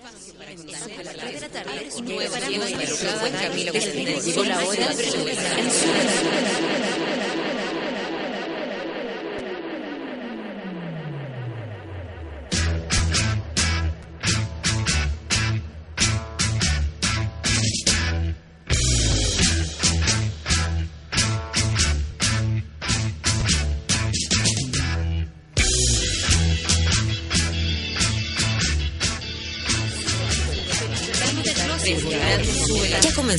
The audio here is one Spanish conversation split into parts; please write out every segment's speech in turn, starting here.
Ya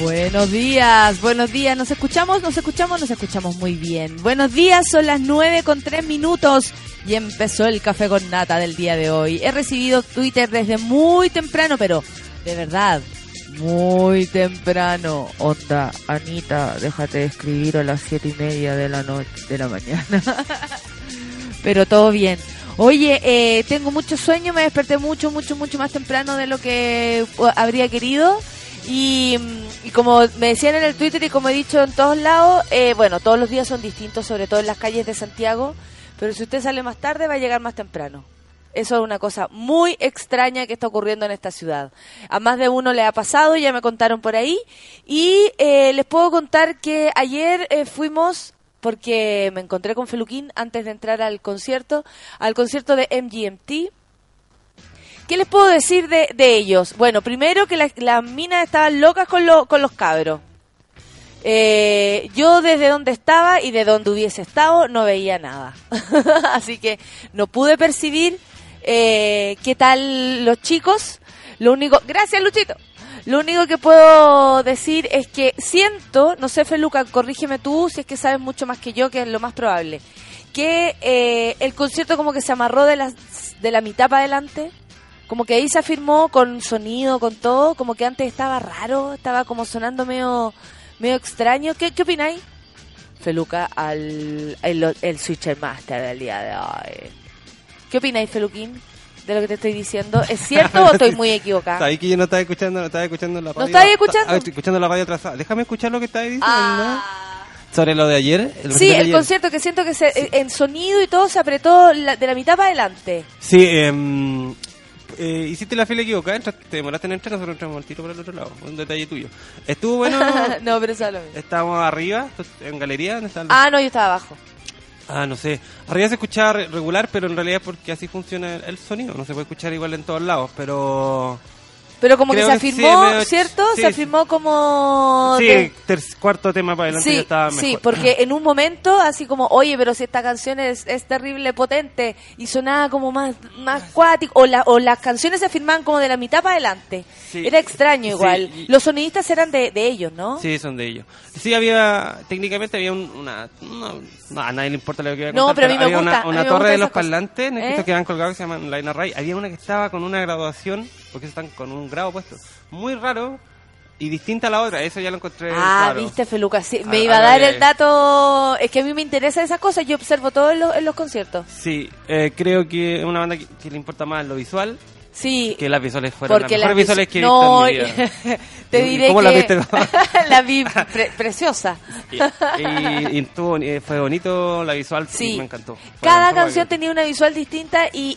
Buenos días, buenos días. ¿Nos escuchamos? ¿Nos escuchamos? Nos escuchamos muy bien. Buenos días, son las 9 con 3 minutos y empezó el café con nata del día de hoy. He recibido Twitter desde muy temprano, pero de verdad, muy temprano. Onda, Anita, déjate de escribir a las siete y media de la noche, de la mañana. pero todo bien. Oye, eh, tengo mucho sueño, me desperté mucho, mucho, mucho más temprano de lo que habría querido. Y, como me decían en el Twitter y como he dicho en todos lados, eh, bueno, todos los días son distintos, sobre todo en las calles de Santiago, pero si usted sale más tarde va a llegar más temprano. Eso es una cosa muy extraña que está ocurriendo en esta ciudad. A más de uno le ha pasado, ya me contaron por ahí. Y eh, les puedo contar que ayer eh, fuimos, porque me encontré con Feluquín antes de entrar al concierto, al concierto de MGMT. ¿Qué les puedo decir de, ellos? Bueno, primero que las las minas estaban locas con, lo- con los cabros. Eh, yo desde donde estaba y de donde hubiese estado no veía nada. Así que no pude percibir eh, qué tal los chicos. Lo único, gracias Luchito. Lo único que puedo decir es que siento, no sé Feluca, corrígeme tú si es que sabes mucho más que yo, que es lo más probable, que eh, el concierto como que se amarró de la, de la mitad para adelante. Como que ahí se afirmó con sonido, con todo, como que antes estaba raro, estaba como sonando medio, medio extraño. ¿Qué, qué opináis? Feluca al el, el Switcher Master del día de hoy. ¿Qué opináis, Feluquín, de lo que te estoy diciendo? ¿Es cierto o estoy muy equivocada? Sabí que yo no estaba escuchando, no estaba escuchando la radio. estabas escuchando? Ah, estoy escuchando la radio atrasada. Déjame escuchar lo que estabas diciendo. Ah. Sobre lo de ayer. El Sí, de el ayer. concierto que siento que se, eh, en sonido y todo se apretó la- de la mitad para adelante. Sí, em, eh, hiciste la fila equivocada, entraste- te demoraste en entrar, nosotros entramos al tiro por el otro lado. Un detalle tuyo. Estuvo bueno. no, pero eso es lo mismo. Estábamos arriba, en galería. ¿dónde los- Ah, no, yo estaba abajo. Ah, no sé. Arriba se escuchaba re- regular, pero en realidad porque así funciona el, el sonido. No se puede escuchar igual en todos lados, pero... Pero como Creo que se que sí, afirmó, ¿cierto? sí, se afirmó como... Sí, de- ter- cuarto tema para adelante ya Sí, estaba mejor. sí, porque en un momento así como, oye, pero si esta canción es, es terrible, potente, y sonaba como más, más cuático, o, la, o las canciones se afirmaban como de la mitad para adelante. Sí. Era extraño igual. Los sonidistas eran de, de ellos, ¿no? Sí, son de ellos. Sí, había, técnicamente había un- una, no, no, a nadie le importa lo que voy a No, contar, pero a mí me había gusta, una, una me torre gustan de los parlantes, ¿Eh? estos que van colgados que se llaman Line Array. Había una que estaba con una graduación, porque están con un grado puesto, muy raro y distinta a la otra. Eso ya lo encontré Ah, claro. viste, Feluca, sí, me iba a dar el dato, es que a mí me interesa esas cosas, yo observo todo en los, en los conciertos. Sí, eh, creo que es una banda que, que le importa más lo visual Sí, que las visuales fueron porque las mejores visuales que he no, visto en mi vida. te ¿Y diré cómo que la viste? la vi pre- preciosa. Y, y- eh, fue bonito la visual, Sí. me encantó. Fue Cada canción tenía una visual distinta y,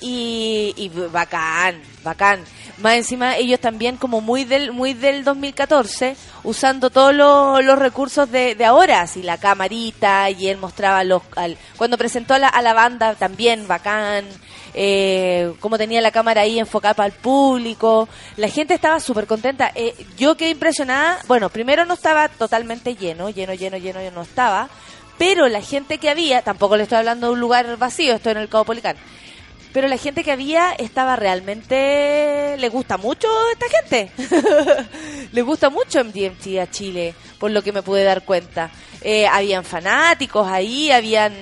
y, y bacán, bacán. Más encima ellos también como muy del muy del 2014, usando todos los, recursos de, de ahora, así la camarita y él mostraba los... al- cuando presentó a la, a la banda también bacán, eh, como tenía la cámara ahí enfocada para el público, la gente estaba súper contenta. Eh, yo quedé impresionada, bueno, primero no estaba totalmente lleno, lleno, lleno, lleno, no estaba, pero la gente que había, tampoco le estoy hablando de un lugar vacío, estoy en el Caupolicán, pero la gente que había estaba realmente, le gusta mucho esta gente, le gusta mucho MDMT a Chile, por lo que me pude dar cuenta. Eh, habían fanáticos ahí, habían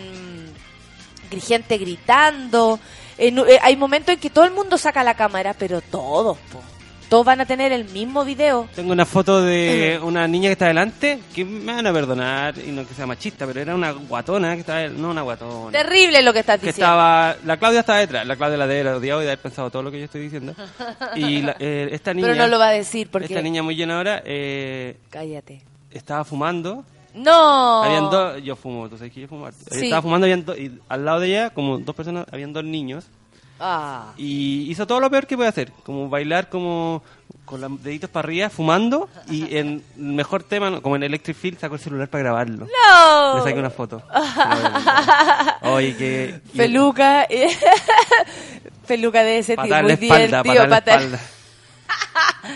gente gritando. Eh, hay momentos en que todo el mundo saca la cámara, pero todos, po. Todos van a tener el mismo video. Tengo una foto de una niña que está delante, que me van a perdonar, y no que sea machista, pero era una guatona que estaba, no una guatona. Terrible lo que estás que diciendo. estaba, la Claudia estaba detrás, la Claudia la de haber odiado y de haber pensado todo lo que yo estoy diciendo. Y la- eh, esta niña, Pero no lo va a decir porque... esta niña muy llena ahora, eh, Cállate. estaba fumando. No. Habían dos, yo fumo, tú sabes que yo fumo. Sí. Estaba fumando, habían do- y al lado de ella, como dos personas, habían dos niños. Ah. Y hizo todo lo peor que puede hacer, como bailar como con los deditos para arriba, fumando, y en el mejor tema, como en Electric Field, sacó el celular para grabarlo. No. Le saqué una foto. Oye, que... Peluca. Peluca de ese tipo. Muy espalda, divertido. la espalda.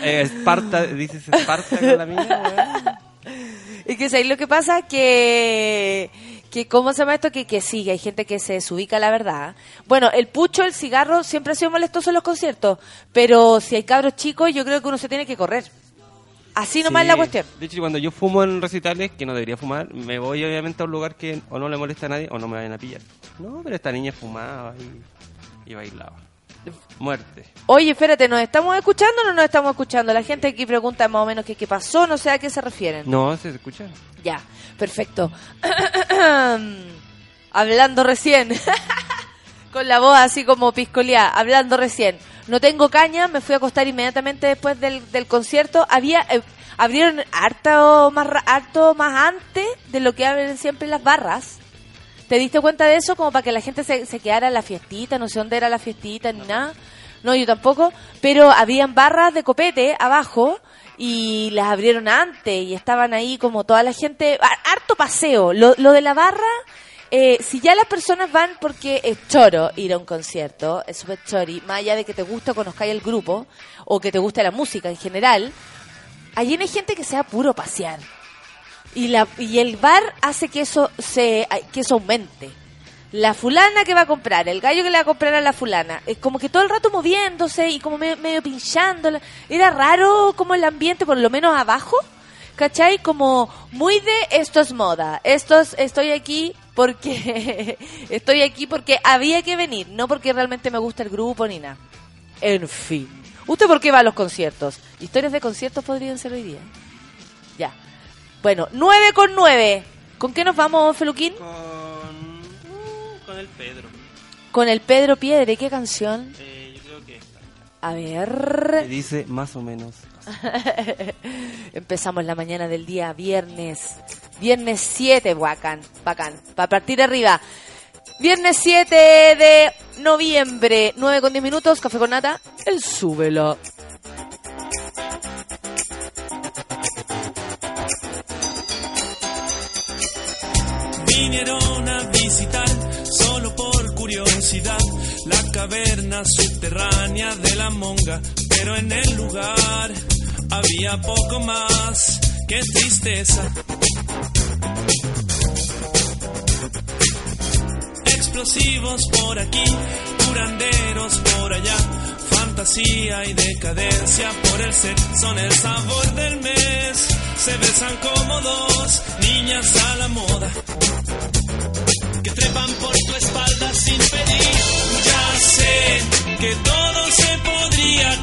Eh, Esparta, dices Esparta con la mía. Y que ¿sabes lo que pasa? Que, que ¿cómo se llama esto? Que, que sí, que hay gente que se desubica, la verdad. Bueno, el pucho, el cigarro, siempre ha sido molestoso en los conciertos. Pero si hay cabros chicos, yo creo que uno se tiene que correr. Así nomás es la Sí. cuestión. De hecho, cuando yo fumo en recitales, que no debería fumar, me voy obviamente a un lugar que o no le molesta a nadie o no me vayan a pillar. No, pero esta niña fumaba y, y bailaba. Muerte. Oye, espérate, ¿nos estamos escuchando o no nos estamos escuchando? La gente aquí pregunta más o menos qué, qué pasó, no sé a qué se refieren. No, se escucha. Ya, perfecto. hablando recién, con la voz así como piscoleada, hablando recién. No tengo caña, me fui a acostar inmediatamente después del, del concierto. Había eh, abrieron harto más harto más antes de lo que abren siempre las barras. ¿Te diste cuenta de eso? Como para que la gente se, se quedara en la fiestita, no sé dónde era la fiestita ni nada. No, yo tampoco. Pero habían barras de copete abajo y las abrieron antes y estaban ahí como toda la gente. ha- Harto paseo. Lo, lo de la barra, eh, si ya las personas van porque es choro ir a un concierto, es súper chori, más allá de que te guste o conozcáis el grupo o que te guste la música en general, allí hay gente que sea puro pasear. Y, la, y el bar hace que eso, se, que eso aumente. La fulana que va a comprar, el gallo que le va a comprar a la fulana, es como que todo el rato moviéndose y como medio, medio pinchando. Era raro como el ambiente, por lo menos abajo, ¿cachai? Como muy de esto es moda, esto es- estoy aquí porque estoy aquí porque había que venir, no porque realmente me gusta el grupo ni nada. En fin. ¿Usted por qué va a los conciertos? Historias de conciertos podrían ser hoy día. Ya. Bueno, 9 con 9. ¿Con qué nos vamos, Feluquín? Con, uh, con el Pedro. Con el Pedro Piedre. ¿Qué canción? Eh, yo creo que esta. A ver. dice más o menos. Empezamos la mañana del día viernes. Viernes 7, bacán, bacán. Para partir arriba. Viernes 7 de noviembre, 9 con 10 minutos, café con nata, el súbelo. Vinieron a visitar solo por curiosidad la caverna subterránea de la monga, pero en el lugar había poco más que tristeza. Explosivos por aquí, curanderos por allá, fantasía y decadencia por el ser son el sabor del mes. Se besan como dos niñas a la moda que trepan por tu espalda sin pedir. Ya sé que todo se podría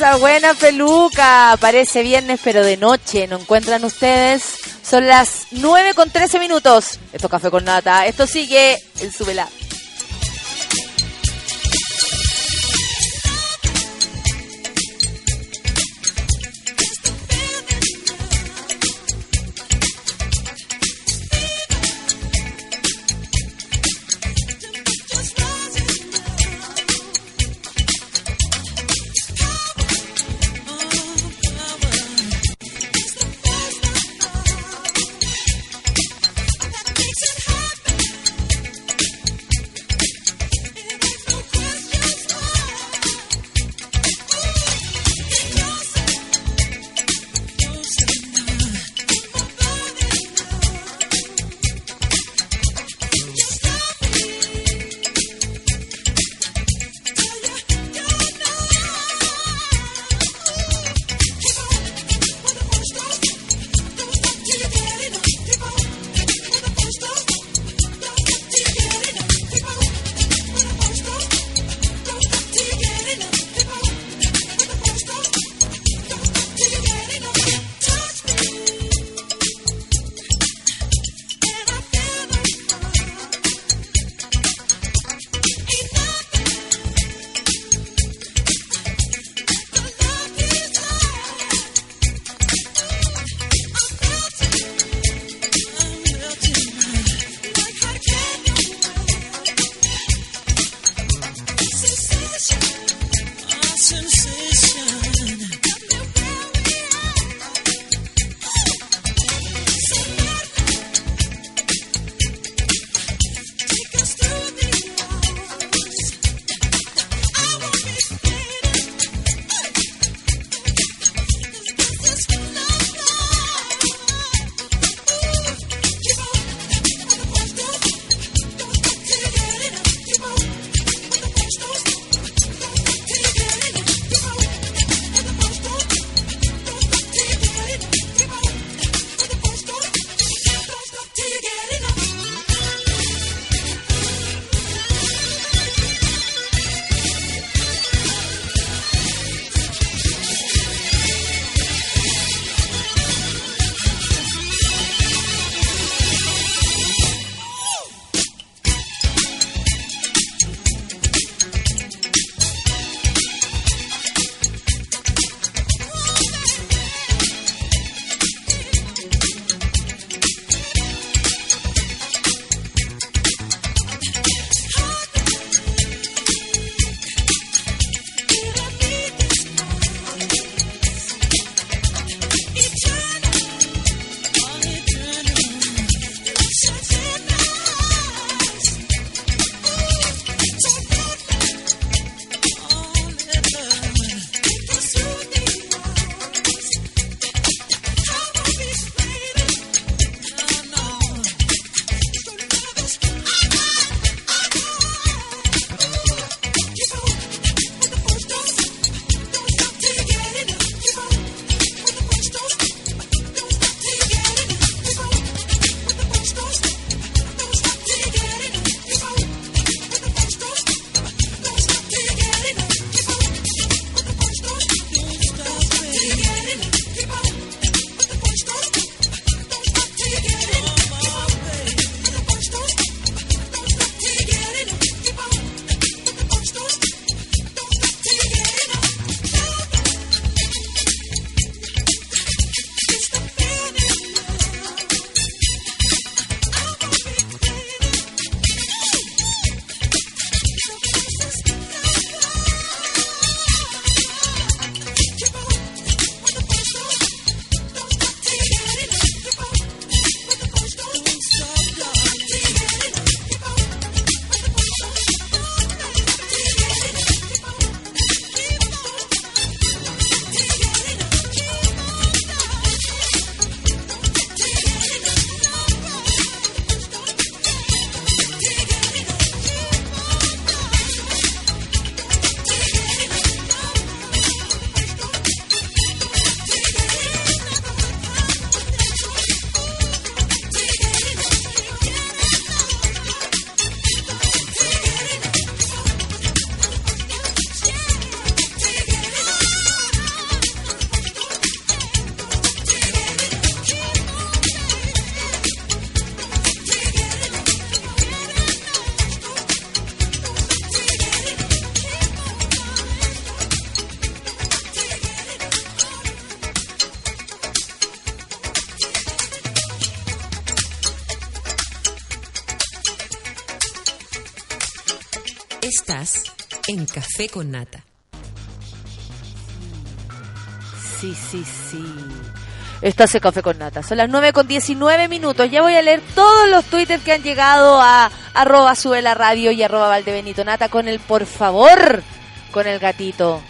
Esa buena peluca. Parece viernes, pero de noche. ¿No encuentran ustedes? Son las 9 con 13 minutos. Esto es Café con Nata. Esto sigue en Súbela. Café con Nata. Sí, sí, sí. Estás en Café con Nata. Son las 9 con 19 minutos. Ya voy a leer todos los twitters que han llegado a arroba sube la radio y arroba valdebenito nata con el por favor, con el gatito,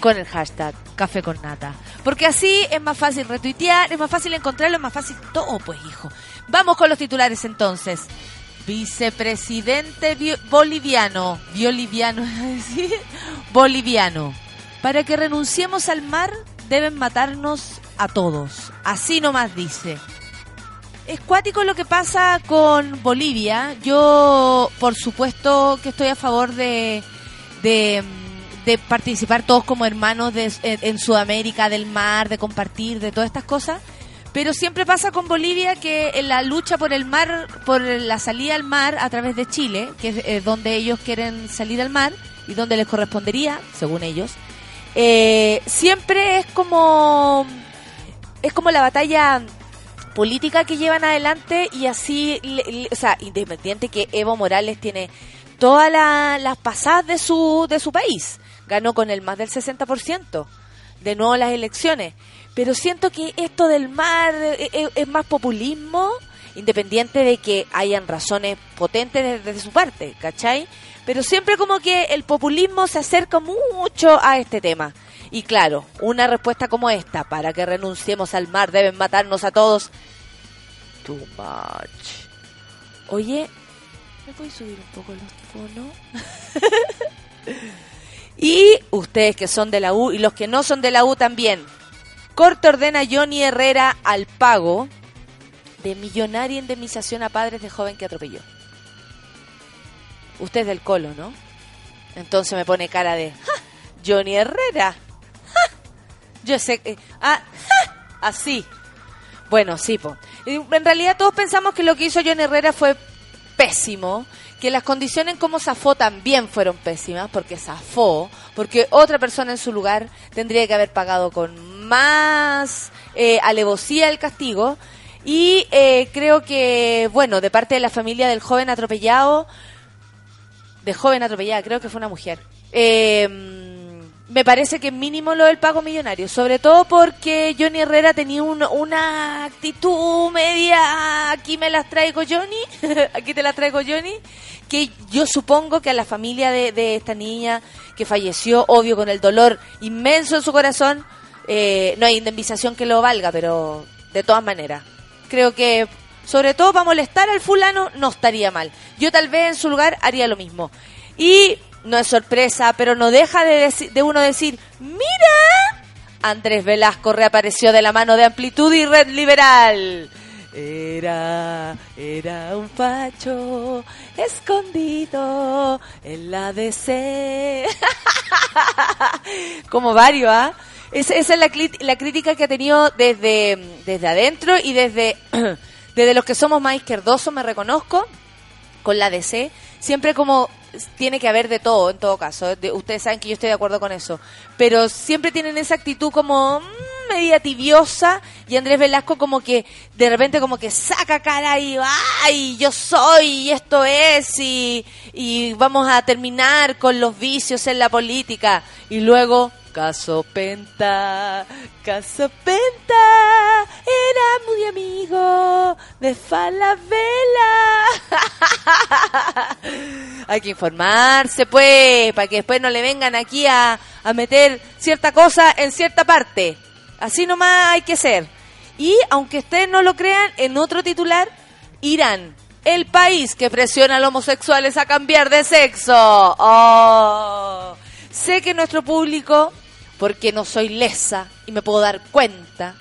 con el hashtag Café con Nata. Porque así es más fácil retuitear, es más fácil encontrarlo, es más fácil todo, pues hijo. Vamos con los titulares entonces. Vicepresidente boliviano, boliviano, boliviano. Para que renunciemos al mar deben matarnos a todos. Así nomás dice. Es cuático lo que pasa con Bolivia. Yo, por supuesto, que estoy a favor de, de, participar todos como hermanos de- en Sudamérica, del mar, de compartir, de todas estas cosas. Pero siempre pasa con Bolivia que en la lucha por el mar, por la salida al mar a través de Chile, que es eh, donde ellos quieren salir al mar y donde les correspondería, según ellos, eh, siempre es como es como la batalla política que llevan adelante y así, le- o sea, independiente que Evo Morales tiene todas la- las pasadas de su, de su país, ganó con el más del 60%, de nuevo las elecciones, pero siento que esto del mar eh, eh, es, más populismo, independiente de que hayan razones potentes desde su parte, ¿cachai? Pero siempre como que el populismo se acerca mucho a este tema. Y claro, una respuesta como esta, para que renunciemos al mar, deben matarnos a todos. Too much. Oye, ¿me puedes subir un poco los tonos? y ustedes que son de la U y los que no son de la U también. Corte ordena Johnny Herrera al pago de millonaria indemnización a padres de joven que atropelló. Usted del Colo, ¿no? Entonces me pone cara de "Ja, Johnny Herrera. Ja". Yo sé que ah, ja, así. Bueno, sí, po. En realidad todos pensamos que lo que hizo Johnny Herrera fue pésimo, que las condiciones en cómo zafó también fueron pésimas, porque zafó, porque otra persona en su lugar tendría que haber pagado con más eh, alevosía el castigo. Y eh, creo que, bueno, de parte de la familia del joven atropellado, de joven atropellada, creo que fue una mujer. Eh, me parece que mínimo lo del pago millonario, sobre todo porque Johnny Herrera tenía un- una actitud media, aquí me las traigo Johnny, aquí te las traigo Johnny, que yo supongo que a la familia de, de esta niña que falleció, obvio con el dolor inmenso en su corazón, eh, no hay indemnización que lo valga, pero de todas maneras, creo que sobre todo para molestar al fulano no estaría mal. Yo tal vez en su lugar haría lo mismo. Y no es sorpresa, pero no deja de, de uno decir, mira, Andrés Velasco reapareció de la mano de Amplitud y Red Liberal. Era, era un facho escondido en la DC. Como varios, ¿ah? Esa, esa es la, la crítica que ha tenido desde, desde adentro y desde, desde los que somos más izquierdosos, me reconozco, con la DC. Siempre como tiene que haber de todo, en todo caso. De- ustedes saben que yo estoy de acuerdo con eso. Pero siempre tienen esa actitud como mm, media tibiosa y Andrés Velasco como que de repente como que saca cara y ay, yo soy y esto es y, y vamos a terminar con los vicios en la política. Y luego Caso Penta, Caso Penta, era muy amigo de Falabella. Hay que informarse, pues, para que después no le vengan aquí a, a meter cierta cosa en cierta parte. Así nomás hay que ser. Y aunque ustedes no lo crean, en otro titular, Irán, el país que presiona a los homosexuales a cambiar de sexo. Oh. Sé que nuestro público, porque no soy lesa y me puedo dar cuenta,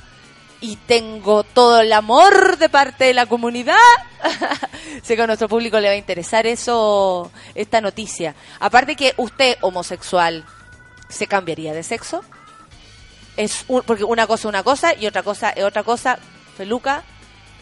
y tengo todo el amor de parte de la comunidad. sé que a nuestro público le va a interesar eso, esta noticia. Aparte que usted, homosexual, ¿se cambiaría de sexo? Es un- porque una cosa es una cosa y otra cosa es otra cosa. Feluca,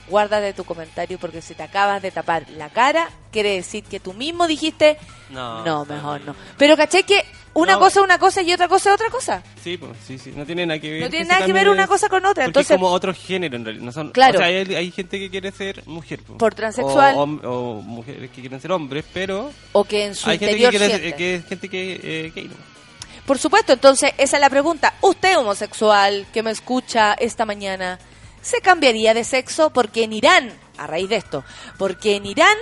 guárdate tu comentario porque si te acabas de tapar la cara, quiere decir que tú mismo dijiste, No, no, mejor no. Pero caché que una No. cosa es una cosa y otra cosa es otra cosa. Sí, pues, sí, sí. No tiene nada que ver. No tiene nada que ver una cosa con otra, porque entonces- es como otro género en realidad. No son, Claro. O sea, hay, hay gente que quiere ser mujer. pues. Por transexual. O, mujeres que quieren ser hombres, pero O que en su hay gente que, interior quiere que es gente que eh, gay, ¿no? Por supuesto, entonces esa es la pregunta. ¿Usted homosexual que me escucha esta mañana se cambiaría de sexo? Porque en Irán, a raíz de esto, porque en Irán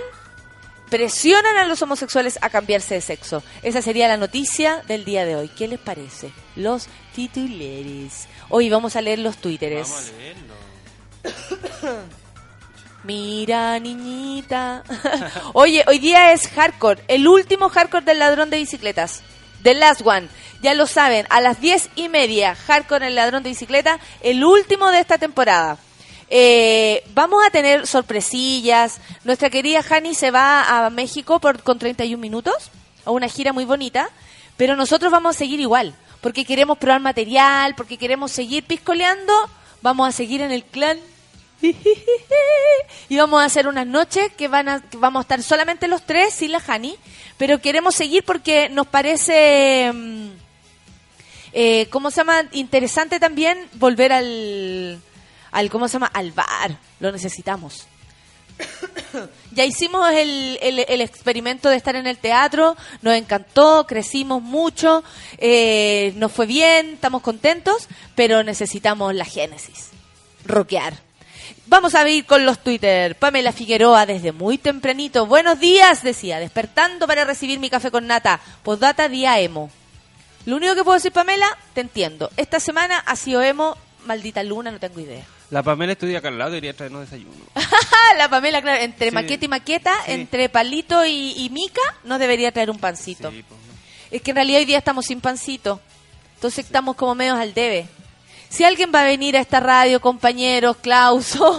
presionan a los homosexuales a cambiarse de sexo. Esa sería la noticia del día de hoy. ¿Qué les parece? Los titulares. Hoy vamos a leer los twitteres. Vamos a leerlo. Mira, niñita. Oye, hoy día es hardcore, el último hardcore del ladrón de bicicletas. The Last One. Ya lo saben, a las diez y media, hardcore el ladrón de bicicleta, el último de esta temporada. Eh, vamos a tener sorpresillas. Nuestra querida Hani se va a México por, con 31 minutos, a una gira muy bonita, pero nosotros vamos a seguir igual, porque queremos probar material, porque queremos seguir piscoleando, vamos a seguir en el clan y vamos a hacer unas noches que van a que vamos a estar solamente los tres sin la Hani, pero queremos seguir porque nos parece mm, eh, ¿cómo se llama? interesante también volver al al ¿cómo se llama? al bar, lo necesitamos. ya hicimos el, el- experimento de estar en el teatro, nos encantó, crecimos mucho, eh, nos fue bien, estamos contentos, pero necesitamos la génesis, rockear. Vamos a ir con los Twitter. Pamela Figueroa desde muy tempranito. Buenos días, decía, despertando para recibir mi café con nata. Postdata día emo. Lo único que puedo decir, Pamela, te entiendo. Esta semana ha sido emo, maldita luna, no tengo idea. La Pamela estudia acá al lado, debería traernos desayuno. la Pamela, claro, entre Sí. maqueta y maqueta, Sí. entre palito y, y mica, nos debería traer un pancito. Sí, pues, no. Es que en realidad hoy día estamos sin pancito. Entonces estamos como medios al debe. Si alguien va a venir a esta radio, compañeros, Clauso,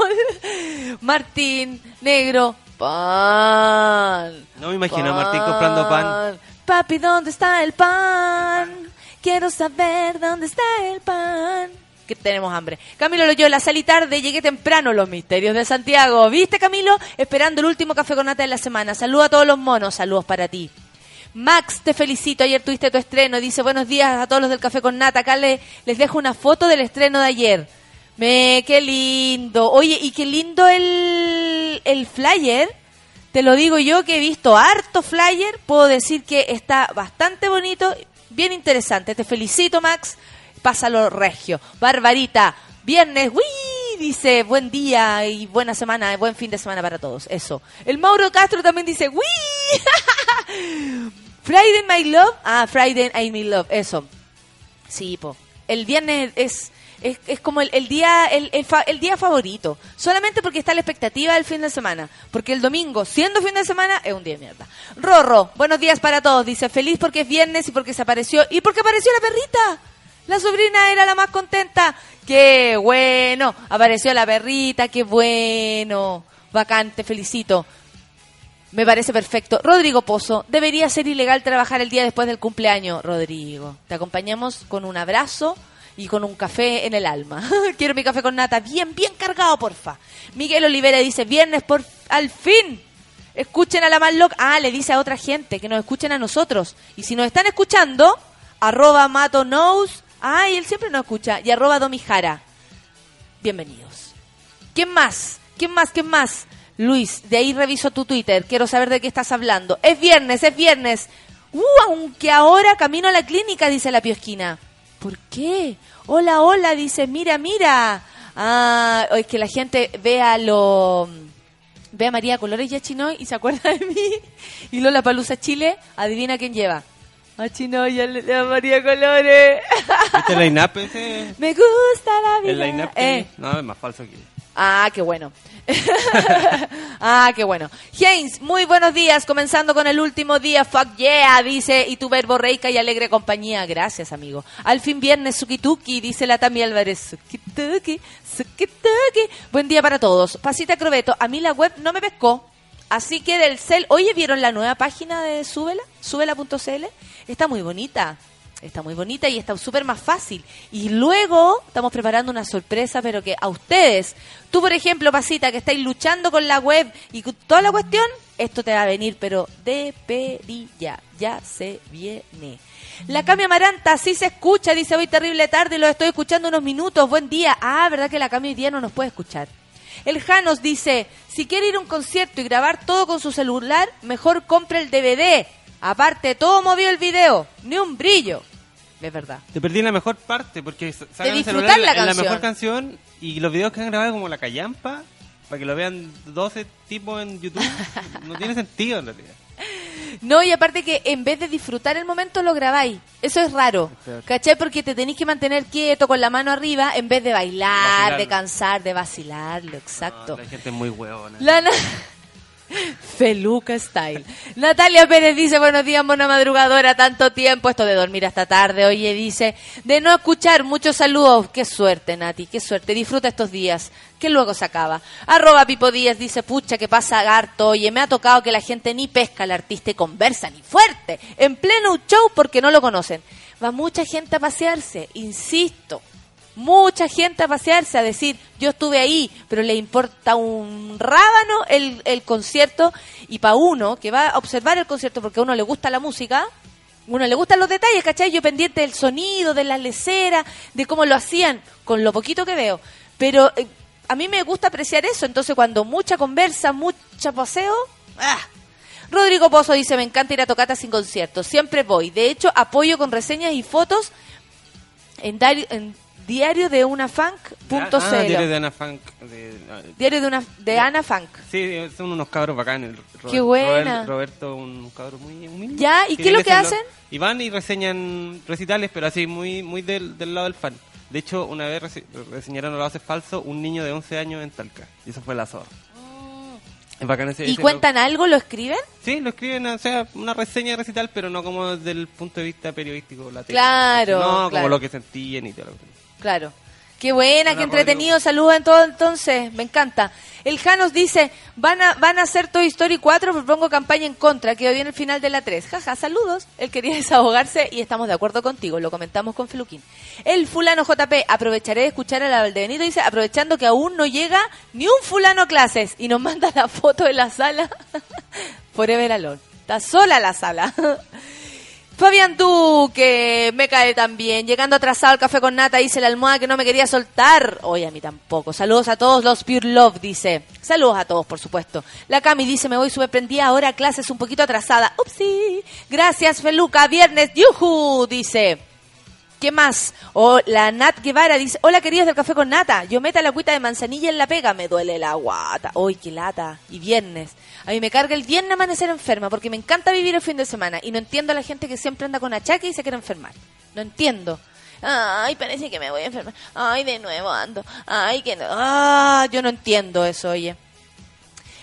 Martín, Negro, pan. No me imagino a Martín comprando pan. Papi, ¿dónde está el pan? Quiero saber dónde está el pan. Que tenemos hambre. Camilo Loyola, salí tarde, llegué temprano, los misterios de Santiago. ¿Viste, Camilo? Esperando el último café con nata de la semana. Saludos a todos los monos, saludos para ti. Max, te felicito. Ayer tuviste tu estreno. Dice buenos días a todos los del Café con Nata. Acá le- les dejo una foto del estreno de ayer. Me, qué lindo. Oye, y qué lindo el, el flyer. Te lo digo yo que he visto harto flyer. Puedo decir que está bastante bonito, bien interesante. Te felicito, Max. Pásalo regio. Barbarita, viernes, ¡uy! Dice, buen día y buena semana, buen fin de semana para todos. Eso. El Mauro Castro también dice, ¡uy! Friday My Love. Ah, Friday I My Love. Eso. Sí, po. El viernes es, es, es como el, día el, el, fa- el día favorito. Solamente porque está la expectativa del fin de semana. Porque el domingo, siendo fin de semana, es un día de mierda. Rorro, buenos días para todos. Dice, feliz porque es viernes y porque se apareció. Y porque apareció la perrita. La sobrina era la más contenta. Qué bueno. Apareció la perrita, qué bueno. Bacán, te felicito. Me parece perfecto. Rodrigo Pozo, debería ser ilegal trabajar el día después del cumpleaños. Rodrigo, te acompañamos con un abrazo y con un café en el alma. Quiero mi café con nata bien, bien cargado, porfa. Miguel Olivera dice, viernes por al fin. Escuchen a la más loca. Ah, le dice a otra gente que nos escuchen a nosotros. Y si nos están escuchando, arroba mato. Ah, y él siempre nos escucha. Y arroba domijara. Bienvenidos. ¿Quién más? ¿Quién más? ¿Quién más? Luis, de ahí reviso tu Twitter. Quiero saber de qué estás hablando. Es viernes, es viernes. Uh, aunque ahora camino a la clínica, dice la piosquina. ¿Por qué? Hola, hola, dice, mira, mira. Ah, es que la gente vea lo... Ve a María Colores y a Chinoy y se acuerda de mí. Y Lola Palusa Chile, adivina quién lleva. A Chinoy y a, María Colores. ¿Viste el line-up ese? Me gusta la vida. El line-up Eh. No, es más falso que... Ah, qué bueno. ah, qué bueno. James, muy buenos días. Comenzando con el último día. Fuck yeah, dice. Y tu verbo reica y alegre compañía. Gracias, amigo. Al fin viernes, Sukituki, dice la Tami Álvarez. Sukituki, Sukituki. Buen día para todos. Pasita Crobeto. A mí la web no me pescó. Así que del cel. Oye, ¿vieron la nueva página de Súbela? Súbela.cl. Está muy bonita. Está muy bonita y está súper más fácil. Y luego estamos preparando una sorpresa, pero que a ustedes, tú por ejemplo, Pasita, que estáis luchando con la web y con toda la cuestión, esto te va a venir, pero de perilla, ya se viene. La Cami Amaranta, sí se escucha, dice hoy terrible tarde, lo estoy escuchando unos minutos, buen día. Ah, ¿verdad que la Cami hoy día no nos puede escuchar? El Janos dice, si quiere ir a un concierto y grabar todo con su celular, mejor compre el DVD. Aparte, todo movió el video, ni un brillo. Es verdad. Te perdí la mejor parte porque sacan el celular la en la mejor canción y los videos que han grabado como la callampa para que lo vean 12 tipos en YouTube no tiene sentido en realidad. No, y aparte que en vez de disfrutar el momento lo grabáis. Eso es raro. Es. ¿Cachai? Porque te tenéis que mantener quieto con la mano arriba en vez de bailar, Vacilarlo. de cansar, de vacilarlo. Exacto. No, la gente es muy huevona. La Feluca Style. Natalia Pérez dice, buenos días, buena madrugadora, tanto tiempo, esto de dormir hasta tarde, oye, dice, de no escuchar, muchos saludos, qué suerte, Nati, qué suerte, disfruta estos días, que luego se acaba. Arroba Pipo Díaz dice, pucha, que pasa harto, oye, me ha tocado que la gente ni pesca al artista y conversa ni fuerte, en pleno show porque no lo conocen. Va mucha gente a pasearse, insisto, mucha gente a pasearse, a decir, yo estuve ahí, pero le importa un rábano el, el concierto, y para uno que va a observar el concierto porque a uno le gusta la música, uno le gustan los detalles, ¿cachai? Yo pendiente del sonido, de la lecera, de cómo lo hacían, con lo poquito que veo. Pero eh, a mí me gusta apreciar eso, entonces cuando mucha conversa, mucha paseo, ¡ah! Rodrigo Pozo dice, me encanta ir a tocata sin concierto, siempre voy. De hecho, apoyo con reseñas y fotos en, en diario de una funk.cl. Ah, diario de Ana Funk. de- ah, Diario de una de Ana Funk. Sí, son unos cabros bacanes. Robert- Qué buena. Robert- Roberto, un cabro muy humilde. Ya, ¿y qué es lo que hacen? Y van y reseñan recitales, pero así muy muy del, del lado del fan. De hecho, una vez rese- reseñaron lo hace falso un niño de 11 años en Talca. Y eso fue la zorra. Es bacán ese- ¿Y ese cuentan algo? ¿Lo escriben? sí, lo escriben, o sea, una reseña de recital, pero no como desde el punto de vista periodístico. La Claro, No, claro. como lo que sentían y todo lo que... Claro. Qué buena, qué entretenido. Saludos en todo entonces. Me encanta. El Janos dice, van a, van a hacer Toy Story 4, propongo campaña en contra, que hoy en el final de la 3. Jaja, saludos. Él quería desahogarse y estamos de acuerdo contigo. Lo comentamos con Feluquín. El fulano JP, aprovecharé de escuchar a la Valdebenito, dice, aprovechando que aún no llega ni un fulano a clases y nos manda la foto de la sala. Forever Alone. Está sola la sala. Fabián Duque, me cae también. Llegando atrasado al café con nata, dice la almohada que no me quería soltar. Oye, a mí tampoco. Saludos a todos los Pure Love, dice. Saludos a todos, por supuesto. La Cami dice, me voy súper prendida ahora, clases un poquito atrasada. Upsi. Gracias, Feluca. Viernes, yuhu, dice. ¿Qué más? O la Nat Guevara dice, hola queridos del café con nata, yo meta la cuita de manzanilla en la pega, me duele la guata. Uy, qué lata. Y viernes. A mí me carga el viernes amanecer enferma porque me encanta vivir el fin de semana y no entiendo a la gente que siempre anda con achaque y se quiere enfermar. No entiendo. Ay, parece que me voy a enfermar. Ay, de nuevo ando. Ay, que no. Ah, yo no entiendo eso, oye.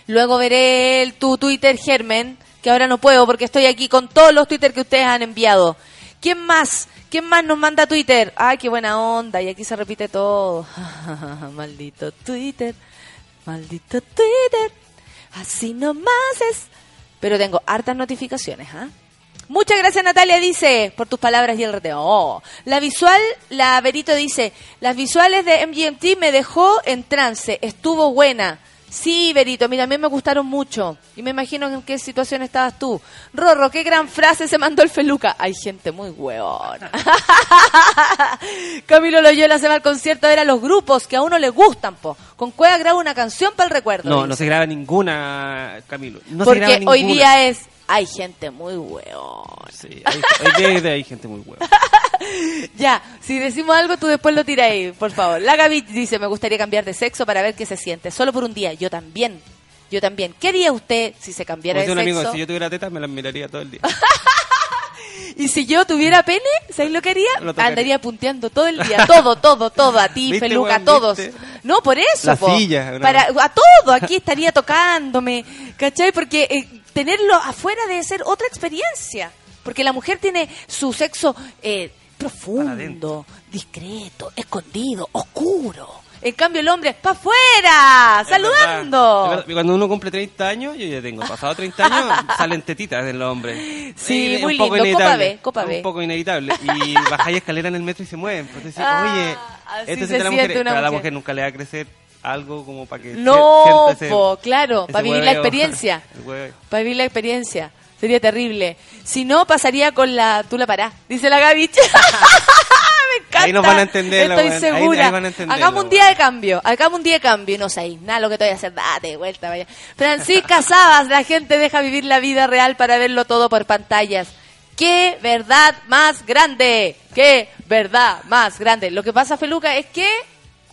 Luego veré el, tu Twitter, Germen, que ahora no puedo porque estoy aquí con todos los Twitter que ustedes han enviado. ¿Quién más? ¿Quién más nos manda Twitter? Ay, qué buena onda. Y aquí se repite todo. Maldito Twitter. Maldito Twitter. Así nomás es. Pero tengo hartas notificaciones, ¿ah? Muchas gracias Natalia, dice, por tus palabras y el reteo. Oh. La visual, la Verito dice, las visuales de MGMT me dejó en trance, estuvo buena. Sí, Berito, a mí también me gustaron mucho. Y me imagino en qué situación estabas tú. Rorro, qué gran frase se mandó el Feluca. Hay gente muy hueona. Camilo Loyola se va al concierto a ver a los grupos que a uno le gustan, po. Con Cueva graba una canción para el recuerdo. No, no se graba ninguna, Camilo. No se Porque graba hoy ninguna. día es... Hay gente muy hueona. Sí, hay, gente muy hueva. Ya, si decimos algo, tú después lo tiras ahí, por favor. La Gaby dice, me gustaría cambiar de sexo para ver qué se siente. Solo por un día. Yo también. Yo también. ¿Qué haría usted si se cambiara de un sexo? amigo, si yo tuviera tetas me las miraría todo el día. Y si yo tuviera pene, ¿sabéis lo que haría? Lo. Andaría punteando todo el día. Todo, todo, todo. A ti, ¿Viste, Feluca, a todos. ¿Viste? No, por eso. La po. silla, Para, a todo. Aquí estaría tocándome. ¿Cachai? Porque eh, tenerlo afuera debe ser otra experiencia. Porque la mujer tiene su sexo eh, profundo, discreto, escondido, oscuro. En cambio el hombre, ¡pa' afuera! Es ¡Saludando! verdad. Es. Cuando uno cumple 30 años, yo ya tengo pasado 30 años, salen tetitas en los hombres. Sí, Es muy un poco lindo. Copa inevitable. B, Copa B. Un poco inevitable. Y bajáis escalera en el metro y se mueven. Entonces, decís, Ah, oye, siente la mujer, una pero a la mujer nunca le va a crecer algo como para que No, ese- po, claro, para vivir la experiencia. Para vivir la experiencia. Sería terrible. Si no, pasaría con la... Tú la parás, dice la Gaby. Me encanta. Ahí nos van a entender la Estoy. Ahí- segura. ahí van a entender Hagamos la un día de cambio. Hagamos un día de cambio y no sabéis nada lo que te voy a hacer. Date vuelta, vaya. Francisca Sabas, la gente deja vivir la vida real para verlo todo por pantallas. ¡Qué verdad más grande! ¡Qué verdad más grande! Lo que pasa, Feluca, es que...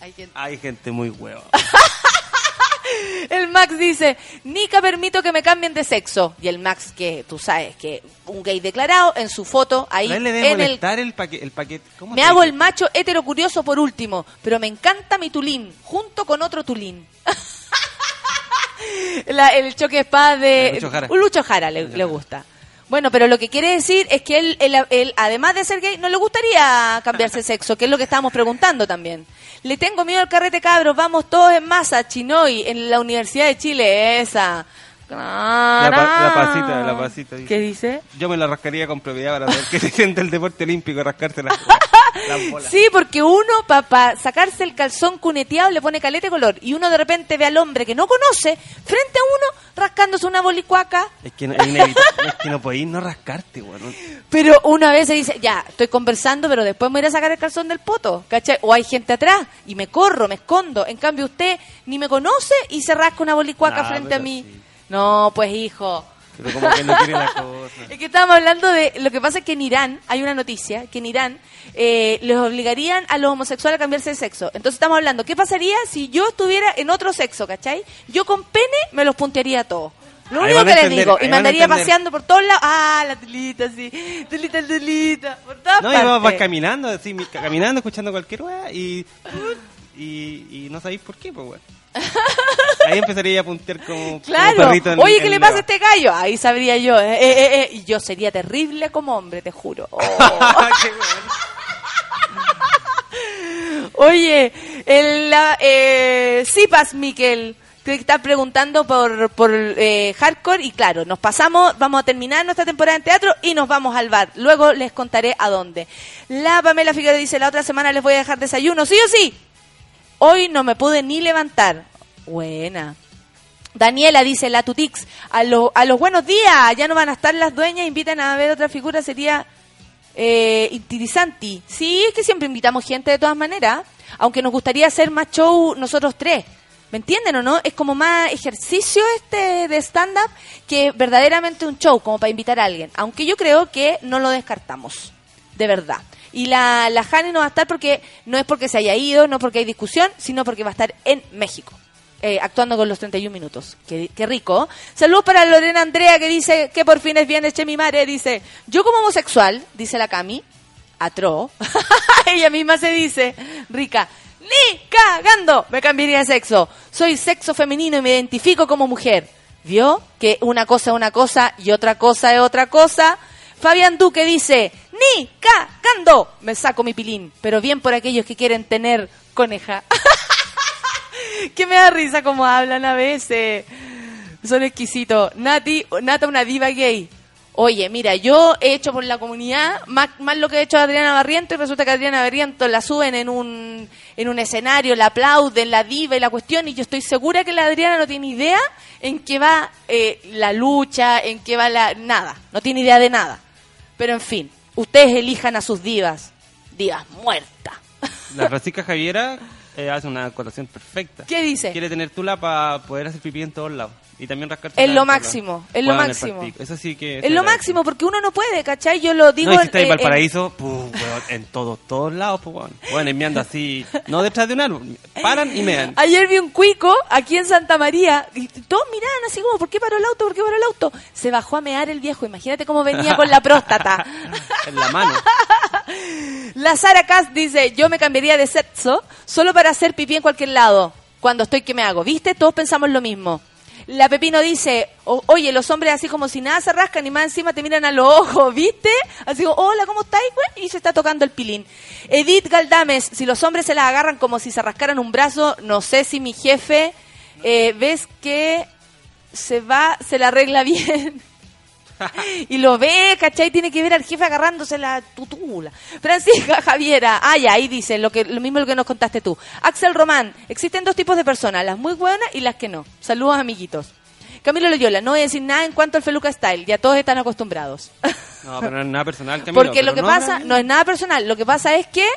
Hay gente Hay gente muy hueva. El Max dice, Nica permito que me cambien de sexo. Y el Max, que tú sabes, que un gay declarado en su foto, ahí le debe en el... molestar el, paquete. El paquete. ¿Cómo Me hago dice? el macho hetero curioso por último, pero me encanta mi tulín, junto con otro tulín. La- el choque de espada de... Lucho Jara. Lucho Jara le, le gusta. Bueno, pero lo que quiere decir es que él, él- él, además de ser gay, no le gustaría cambiarse de sexo, que es lo que estábamos preguntando también. Le tengo miedo al carrete cabros, vamos todos en masa, Chinoy, en la Universidad de Chile, esa. La, pa- la pasita, la pasita. dice. ¿Qué dice? Yo me la rascaría con propiedad para ver qué se siente el deporte olímpico, rascarse las bolas. Sí, porque uno para sacarse el calzón cuneteado le pone calete color y uno de repente ve al hombre que no conoce frente a uno rascándose una bolicuaca, Es que no, es inevitable, es que no podéis no rascarte, weón. pero una vez se dice, ya, estoy conversando, pero después me voy a sacar el calzón del poto, ¿cachai? O hay gente atrás y me corro, me escondo. En cambio usted ni me conoce y se rasca una bolicuaca Ah, frente a mí. sí. No, pues hijo. Pero como que no quiere la cosa. Es que estábamos hablando de. Lo que pasa es que en Irán hay una noticia que en Irán eh, les obligarían a los homosexuales a cambiarse de sexo. Entonces estamos hablando, ¿qué pasaría si yo estuviera en otro sexo, ¿cachai? Yo con pene me los puntearía a todos. Lo único que les digo, y me andaría paseando por todos lados. Ah, la tulita, sí. Tulita. Por todas No, y vas, vas partes. caminando, así, mi- caminando, escuchando cualquier weá y, y, y no sabéis por qué, pues weón. Ahí empezaría a puntear como, Claro. perrito en- Oye, en ¿qué le pasa a este gallo? Ahí sabría yo. eh, eh, eh, eh. Yo sería terrible como hombre, te juro. Oh. Qué. Oye, el, la, eh, Sipas, Miquel, te está preguntando por, por eh, hardcore y claro, nos pasamos, vamos a terminar nuestra temporada en teatro y nos vamos al bar. Luego les contaré a dónde. La Pamela Figueroa dice, la otra semana les voy a dejar desayuno, sí o sí. Hoy no me pude ni levantar. Buena. Daniela dice, la Tutix, a, a los buenos días, ya no van a estar las dueñas, invitan a ver otra figura, sería eh, interesante. Sí, es que siempre invitamos gente de todas maneras, aunque nos gustaría hacer más show nosotros tres. ¿Me entienden o no? Es como más ejercicio este de stand-up que verdaderamente un show, como para invitar a alguien. Aunque yo creo que no lo descartamos, de verdad. Y la, la Jani no va a estar porque no es porque se haya ido, no porque hay discusión, sino porque va a estar en México. eh, actuando con los 31 minutos. Qué, qué rico. Saludos para Lorena Andrea que dice que por fin es viernes, che mi madre. Dice, yo como homosexual, dice la Cami, atro, ella misma se dice, rica, ni cagando me cambiaría de sexo. Soy sexo femenino y me identifico como mujer. ¿Vio? Que una cosa es una cosa y otra cosa es otra cosa. Fabián Duque dice, ni cagando me saco mi pilín, pero bien por aquellos que quieren tener coneja. que me da risa como hablan a veces. Son exquisitos. Nati, Nata, una diva gay. Oye, mira, yo he hecho por la comunidad más, más lo que ha hecho Adriana Barriento y resulta que Adriana Barriento la suben en un, en un escenario, la aplauden, la diva y la cuestión y yo estoy segura que la Adriana no tiene idea en qué va eh, la lucha, en qué va la... nada, no tiene idea de nada. Pero en fin, ustedes elijan a sus divas. Divas muertas. La Francisca Javiera eh, hace una acotación perfecta. ¿Qué dice? Quiere tener tula para poder hacer pipí en todos lados. Y también rascarse Es lo en máximo, es lo máximo. Eso sí que... Es lo máximo porque uno no puede, ¿cachai? Yo lo digo... No, si está en en- Valparaíso, weón, en todos, todos lados, pues, weón. Bueno, enviando así, no detrás de un árbol, paran y mean. Ayer vi un cuico aquí en Santa María y todos miraban así como, ¿por qué paró el auto? ¿Por qué paró el auto? Se bajó a mear el viejo. Imagínate cómo venía con la próstata. en la mano. La Sara Cass dice, yo me cambiaría de sexo solo para hacer pipí en cualquier lado. Cuando estoy que me hago. ¿Viste? Todos pensamos lo mismo. La Pepino dice, "O- oye, los hombres así como si nada se rascan y más encima te miran a los ojos, ¿viste? Así como, hola, ¿cómo estáis? Y se está tocando el pilín. Edith Galdames, si los hombres se las agarran como si se rascaran un brazo, no sé si mi jefe, eh, ves que se va, se la arregla bien. y lo ve, ¿cachai? Tiene que ver al jefe agarrándose la tutula. Francisca Javiera, ah, ya, ahí dice lo, que, lo mismo lo que nos contaste tú. Axel Román, existen dos tipos de personas, las muy buenas y las que no. Saludos, amiguitos. Camilo Loyola, no voy a decir nada en cuanto al Feluca Style, ya todos están acostumbrados. No, pero no es nada personal, Camilo, Porque lo que no pasa no es nada personal, lo que pasa es que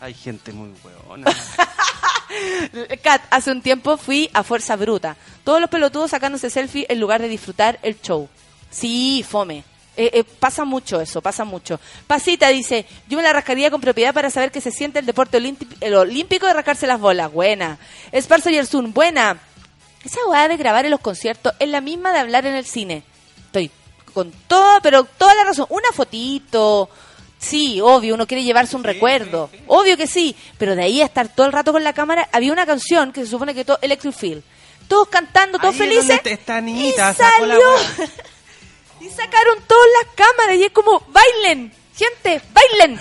Hay gente muy hueona. Kat, hace un tiempo fui a Fuerza Bruta. Todos los pelotudos sacándose selfie en lugar de disfrutar el show. Sí, fome. Eh, eh, pasa mucho eso, pasa mucho. Pasita dice, yo me la rascaría con propiedad para saber que se siente el deporte el olímpico de rascarse las bolas. Buena. Esparzo Yersun, buena. Esa weá de grabar en los conciertos es la misma de hablar en el cine. Estoy con todo, pero toda la razón. Una fotito. Sí, obvio, uno quiere llevarse un recuerdo. Obvio que sí. Pero de ahí a estar todo el rato con la cámara, había una canción que se supone que todo Electric Feel. Todos cantando, todos Ahí es felices. donde niñita y sacó la salió. y sacaron todas las cámaras y es como, bailen, gente, bailen.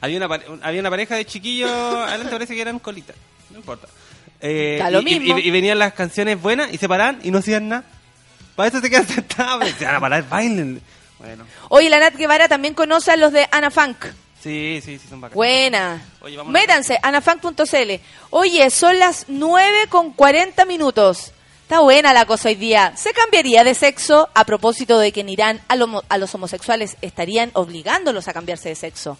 Había una, había una pareja de chiquillos, adelante parece que eran colitas, no importa. Eh, lo y, y- mismo. y- y venían las canciones buenas y se paraban y no hacían nada. Para eso se quedan sentados, se van a parar, bailen. Bueno, Oye, la Nat Guevara también conoce a los de Ana Funk. sí, sí, sí, son bacanas. Buena. Oye, Métanse, anafunk.cl. Oye, son las 9 con 40 minutos. Está buena la cosa hoy día. ¿Se cambiaría de sexo a propósito de que en Irán a, lo- a los homosexuales estarían obligándolos a cambiarse de sexo?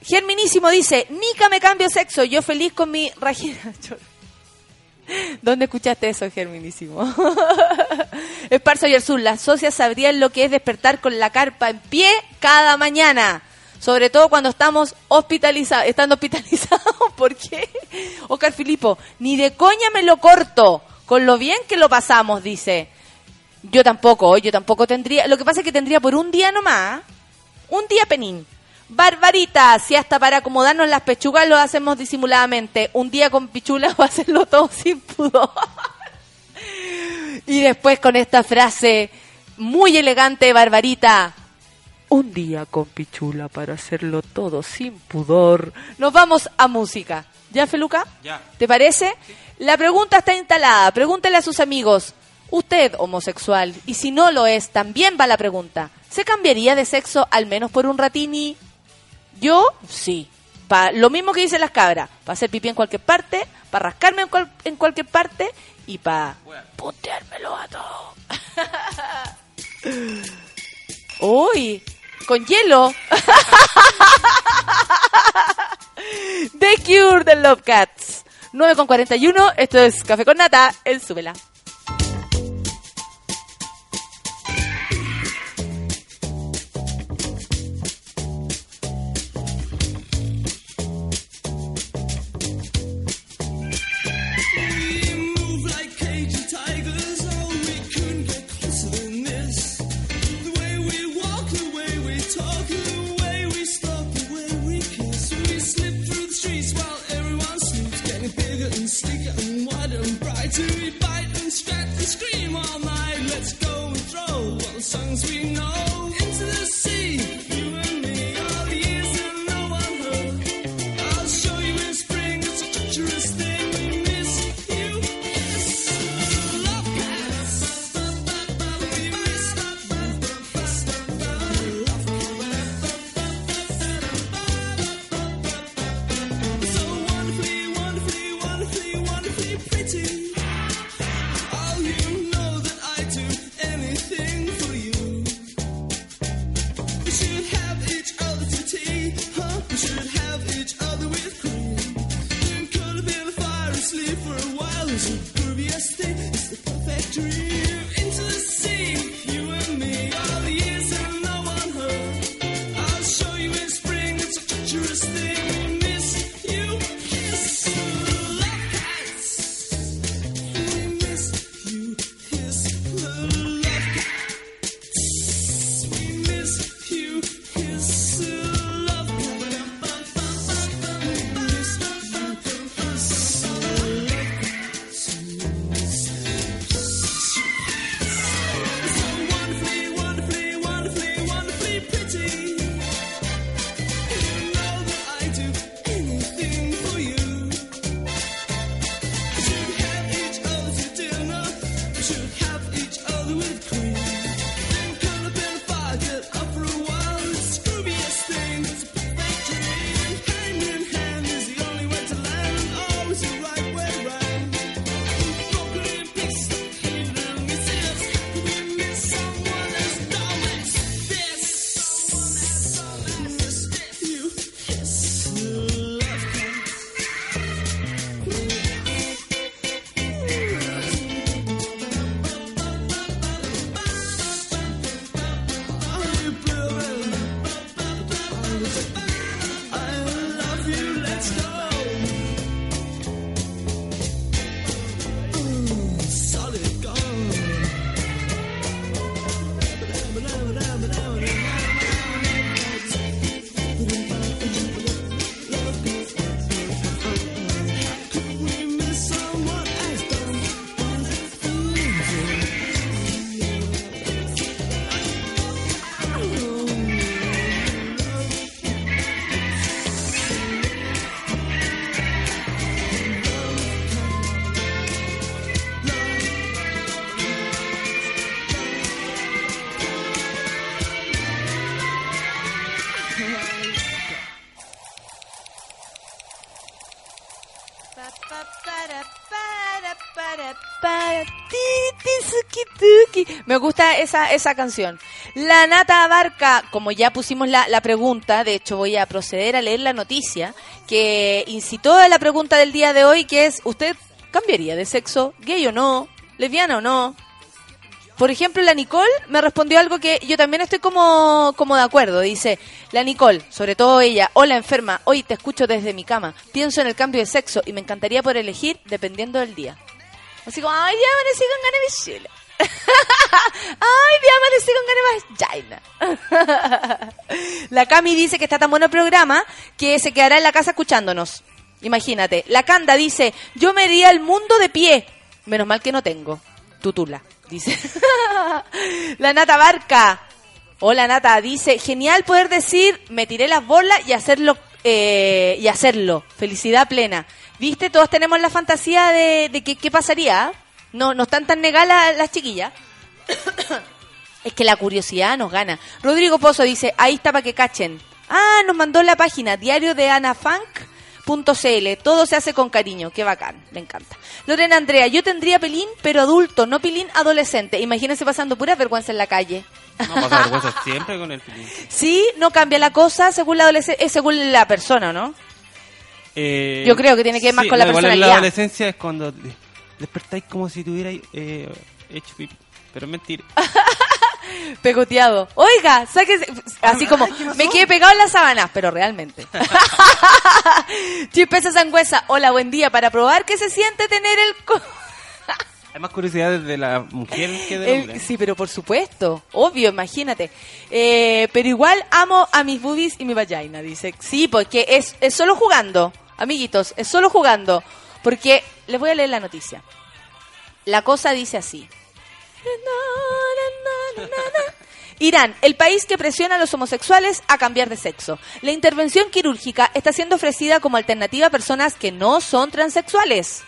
Germinísimo dice, Nica me cambio sexo, yo feliz con mi Regina. ¿Dónde escuchaste eso, Germinísimo? Esparzo y Sur, las socias sabrían lo que es despertar con la carpa en pie cada mañana. Sobre todo cuando estamos hospitalizados, estando hospitalizados. ¿Por qué? Oscar Filipo, ni de coña me lo corto, con lo bien que lo pasamos, dice. Yo tampoco, yo tampoco tendría. Lo que pasa es que tendría por un día nomás. Un día penín. Barbarita, si hasta para acomodarnos las pechugas lo hacemos disimuladamente. Un día con pichula o hacerlo todo sin pudor. y después con esta frase muy elegante, Barbarita. Un día con pichula para hacerlo todo sin pudor. Nos vamos a música. ¿Ya, Feluca? Ya. ¿Te parece? La pregunta está instalada. Pregúntele a sus amigos. Usted, homosexual, y si no lo es, también va la pregunta. ¿Se cambiaría de sexo al menos por un ratini? Yo, sí. Pa, lo mismo que dicen las cabras. Para hacer pipí en cualquier parte, para rascarme en, cual- en cualquier parte y para punteármelo a todo. Uy, con hielo. The Cure de Love Cats. 9 con 41, esto es Café con Nata, el Súbela. stick and white and bright, to bite and stretch. Me gusta esa, esa canción. La Nata Abarca, como ya pusimos la, la pregunta, de hecho voy a proceder a leer la noticia que incitó a la pregunta del día de hoy, que es, ¿usted cambiaría de sexo, gay o no, lesbiana o no? Por ejemplo, la Nicole me respondió algo que yo también estoy como, como de acuerdo. Dice, la Nicole, sobre todo ella, hola enferma, hoy te escucho desde mi cama. Pienso en el cambio de sexo y me encantaría poder elegir dependiendo del día. Así como, ay, día amanecí con ganas de. Ay, día amanecí con ganas de la Cami dice que está tan bueno el programa que se quedará en la casa escuchándonos. Imagínate. La Canda dice, yo me iría al mundo de pie. Menos mal que no tengo. Tutula dice. la Nata Barca. Hola Nata, dice, genial poder decir, me tiré las bolas y hacerlo, eh, y hacerlo. Felicidad plena. ¿Viste? Todos tenemos la fantasía de, de qué pasaría. No, no están tan negadas las chiquillas. es que la curiosidad nos gana. Rodrigo Pozo dice, ahí está para que cachen. Ah, nos mandó la página, diario de Ana Funk .cl. Todo se hace con cariño. Qué bacán. Me encanta. Lorena Andrea, yo tendría pelín, pero adulto, no pilín adolescente. Imagínense pasando pura vergüenza en la calle. No pasa vergüenza siempre con el pilín. Sí, no cambia la cosa según la adolescencia, es según la persona, ¿no? Eh, Yo creo que tiene que ver más sí, con la no, igual en personalidad. la adolescencia es cuando despertáis como si tuvierais eh, hecho pipí. Pero es mentira. Pegoteado. Oiga, sáquese. Así como, me quedé pegado en las sábanas, pero realmente. Chispeza Sangüesa, hola, buen día. Para probar qué se siente tener el. co- Hay más curiosidades de la mujer que del el- hombre. sí, pero por supuesto. Obvio, imagínate. Eh, pero igual amo a mis boobies y mi vagina, dice. Sí, porque es, es solo jugando. Amiguitos, es solo jugando. Porque les voy a leer la noticia. La cosa dice así. Irán, el país que presiona a los homosexuales a cambiar de sexo. La intervención quirúrgica está siendo ofrecida como alternativa a personas que no son transexuales.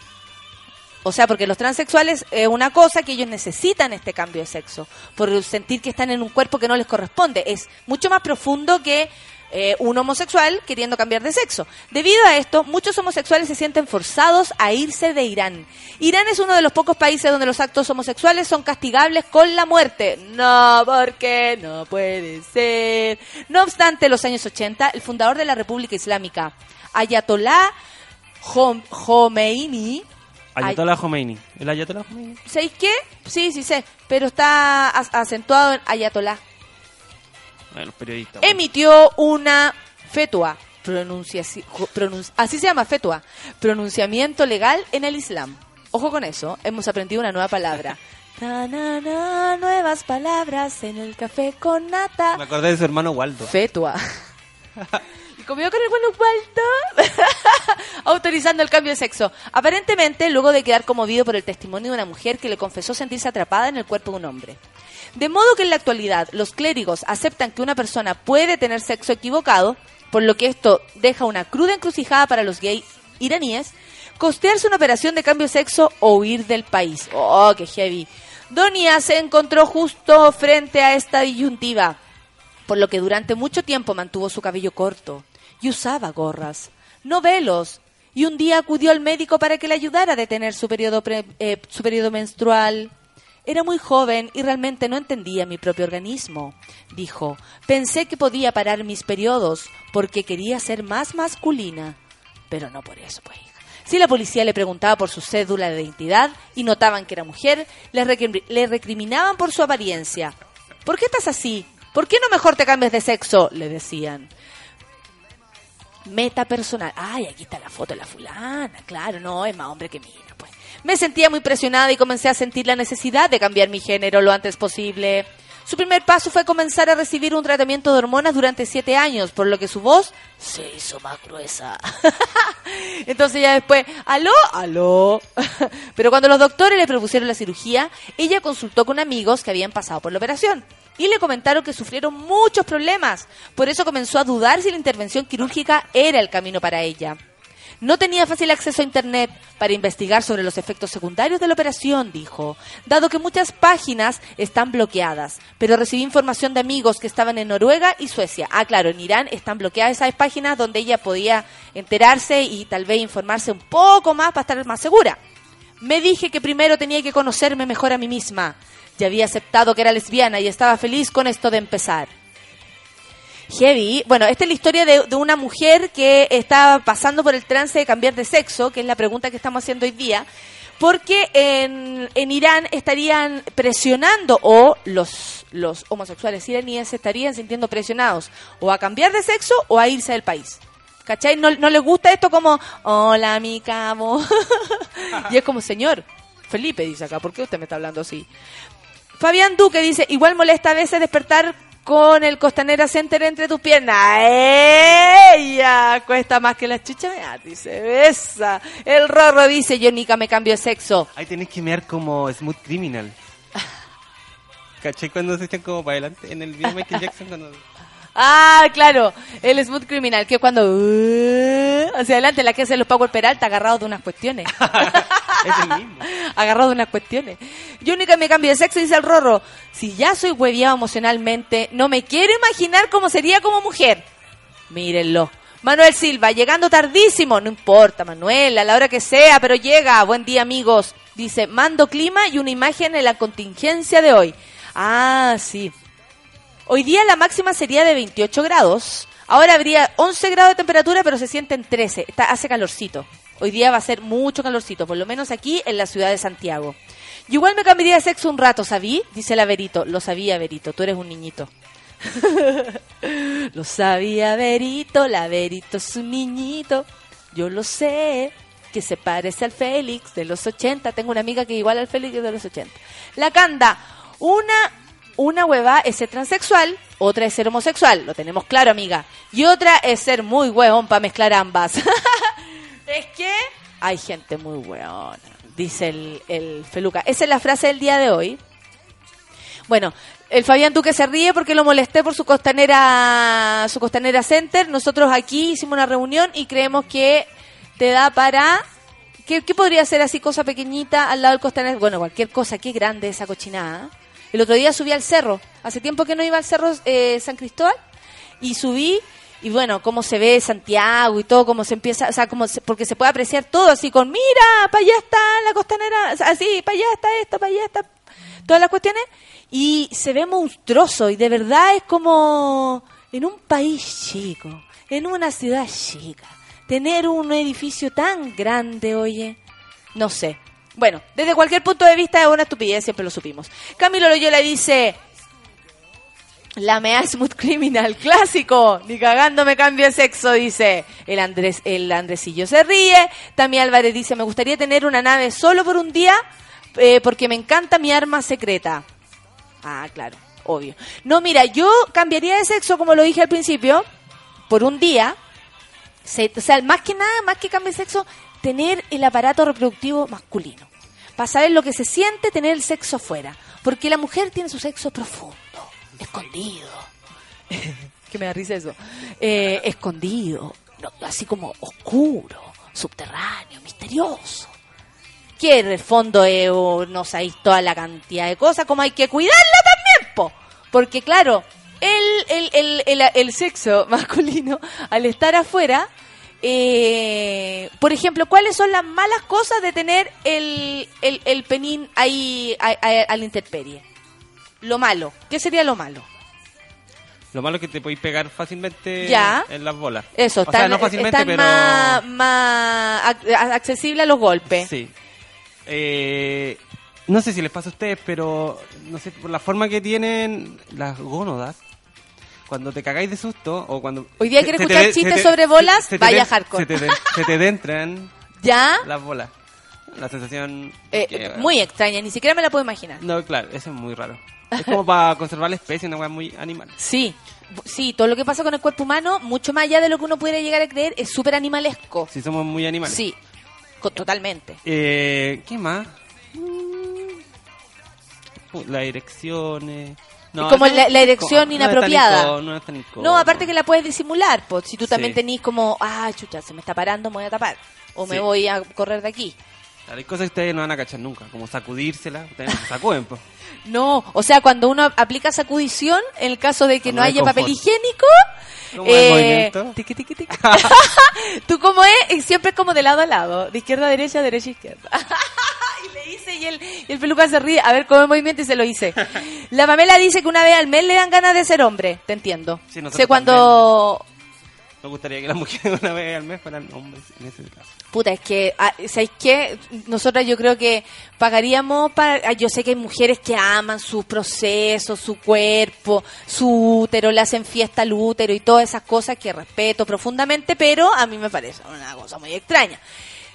O sea, porque los transexuales es una cosa que ellos necesitan este cambio de sexo, por sentir que están en un cuerpo que no les corresponde. Es mucho más profundo que eh, un homosexual queriendo cambiar de sexo. Debido a esto, muchos homosexuales se sienten forzados a irse de Irán. Irán es uno de los pocos países donde los actos homosexuales son castigables con la muerte. No, porque no puede ser. No obstante, en los años 80, el fundador de la República Islámica, Ayatollah Khomeini, Ayatollah Khomeini. ¿El Ayatollah Khomeini? ¿Sabéis qué? Sí, sí sé, pero está acentuado en Ayatollah. Bueno, los periodistas. bueno. Emitió una fetua, así se llama fetua, pronunciamiento legal en el Islam. Ojo con eso, hemos aprendido una nueva palabra. Na, na, na, nuevas palabras en el café con nata. Me acordé de su hermano Waldo. Fetua. Y comió con el bueno Waldo, autorizando el cambio de sexo. Aparentemente, luego de quedar conmovido por el testimonio de una mujer que le confesó sentirse atrapada en el cuerpo de un hombre. De modo que en la actualidad los clérigos aceptan que una persona puede tener sexo equivocado, por lo que esto deja una cruda encrucijada para los gays iraníes, costearse una operación de cambio de sexo o huir del país. Oh, qué heavy. Donia se encontró justo frente a esta disyuntiva por lo que durante mucho tiempo mantuvo su cabello corto y usaba gorras, no velos, y un día acudió al médico para que le ayudara a detener su periodo, pre- eh, su periodo menstrual. Era muy joven y realmente no entendía mi propio organismo, dijo. Pensé que podía parar mis periodos porque quería ser más masculina. Pero no por eso, pues. Si la policía le preguntaba por su cédula de identidad y notaban que era mujer, le, recrim- le recriminaban por su apariencia. ¿Por qué estás así? ¿Por qué no mejor te cambias de sexo? Le decían. Meta personal. Ay, aquí está la foto de la fulana. Claro, no, es más hombre que mina, pues. Me sentía muy presionada y comencé a sentir la necesidad de cambiar mi género lo antes posible. Su primer paso fue comenzar a recibir un tratamiento de hormonas durante siete años, por lo que su voz se hizo más gruesa. Entonces ya después, aló, aló. Pero cuando los doctores le propusieron la cirugía, ella consultó con amigos que habían pasado por la operación y le comentaron que sufrieron muchos problemas. Por eso comenzó a dudar si la intervención quirúrgica era el camino para ella. No tenía fácil acceso a Internet para investigar sobre los efectos secundarios de la operación, dijo, dado que muchas páginas están bloqueadas. Pero recibí información de amigos que estaban en Noruega y Suecia. Ah, claro, en Irán están bloqueadas esas páginas donde ella podía enterarse y tal vez informarse un poco más para estar más segura. Me dije que primero tenía que conocerme mejor a mí misma. Ya había aceptado que era lesbiana y estaba feliz con esto de empezar. Heavy. Bueno, esta es la historia de, de, una mujer que está pasando por el trance de cambiar de sexo, que es la pregunta que estamos haciendo hoy día, porque en, en Irán estarían presionando o los, los homosexuales iraníes estarían sintiendo presionados o a cambiar de sexo o a irse del país. ¿Cachai? No, no les gusta esto como, hola, mi cabo. y es como, señor, Felipe dice acá, ¿por qué usted me está hablando así? Fabián Duque dice, igual molesta a veces despertar con el Costanera Center entre tus piernas. ¡Ella! Cuesta más que la chucha dice, besa. El Rorro dice, yo nica me cambio de sexo. Ahí tenés que mirar como Smooth Criminal. ¿Caché cuando se echan como para adelante? En el video Michael Jackson cuando... Ah, claro, el Smooth Criminal, que cuando uh, hacia adelante la que hace los Power Peralta agarrado de unas cuestiones. mismo. agarrado de unas cuestiones. Yo única me cambio de sexo, dice el Rorro. Si ya soy hueviado emocionalmente, no me quiero imaginar cómo sería como mujer. Mírenlo. Manuel Silva, llegando tardísimo. No importa, Manuel, a la hora que sea, pero llega. Buen día, amigos. Dice, mando clima y una imagen en la contingencia de hoy. Ah, sí. Hoy día la máxima sería de 28 grados. Ahora habría 11 grados de temperatura, pero se sienten 13. Está, hace calorcito. Hoy día va a ser mucho calorcito, por lo menos aquí en la ciudad de Santiago. Y igual me cambiaría de sexo un rato, ¿sabí? Dice la Verito. Lo sabía, Verito. Tú eres un niñito. lo sabía, Verito. La Verito es un niñito. Yo lo sé. Que se parece al Félix de los 80. Tengo una amiga que igual al Félix de los 80. La Canda. Una una hueva es ser transexual, otra es ser homosexual, lo tenemos claro, amiga. Y otra es ser muy hueón para mezclar ambas. es que hay gente muy hueona, dice el, el Feluca. Esa es la frase del día de hoy. Bueno, el Fabián Duque se ríe porque lo molesté por su costanera, su costanera center. Nosotros aquí hicimos una reunión y creemos que te da para ¿Qué, ¿Qué, podría ser así, cosa pequeñita al lado del costanera? Bueno, cualquier cosa, qué grande esa cochinada. El otro día subí al cerro. Hace tiempo que no iba al cerro eh, San Cristóbal. Y subí y bueno, cómo se ve Santiago y todo, cómo se empieza, o sea, como se, porque se puede apreciar todo así con, mira, para allá está la costanera, así, para allá está esto, para allá está, todas las cuestiones, y se ve monstruoso y de verdad es como en un país chico, en una ciudad chica, tener un edificio tan grande, oye, no sé, bueno, desde cualquier punto de vista es una estupidez, siempre lo supimos. Camilo Loyola dice, la mea smooth criminal, clásico, ni cagando me cambio de sexo, dice. El Andrés, el Andresillo se ríe. También Álvarez dice, me gustaría tener una nave solo por un día, eh, porque me encanta mi arma secreta. Ah, claro, obvio. No, mira, yo cambiaría de sexo, como lo dije al principio, por un día. Se, o sea, más que nada, más que cambiar de sexo, tener el aparato reproductivo masculino. Para saber lo que se siente tener el sexo fuera. Porque la mujer tiene su sexo profundo, escondido. que me da risa eso. Eh, escondido, así como oscuro, subterráneo, misterioso. Que en el fondo eh, no sabéis toda la cantidad de cosas, como hay que cuidarla también, po. Porque claro, el, el, el, el, el sexo masculino, al estar afuera, eh, por ejemplo, ¿cuáles son las malas cosas de tener el, el, el penín ahí a, a, a, la intemperie? Lo malo. ¿Qué sería lo malo? Lo malo es que te podéis pegar fácilmente ¿Ya? en las bolas. Eso, o están, sea, no fácilmente, están pero... más, más accesible a los golpes. Sí. Eh, no sé si les pasa a ustedes, pero no sé, por la forma que tienen las gónodas, cuando te cagáis de susto o cuando... Hoy día quieres escuchar chistes sobre bolas, se, se vaya hardcore. Se te, se te dentran ¿Ya? las bolas. La sensación... Eh, que, muy extraña, ni siquiera me la puedo imaginar. No, claro, eso es muy raro. Es como para conservar la especie, una cosa muy animal. Sí, sí, todo lo que pasa con el cuerpo humano, mucho más allá de lo que uno pudiera llegar a creer, es súper animalesco. Sí, somos muy animales. Sí, totalmente. Eh, ¿Qué más? Las erecciones, No, como la, erección inapropiada. No, incómodo, incómodo. Aparte que la puedes disimular, pues si tú también Sí. tenés como, ah, chucha, se me está parando, me voy a tapar. O me voy a correr de aquí. Hay cosas que ustedes no van a cachar nunca, como sacudírsela, ustedes no se sacuden, pues. No, o sea, cuando uno aplica sacudición, en el caso de que no hay haya papel higiénico, ¿Cómo es movimiento? tiqui, tiqui, tiqui. tú como es, es siempre como de lado a lado, de izquierda a derecha, derecha a izquierda. y le hice y el, y el peluca se ríe, a ver cómo es el movimiento y se lo hice. La Pamela dice que una vez al mes le dan ganas de ser hombre, te entiendo. Sí, sé cuando... Me gustaría que las mujeres una vez al mes fueran hombres en ese caso. Puta, es que, ah, ¿sabes qué? Nosotras yo creo que pagaríamos para... ah, Yo sé que hay mujeres que aman sus procesos, su cuerpo, su útero, le hacen fiesta al útero y todas esas cosas que respeto profundamente, pero a mí me parece una cosa muy extraña.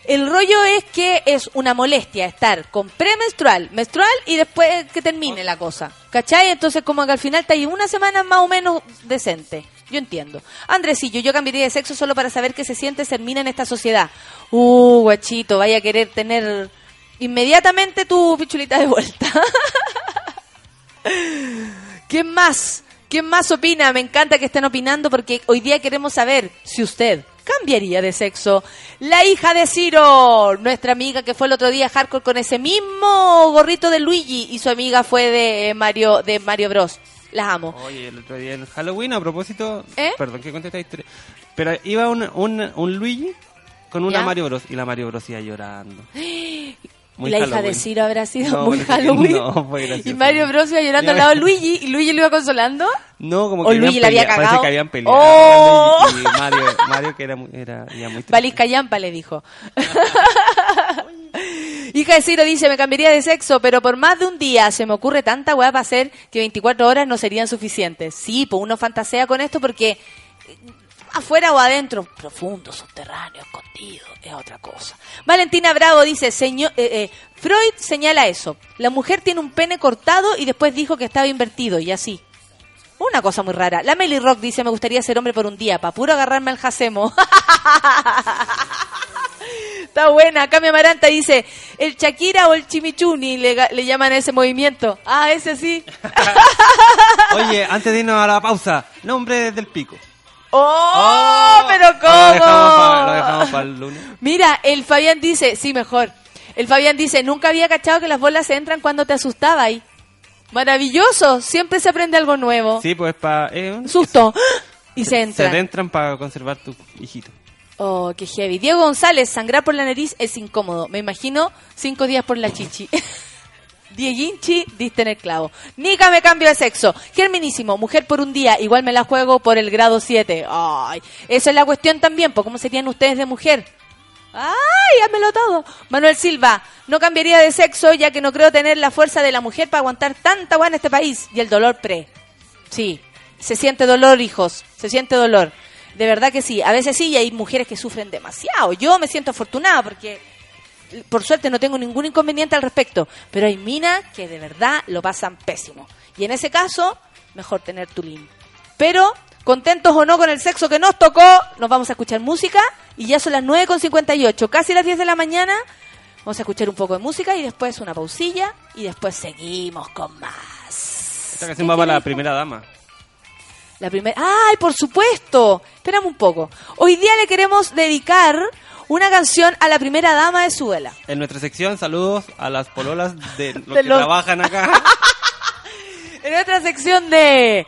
El rollo es que es una molestia estar con premenstrual, menstrual y después que termine la cosa. ¿Cachai? Entonces como que al final está ahí una semana más o menos decente. Yo entiendo. Andresillo, yo cambiaría de sexo solo para saber qué se siente ser mina en esta sociedad. Uh, guachito, vaya a querer tener inmediatamente tu pichulita de vuelta. ¿Quién más? ¿Quién más opina? Me encanta que estén opinando porque hoy día queremos saber si usted cambiaría de sexo. La hija de Ciro, nuestra amiga que fue el otro día hardcore con ese mismo gorrito de Luigi y su amiga fue de Mario de Mario Bros. Las amo. Oye, el otro día en Halloween, a propósito, ¿Eh? perdón que cuente esta historia, pero iba un, un, un Luigi con una ¿Ya? Mario Bros. y la Mario Bros. iba llorando. Muy la hija de Halloween. Ciro habrá sido No, muy Halloween. no, fue gracioso. y Mario Bros iba llorando al lado de Luigi y Luigi lo iba consolando. No, como O que Luigi habían la había peleado, Parece cagado. que habían peleado. ¡Oh! Luigi Y Mario, Mario que era, muy- era ya muy. Valisca Yampa le dijo. Hija de Ciro dice, me cambiaría de sexo, pero por más de un día se me ocurre tanta weá para hacer que 24 horas no serían suficientes. Sí, pues uno fantasea con esto porque eh, afuera o adentro, profundo, subterráneo, escondido, es otra cosa. Valentina Bravo dice, señor, eh, eh, Freud señala eso. La mujer tiene un pene cortado y después dijo que estaba invertido y así. Una cosa muy rara. La Melly Rock dice, me gustaría ser hombre por un día, para puro agarrarme al jacemo. Está buena. Cami Amaranta dice, el Shakira o el Chimichuni le, llaman a ese movimiento. Ah, ese sí. Oye, antes de irnos a la pausa, nombre del pico. ¡Oh! pero Lo dejamos ¿cómo? para, lo dejamos para el lunes. Mira, el Fabián dice, sí, mejor. El Fabián dice, nunca había cachado que las bolas se entran cuando te asustaba ahí. Maravilloso, siempre se aprende algo nuevo. Sí, pues para... Eh, Susto. Y se Se entra. te entran para conservar tu hijito. Oh, qué heavy. Diego González, sangrar por la nariz es incómodo. Me imagino cinco días por la chichi. Dieguinchi, diste en el clavo. Nica me cambio de sexo. Germinísimo, mujer por un día, igual me la juego por el grado 7. Ay, esa es la cuestión también, ¿cómo serían ustedes de mujer? ¡Ay, hámelo todo! Manuel Silva, no cambiaría de sexo ya que no creo tener la fuerza de la mujer para aguantar tanta agua en este país. Y el dolor pre. Sí, se siente dolor, hijos, se siente dolor. De verdad que sí, a veces sí y hay mujeres que sufren demasiado. Yo me siento afortunada porque por suerte no tengo ningún inconveniente al respecto, pero hay minas que de verdad lo pasan pésimo. Y en ese caso, mejor tener tu link. Pero, contentos o no con el sexo que nos tocó, nos vamos a escuchar música y ya son las 9.58, casi las 10 de la mañana. Vamos a escuchar un poco de música y después una pausilla y después seguimos con más. Esta canción va para la primera dama. La primera. ¡Ay, por supuesto! Espérame un poco. Hoy día le queremos dedicar una canción a la primera dama de Suela. En nuestra sección, saludos a las pololas de los De que los- trabajan acá. En otra sección de.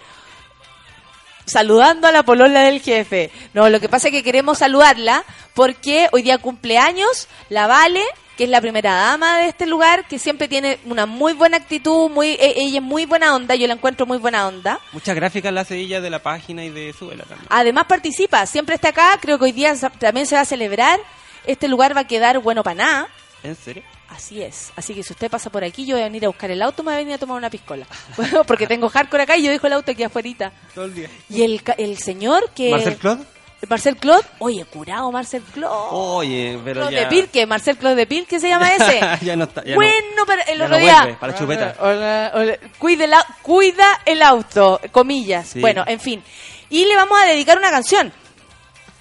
Saludando a la polola del jefe. No, lo que pasa es que queremos saludarla porque hoy día cumpleaños la Vale, que es la primera dama de este lugar, que siempre tiene una muy buena actitud, muy e- ella es muy buena onda, yo la encuentro muy buena onda. Muchas gráficas la hace ella de la página y de su vela también. Además participa, siempre está acá, creo que hoy día también se va a celebrar. Este lugar va a quedar bueno para nada. ¿En serio? Así es. Así que si usted pasa por aquí, yo voy a venir a buscar el auto, me voy a venir a tomar una piscola. Bueno, porque tengo hardcore acá y yo dejo el auto aquí afuera. Todo el día. Y el, ca- el señor que... ¿Marcel Claude? Marcel Claude. Oye, curado Marcel Claude. Oye, pero Claude ya... de Pirque, Marcel Claude de Pirque se llama ese. ya no está. Ya bueno, pero el ya otro no día... vuelve, para chupeta. Hola, hola. Cuide el au- cuida el auto, comillas. Sí. Bueno, en fin. Y le vamos a dedicar una canción.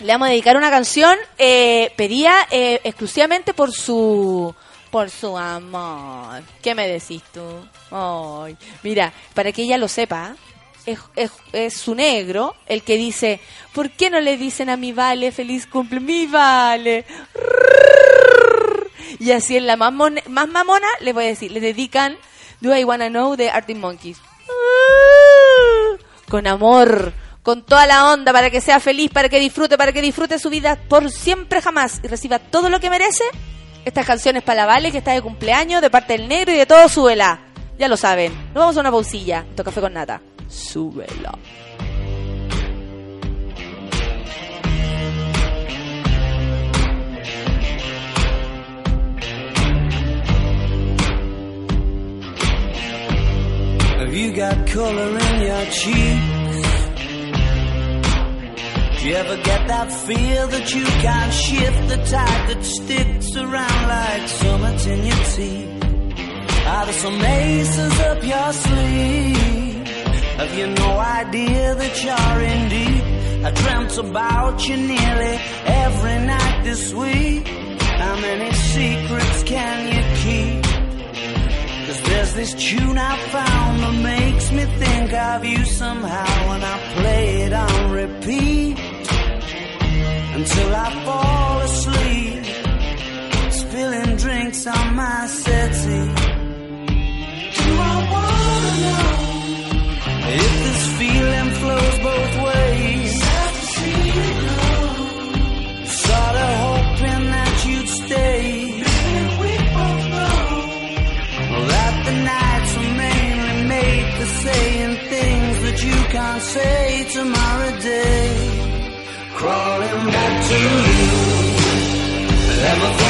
Le vamos a dedicar una canción eh, pedida eh, exclusivamente por su por su amor. ¿Qué me decís tú? Ay, mira, para que ella lo sepa, es, su negro el que dice, ¿por qué no le dicen a mi vale feliz cumple? Mi vale. Y así en la más, mon- más mamona le voy a decir, le dedican Do I Wanna Know de Arctic Monkeys. Con amor, con toda la onda para que sea feliz, para que disfrute, para que disfrute su vida por siempre jamás y reciba todo lo que merece. Estas canciones para la Vale que está de cumpleaños de parte del negro y de todo súbela. Ya lo saben. Nos vamos a una pausilla. Es café con nata. Súbela. Have you got color in your cheeks? Do you ever get that feel that you can't shift the tide that sticks around like summits in your teeth? Are there some aces up your sleeve? Have you no idea that you're in deep? I dreamt about you nearly every night this week. How many secrets can you keep? Cause there's this tune I found that makes me think of you somehow and I play it on repeat until I fall asleep spilling drinks on my settee Do I wanna know if this feeling flows both ways hoping that you'd stay we both know that the nights were mainly made for saying things that you can't say tomorrow day. Crawling back to you. Never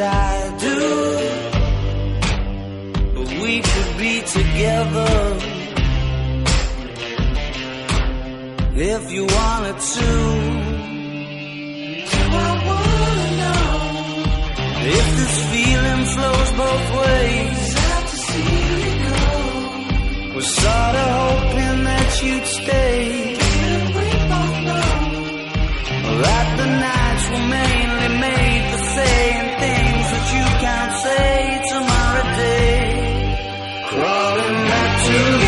I do. But we could be together if you wanted to. I wanna know if this feeling flows both ways. Was sorta hoping that you'd stay. That the nights were made to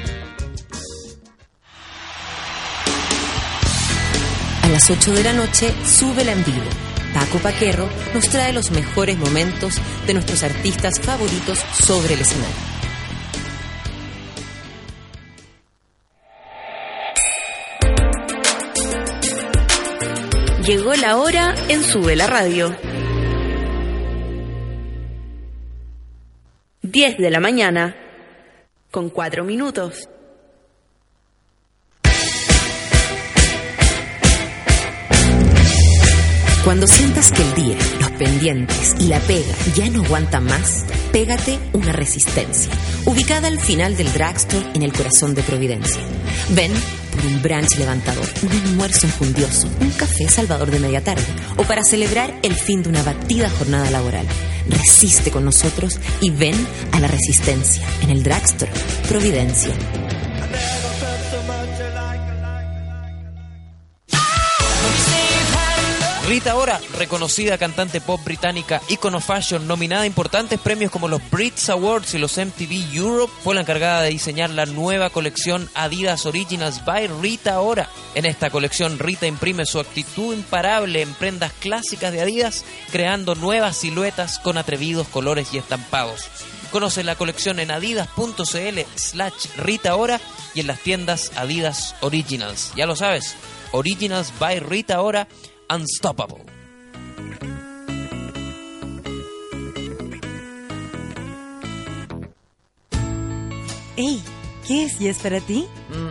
Las 8 de la noche, sube la en vivo. Paco Paquerro nos trae los mejores momentos de nuestros artistas favoritos sobre el escenario. Llegó la hora en Sube la Radio. 10 de la mañana, con 4 minutos. Cuando sientas que el día, los pendientes y la pega ya no aguantan más, pégate una resistencia, ubicada al final del dragstore en el corazón de Providencia. Ven por un brunch levantador, un almuerzo enjundioso, un café salvador de media tarde o para celebrar el fin de una batida jornada laboral. Resiste con nosotros y ven a la resistencia en el dragstore Providencia. Rita Ora, reconocida cantante pop británica, icono fashion, nominada a importantes premios como los Brits Awards y los MTV Europe, fue la encargada de diseñar la nueva colección Adidas Originals by Rita Ora. En esta colección, Rita imprime su actitud imparable en prendas clásicas de Adidas, creando nuevas siluetas con atrevidos colores y estampados. Conoce la colección en adidas.cl slash Rita Ora y en las tiendas Adidas Originals. Ya lo sabes, Originals by Rita Ora Unstoppable. Ey, ¿qué es Yes para ti? Mm,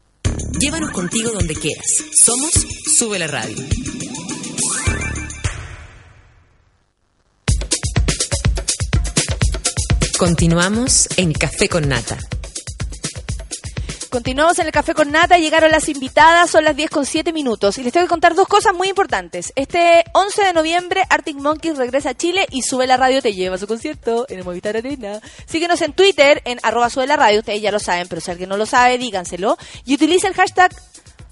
Llévanos contigo donde quieras. Somos Sube la Radio. Continuamos en Café con Nata. Continuamos en el Café con Nata, llegaron las invitadas, son las 10 con 7 minutos. Y les tengo que contar dos cosas muy importantes. Este 11 de noviembre, Arctic Monkeys regresa a Chile y Sube la Radio te lleva a su concierto en el Movistar Arena. Síguenos en Twitter, en arroba Sube la Radio, ustedes ya lo saben, pero si alguien no lo sabe, díganselo. Y utiliza el hashtag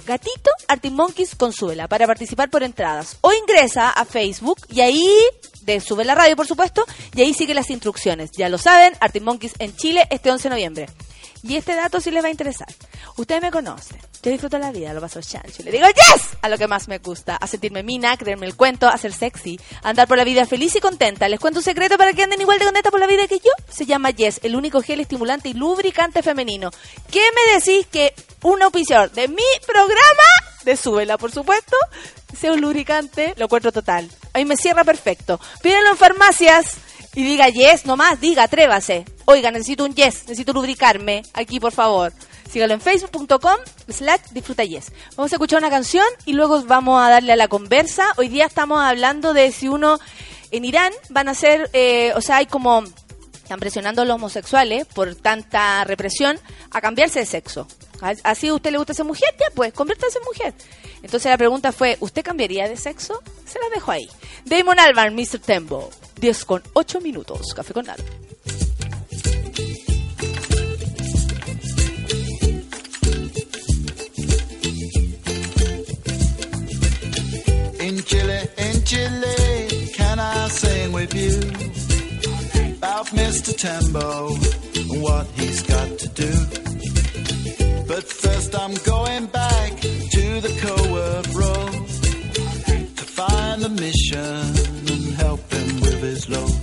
gatito Arctic Monkeys con Suela para participar por entradas. O ingresa a Facebook y ahí de Sube la Radio, por supuesto, y ahí sigue las instrucciones. Ya lo saben, Arctic Monkeys en Chile este 11 de noviembre. Y este dato sí les va a interesar. Ustedes me conocen. Yo disfruto la vida, lo paso chancho. Y le digo yes a lo que más me gusta. A sentirme mina, creerme el cuento, a ser sexy, a andar por la vida feliz y contenta. Les cuento un secreto para que anden igual de contenta por la vida que yo. Se llama Yes, el único gel estimulante y lubricante femenino. ¿Qué me decís que un auspiciador de mi programa, de Súbela por supuesto, sea un lubricante? Lo encuentro total. Ahí me cierra perfecto. Pídenlo en farmacias y diga yes, nomás, diga, atrévase. Oiga, necesito un yes, necesito lubricarme. Aquí, por favor. Sígalo en facebook.com slash disfruta yes. Vamos a escuchar una canción y luego vamos a darle a la conversa. Hoy día estamos hablando de si uno en Irán van a ser, eh, o sea, hay como, están presionando a los homosexuales por tanta represión a cambiarse de sexo. Así a usted le gusta ser mujer, ya pues, conviértase en mujer. Entonces la pregunta fue, ¿usted cambiaría de sexo? Se la dejo ahí. Damon Albarn, Mr. Tembo. 10 con 8 minutos. Café con nada. In Chile, in Chile, can I sing with you about Mr. Tembo and what he's got to do? But first, I'm going back the mission and help him with his load.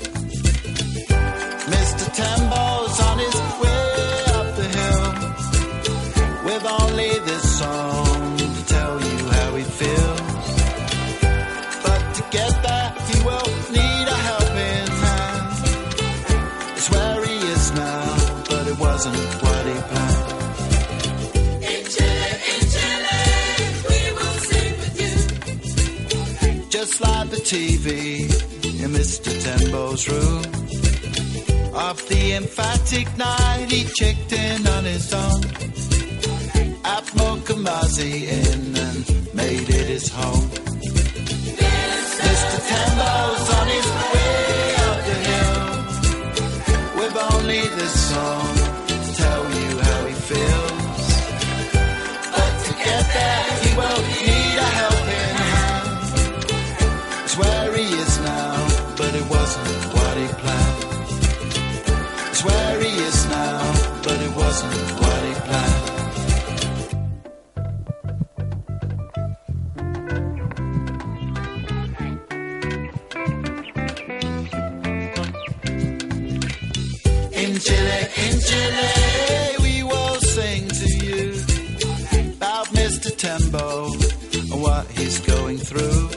Just like the TV in Mr. Tembo's room. Of the emphatic night, he checked in on his own. At Mokumazi Inn and made it his home. Mr. Tembo's on his way up the hill with only this song to tell you how he feels. But to get there, he will In Chile, in Chile, we will sing to you about Mr. Tembo and what he's going through.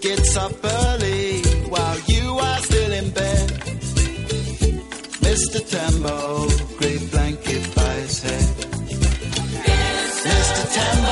Gets up early while you are still in bed. Mr. Tembo, great blanket by his head. Mr. Tembo's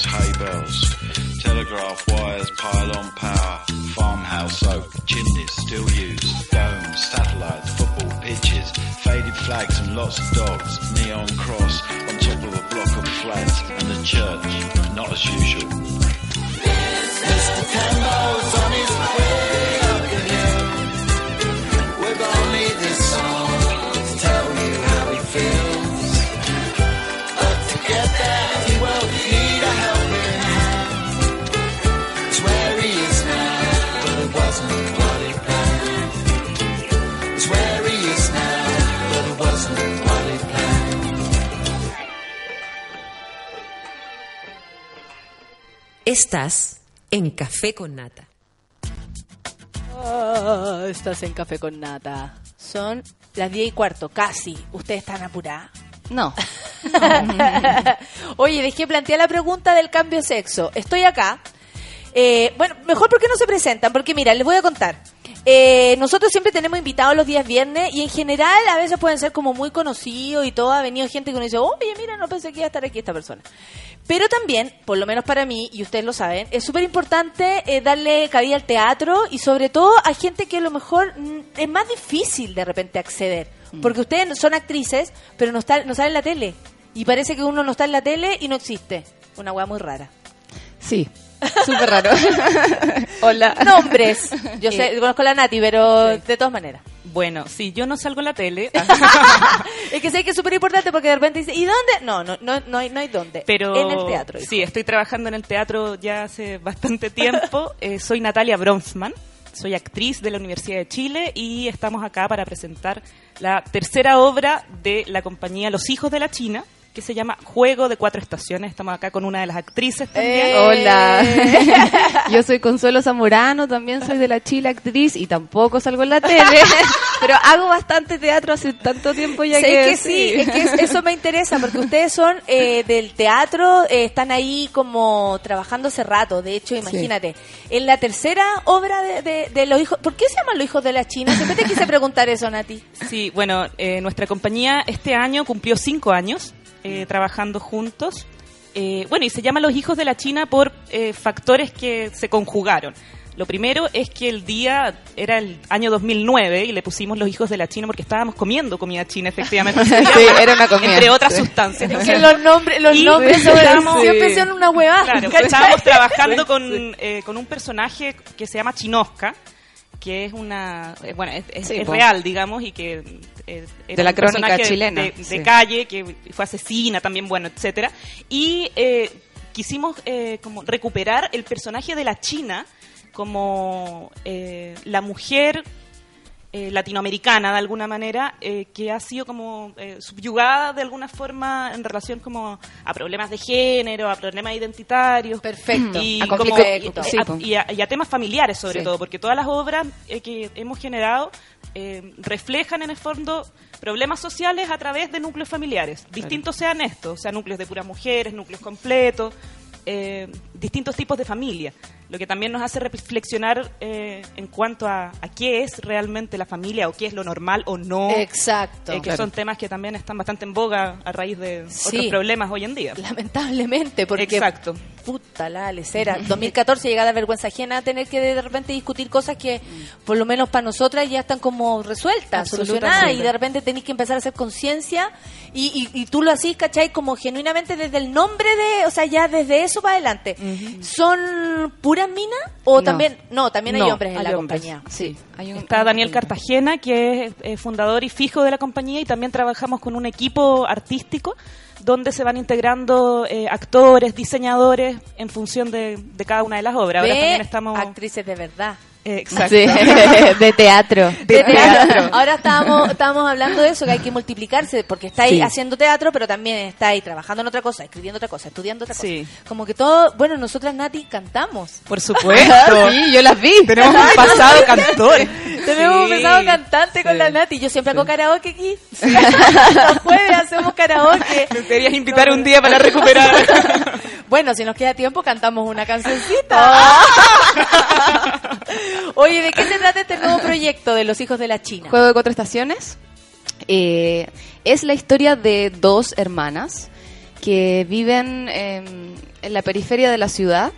canals, hay bells, telegraph wires, pylon power, farmhouse oak, chimneys still used, domes, satellites, football pitches, faded flags and lots of dogs, neon cross on top of a block of flats, and the church, not as usual. Estás en Café con Nata. Ah, estás en Café con Nata. Son las 10 y cuarto, casi. ¿Ustedes están apuradas? No. Oye, dejé plantear la pregunta del cambio de sexo. Estoy acá. Eh, bueno, mejor porque no se presentan, porque mira, les voy a contar. Eh, nosotros siempre tenemos invitados los días viernes y en general a veces pueden ser como muy conocidos y todo. Ha venido gente que uno dice, oye, mira, no pensé que iba a estar aquí esta persona. Pero también, por lo menos para mí, y ustedes lo saben, es súper importante eh, darle cabida al teatro y sobre todo a gente que a lo mejor mm, es más difícil de repente acceder. Porque ustedes son actrices, pero no, está, no salen en la tele. Y parece que uno no está en la tele y no existe. Una weá muy rara. Sí, súper raro. Hola. Nombres. Yo sé, Eh, conozco a la Nati, pero de todas maneras. Bueno, sí, yo no salgo en la tele, Es que sé que es súper importante porque de repente dice, ¿y dónde? No, no, no, no hay, no hay dónde. pero En el teatro. hijo. sí, estoy trabajando en el teatro ya hace bastante tiempo. Eh, soy Natalia Bronsman, soy actriz de la Universidad de Chile y estamos acá para presentar la tercera obra de la compañía Los Hijos de la China, que se llama Juego de Cuatro Estaciones. Estamos acá con una de las actrices también. Eh. Hola. Yo soy Consuelo Zamorano, también soy de la Chile actriz y tampoco salgo en la tele, pero hago bastante teatro hace tanto tiempo ya Sé que, que sí, es que es- eso me interesa porque ustedes son eh, del teatro, eh, están ahí como trabajando hace rato. De hecho, imagínate, en la tercera obra de, de- de los hijos, ¿por qué se llaman los hijos de la China? Siempre te quise preguntar eso, Nati. Sí, bueno, eh, nuestra compañía este año cumplió cinco años eh, trabajando juntos. Eh, bueno, y se llama Los Hijos de la China por eh, factores que se conjugaron. Lo primero es que el día era el año 2009 y le pusimos Los Hijos de la China porque estábamos comiendo comida china, efectivamente. Sí, era una comida, Entre otras sí. sustancias. Es que los nombres, los Y nombres estábamos- siempre son una huevada. Claro, estábamos trabajando con, eh, con un personaje que se llama Chinosca, que es una, eh, bueno, es, es- Sí, es po. real, digamos, y que eh, era De la crónica chilena, de, de sí. calle, que fue asesina también, bueno, etcétera. Y eh, quisimos eh, como recuperar el personaje de la China como eh, la mujer eh, latinoamericana de alguna manera, eh, que ha sido como eh, subyugada de alguna forma en relación como a problemas de género, a problemas identitarios. Perfecto. Y, A como- y- Sí, a- y a, y a temas familiares sobre Sí. todo, porque todas las obras eh, que hemos generado eh, reflejan en el fondo problemas sociales a través de núcleos familiares, distintos sean estos, o sea, núcleos de puras mujeres, núcleos completos, eh, distintos tipos de familia, lo que también nos hace reflexionar eh, en cuanto a, a qué es realmente la familia o qué es lo normal o no. Exacto. eh, que Claro. son temas que también están bastante en boga a raíz de Sí. otros problemas hoy en día. Lamentablemente, porque. Exacto. Puta la lecera. 2014 llega a dar vergüenza ajena tener que de repente discutir cosas que, por lo menos para nosotras, ya están como resueltas, solucionadas. Y de repente tenéis que empezar a hacer conciencia. Y, y, y tú lo hacís, ¿cachai? Como genuinamente desde el nombre de. O sea, ya desde eso para adelante. ¿Son puras minas? ¿O No. también.? No, también hay No, hombres en hay la hombres, compañía. Sí. Hay un- Está Daniel Cartagena, que es eh, fundador y fijo de la compañía, y también trabajamos con un equipo artístico donde se van integrando eh, actores, diseñadores en función de, de cada una de las obras. Ahora también estamos... actrices de verdad. Exacto. Sí, de teatro. de teatro. Ahora estábamos, estábamos hablando de eso, que hay que multiplicarse, porque estáis Sí. haciendo teatro, pero también estáis trabajando en otra cosa, escribiendo otra cosa, estudiando otra cosa. Sí. Como que todo, bueno, nosotras, Nati, cantamos. Por supuesto. Sí, yo las vi. Tenemos un pasado cantor. Tenemos Sí. un pesado cantante con la Nati. Yo siempre hago karaoke aquí. Los jueves hacemos karaoke. Te deberías invitar un día para recuperar. Bueno, si nos queda tiempo, cantamos una cancioncita. Oye, ¿de qué se trata este nuevo proyecto de los hijos de la China? Juego de cuatro estaciones. Eh, es la historia de dos hermanas que viven em, en la periferia de la ciudad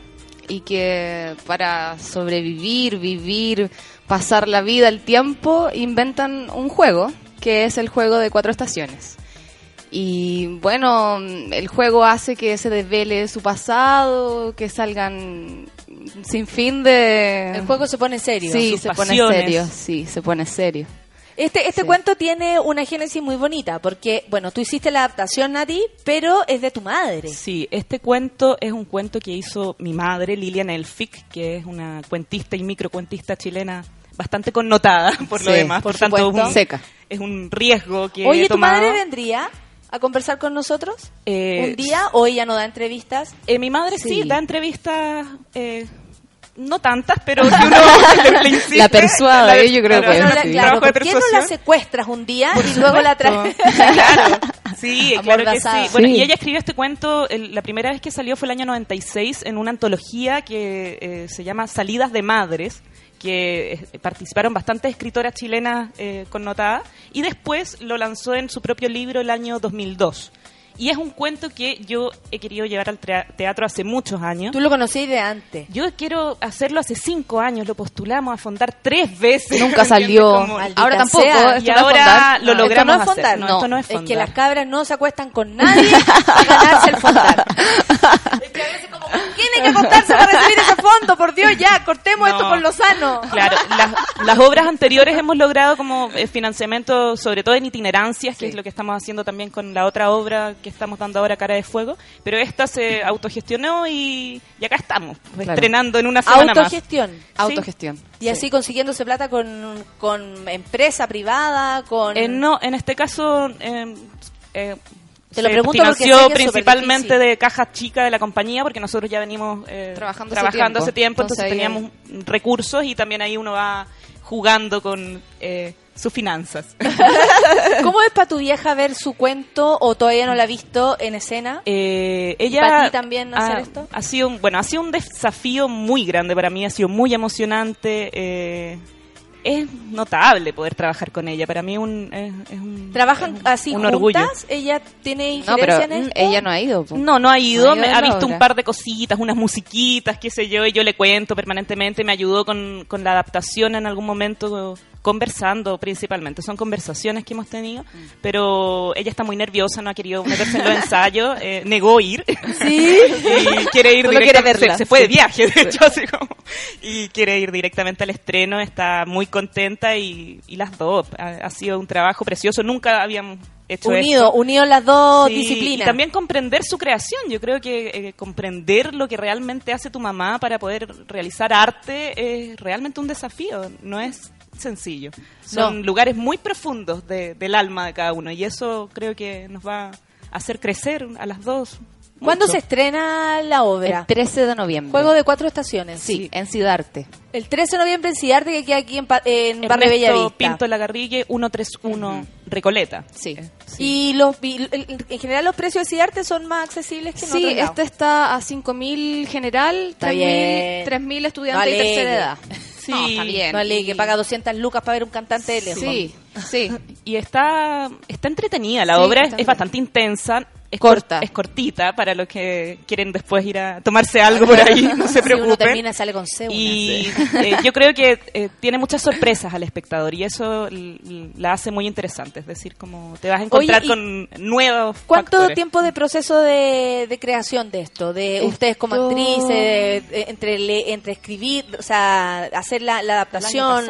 y que para sobrevivir, vivir, pasar la vida, el tiempo, inventan un juego que es el juego de cuatro estaciones. Y bueno, el juego hace que se desvele su pasado, que salgan sin fin de... El juego se pone serio. Sí, sus se pone serio, sí, se pone serio. Este, este Sí. cuento tiene una génesis muy bonita, porque, bueno, tú hiciste la adaptación, Nati, pero es de tu madre. Sí, este cuento es un cuento que hizo mi madre, Lilian Elfic, que es una cuentista y microcuentista chilena bastante connotada por lo demás. por Por, tanto, un, Seca. es un riesgo que Oye, he ¿tu madre vendría a conversar con nosotros Eh, un día o ella no da entrevistas? Eh, mi madre sí, Sí. da entrevistas, eh, no tantas, pero si uno le, le insiste, La persuade, la- yo creo que No la- sí. claro, ¿por qué no la secuestras un día y luego la traes? claro, sí, claro que sí. Amordazada. Bueno, Sí. y ella escribió este cuento, el- la primera vez que salió fue el año 96 en una antología que eh, se llama Salidas de Madres, que eh, participaron bastantes escritoras chilenas eh, connotadas, y después lo lanzó en su propio libro el año 2002. Y es un cuento que yo he querido llevar al teatro hace muchos años. Tú lo conocías de antes. Yo quiero hacerlo hace cinco años, lo postulamos a fondar tres veces. Nunca salió. Como- Ahora tampoco, sea. esto y no es ahora lo No, logramos esto no es fondar, hacer. No, esto no es Es fondar. que las cabras no se acuestan con nadie para ganarse el fondar. Es que a veces como, ¿quién hay que acostarse para recibir ese fondo? Por Dios, ya, cortemos esto por lo sano. Claro, las, las obras anteriores hemos logrado como eh, financiamiento, sobre todo en itinerancias, que es lo que estamos haciendo también con la otra obra que estamos dando ahora, Cara de Fuego, pero esta se autogestionó y, y acá estamos, pues, Claro. estrenando en una semana más. Autogestión. Autogestión. Y así consiguiéndose plata con, con empresa privada, con... Eh, no, en este caso... eh, eh, Te lo se pregunto porque sé financió principalmente de cajas chicas de la compañía porque nosotros ya venimos eh, Trabajando trabajando, hace tiempo, tiempo. entonces Entonces ahí teníamos recursos y también ahí uno va jugando con eh, sus finanzas. ¿Cómo es para tu vieja ver su cuento o todavía no la ha visto en escena? Eh, ella para ti también hacer ha, esto? ha sido un- bueno ha sido un desafío muy grande para mí ha sido muy emocionante eh, es notable poder trabajar con ella para mí un, es, es un ¿Trabajan así un orgullo juntas? ¿Ella tiene No, pero en esto? ella no ha ido. po. No, no ha ido, No ha ido me- a ha visto obra. un par de cositas, unas musiquitas, qué sé yo, y yo le cuento permanentemente, me ayudó con, con la adaptación en algún momento, conversando principalmente, son conversaciones que hemos tenido, Mm. pero ella está muy nerviosa, no ha querido meterse en los ensayos, eh, negó ir, Sí. y quiere ir quiere directamente, se, se fue de viaje, de hecho, así como, y quiere ir directamente al estreno, está muy contenta y, y las dos, ha, ha sido un trabajo precioso, nunca habíamos hecho Unido, esto. unido las dos Sí, disciplinas. Y también comprender su creación. Yo creo que eh, comprender lo que realmente hace tu mamá para poder realizar arte es realmente un desafío. No es sencillo. Son No. lugares muy profundos de- del alma de cada uno y eso creo que nos va a hacer crecer a las dos. ¿Cuándo mucho. se estrena la obra? El 13 de noviembre. Juego de cuatro estaciones. Sí, en Cidarte. El 13 de noviembre en Cidarte, que queda aquí en, Pa- en Barrio Bellavista. Pinto Lagarrigue 131 Recoleta. Sí. Y los y en general los precios de Cidarte son más accesibles que en Sí, este está a 5.000 general, Está 3.000 bien. 3.000 No estudiantes de tercera edad. Sí. No, está bien. Que paga 200 lucas para ver un cantante de lejos. Sí, sí. Y está, está entretenida, la Sí, obra es bastante intensa. Es Corta. cor- es cortita para los que quieren después ir a tomarse algo por ahí, no se Si uno preocupen. termina y sale con C. Y eh, yo creo que eh, tiene muchas sorpresas al espectador y eso la hace muy interesante. Es decir, como te vas a encontrar Oye, con nuevos. ¿Cuánto factores. tiempo de proceso de, de creación de esto? De ustedes como actrices, entre, le- entre escribir, o sea, hacer la, la adaptación.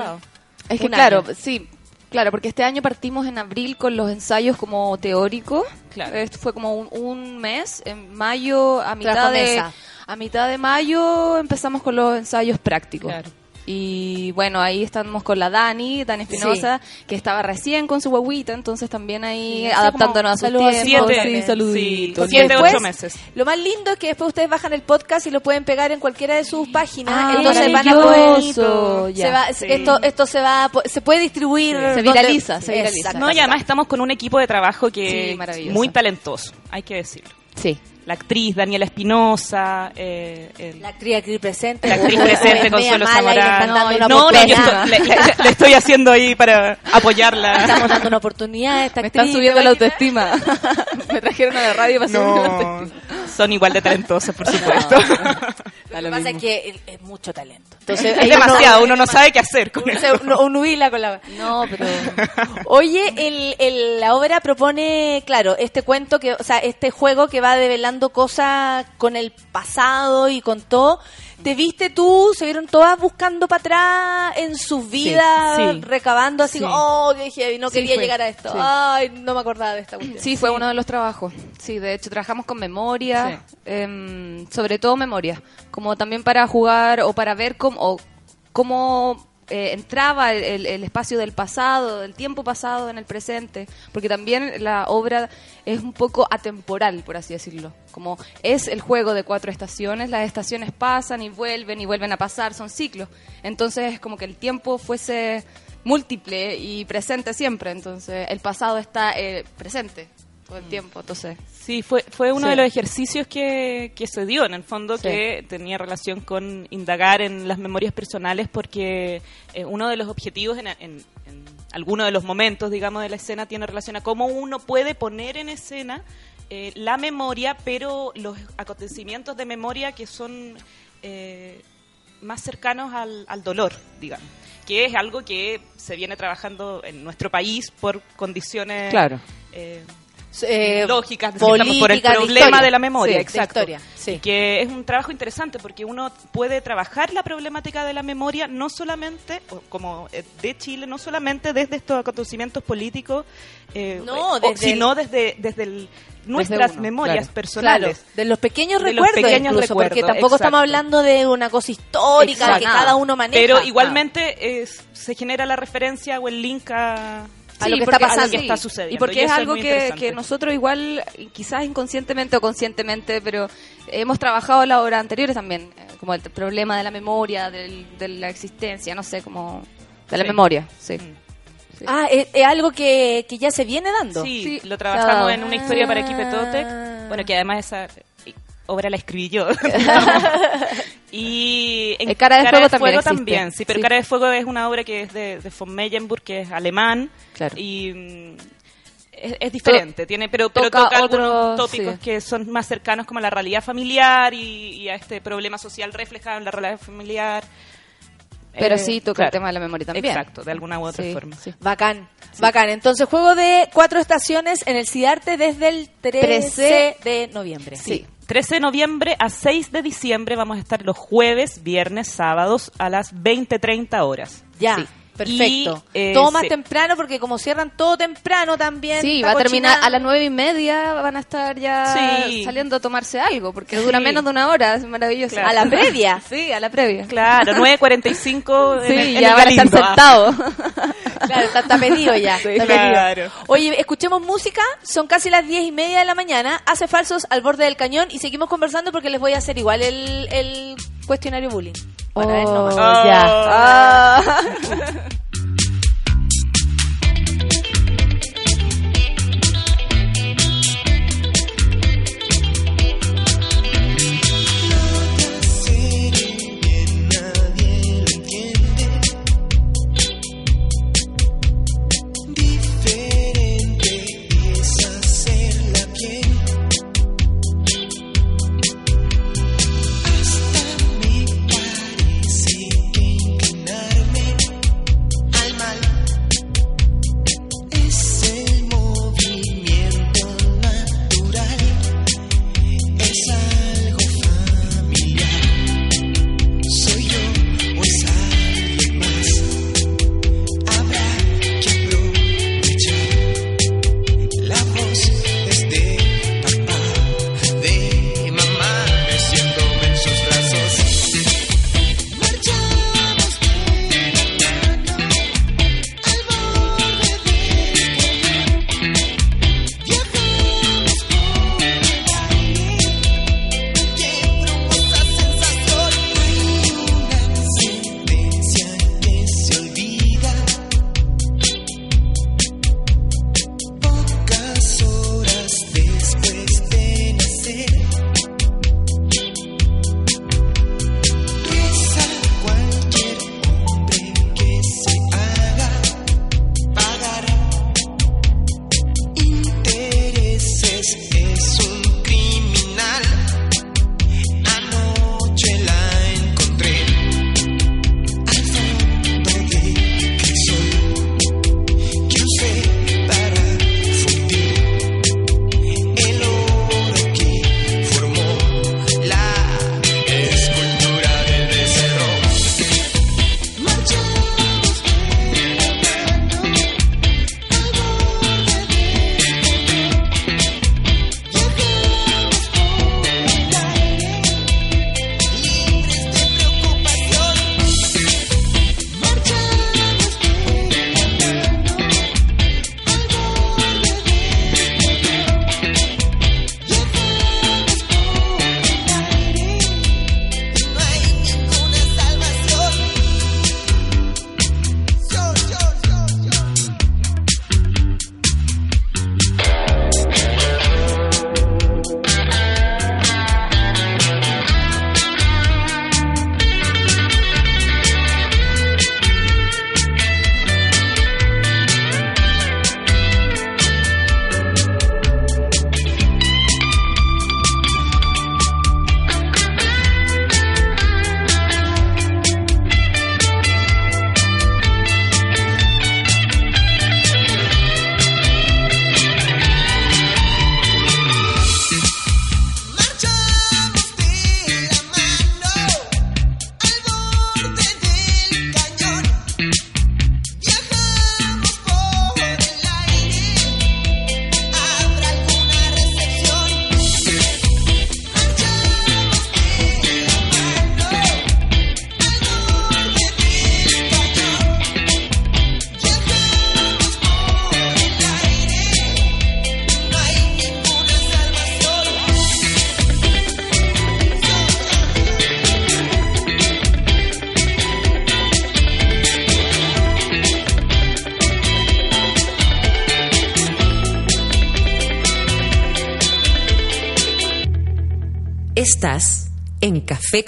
Es que claro, sí, claro, porque este año partimos en abril con los ensayos como teóricos. Claro. Esto fue como un, un mes. En mayo, a mitad de a mitad de mayo empezamos con los ensayos prácticos. Claro. Y bueno, ahí estamos con la Dani, Dani Espinosa, que estaba recién con su guaguita, entonces también ahí Sí, adaptándonos a sus tiempos. siete- sí, saluditos. siete, después- ocho meses. Lo más lindo es que después ustedes bajan el podcast y lo pueden pegar en cualquiera de sus páginas. Ah, entonces van a poder. se ya. va- Sí. esto, esto se va, se puede distribuir. Sí, se donde- viraliza, se viraliza. No, y además estamos con un equipo de trabajo que Sí, maravilloso. muy talentoso, hay que decirlo. Sí. La actriz Daniela Espinosa, eh, el- La actriz aquí presente. la actriz presente es Consuelo Zamorano. una No, no, yo estoy- le, le- le estoy haciendo ahí para apoyarla. Estamos dando una oportunidad a esta Me actriz. están subiendo ¿te la autoestima. Me trajeron a la radio para subirme la autoestima. Son igual de talentosas, por supuesto. Lo lo que pasa es que es- es mucho talento. Entonces, es demasiado, uno no sabe qué hacer con uno, eso. uno- uno hila con la... No, pero Oye, el, el- la obra propone, claro, este cuento que, o sea, este juego que va develando cosas con el pasado y con todo. ¿Te viste tú? ¿Se vieron todas buscando para atrás en sus vidas, sí. recabando así, Sí. oh, qué heavy, no quería fue. llegar a esto. Ay, no me acordaba de esta cuestión. Sí, fue uno de los trabajos. Sí, de hecho, trabajamos con memoria, em, sobre todo memoria, como también para jugar o para ver cómo, o cómo eh, entraba el, el- el espacio del pasado, del tiempo pasado en el presente, porque también la obra es un poco atemporal, por así decirlo. Como es el juego de cuatro estaciones, las estaciones pasan y vuelven y vuelven a pasar, son ciclos. Entonces es como que el tiempo fuese múltiple y presente siempre, entonces el pasado está eh, presente todo el tiempo, entonces Sí, fue, fue uno Sí. de los ejercicios que, que se dio, en el fondo, Sí. que tenía relación con indagar en las memorias personales, porque eh, uno de los objetivos en, en, en alguno de los momentos, digamos, de la escena tiene relación a cómo uno puede poner en escena eh, la memoria, pero los acontecimientos de memoria que son eh, más cercanos al, al dolor, digamos, que es algo que se viene trabajando en nuestro país por condiciones... Claro. eh, Eh, lógicas, estamos por el política, de problema historia. de la memoria, Sí, de exacto. historia, sí. Que es un trabajo interesante porque uno puede trabajar la problemática de la memoria no solamente, o como eh, de Chile, no solamente desde estos acontecimientos políticos, eh, No, o- desde sino desde, desde el- nuestras uno, memorias claro. personales. Claro, de los pequeños De los recuerdos, pequeños incluso, porque recuerdos, tampoco estamos exacto. hablando de una cosa histórica que Exacto. cada uno maneja. Pero igualmente es- se genera la referencia o el link a, A lo que está pasando. que está sucediendo. Y porque es algo que, que nosotros igual, quizás inconscientemente o conscientemente, pero hemos trabajado las obras anteriores también, eh, como el problema de la memoria, del- de la existencia, no sé, como de la Sí. memoria, sí. Mm. Ah, es, es algo que, que ya se viene dando. Sí, Sí, lo trabajamos ya. en una historia para Equipe Ah. Totec. Bueno, que además esa obra la escribí yo. y en Eh, Cara de Fuego también sí, pero Sí. Cara de Fuego es una obra que es de, de von Meyenburg, que es alemán. Claro. Y mm, es, es diferente, tiene, pero, pero toca otro- algunos tópicos sí. que son más cercanos como a la realidad familiar y, y a este problema social reflejado en la realidad familiar. Pero Eh, sí toca claro. el tema de la memoria también. Exacto, de alguna u otra Sí, forma. sí. Bacán, bacán. Entonces, juego de cuatro estaciones en el CIDARTE desde el 13 de noviembre. Sí. 13 de noviembre a 6 de diciembre vamos a estar los jueves, viernes, sábados a las 20.30 horas. Ya. Sí. Perfecto. Y, eh, todo más sí. temprano porque como cierran todo temprano también. Sí, va a terminar a las nueve y media, van a estar ya Sí. saliendo a tomarse algo, porque dura menos de una hora, es maravilloso. Claro. A la previa. Sí, a la previa. Claro, 9.45 en Sí, el- en ya el van a estar sentados. Claro, está, está pedido ya. Sí, está pedido. Oye, escuchemos música. Son casi las diez y media de la mañana. Hace falsos al borde del cañón y seguimos conversando porque les voy a hacer igual el, el cuestionario bullying. Nomás. Oh. Ya. Ah.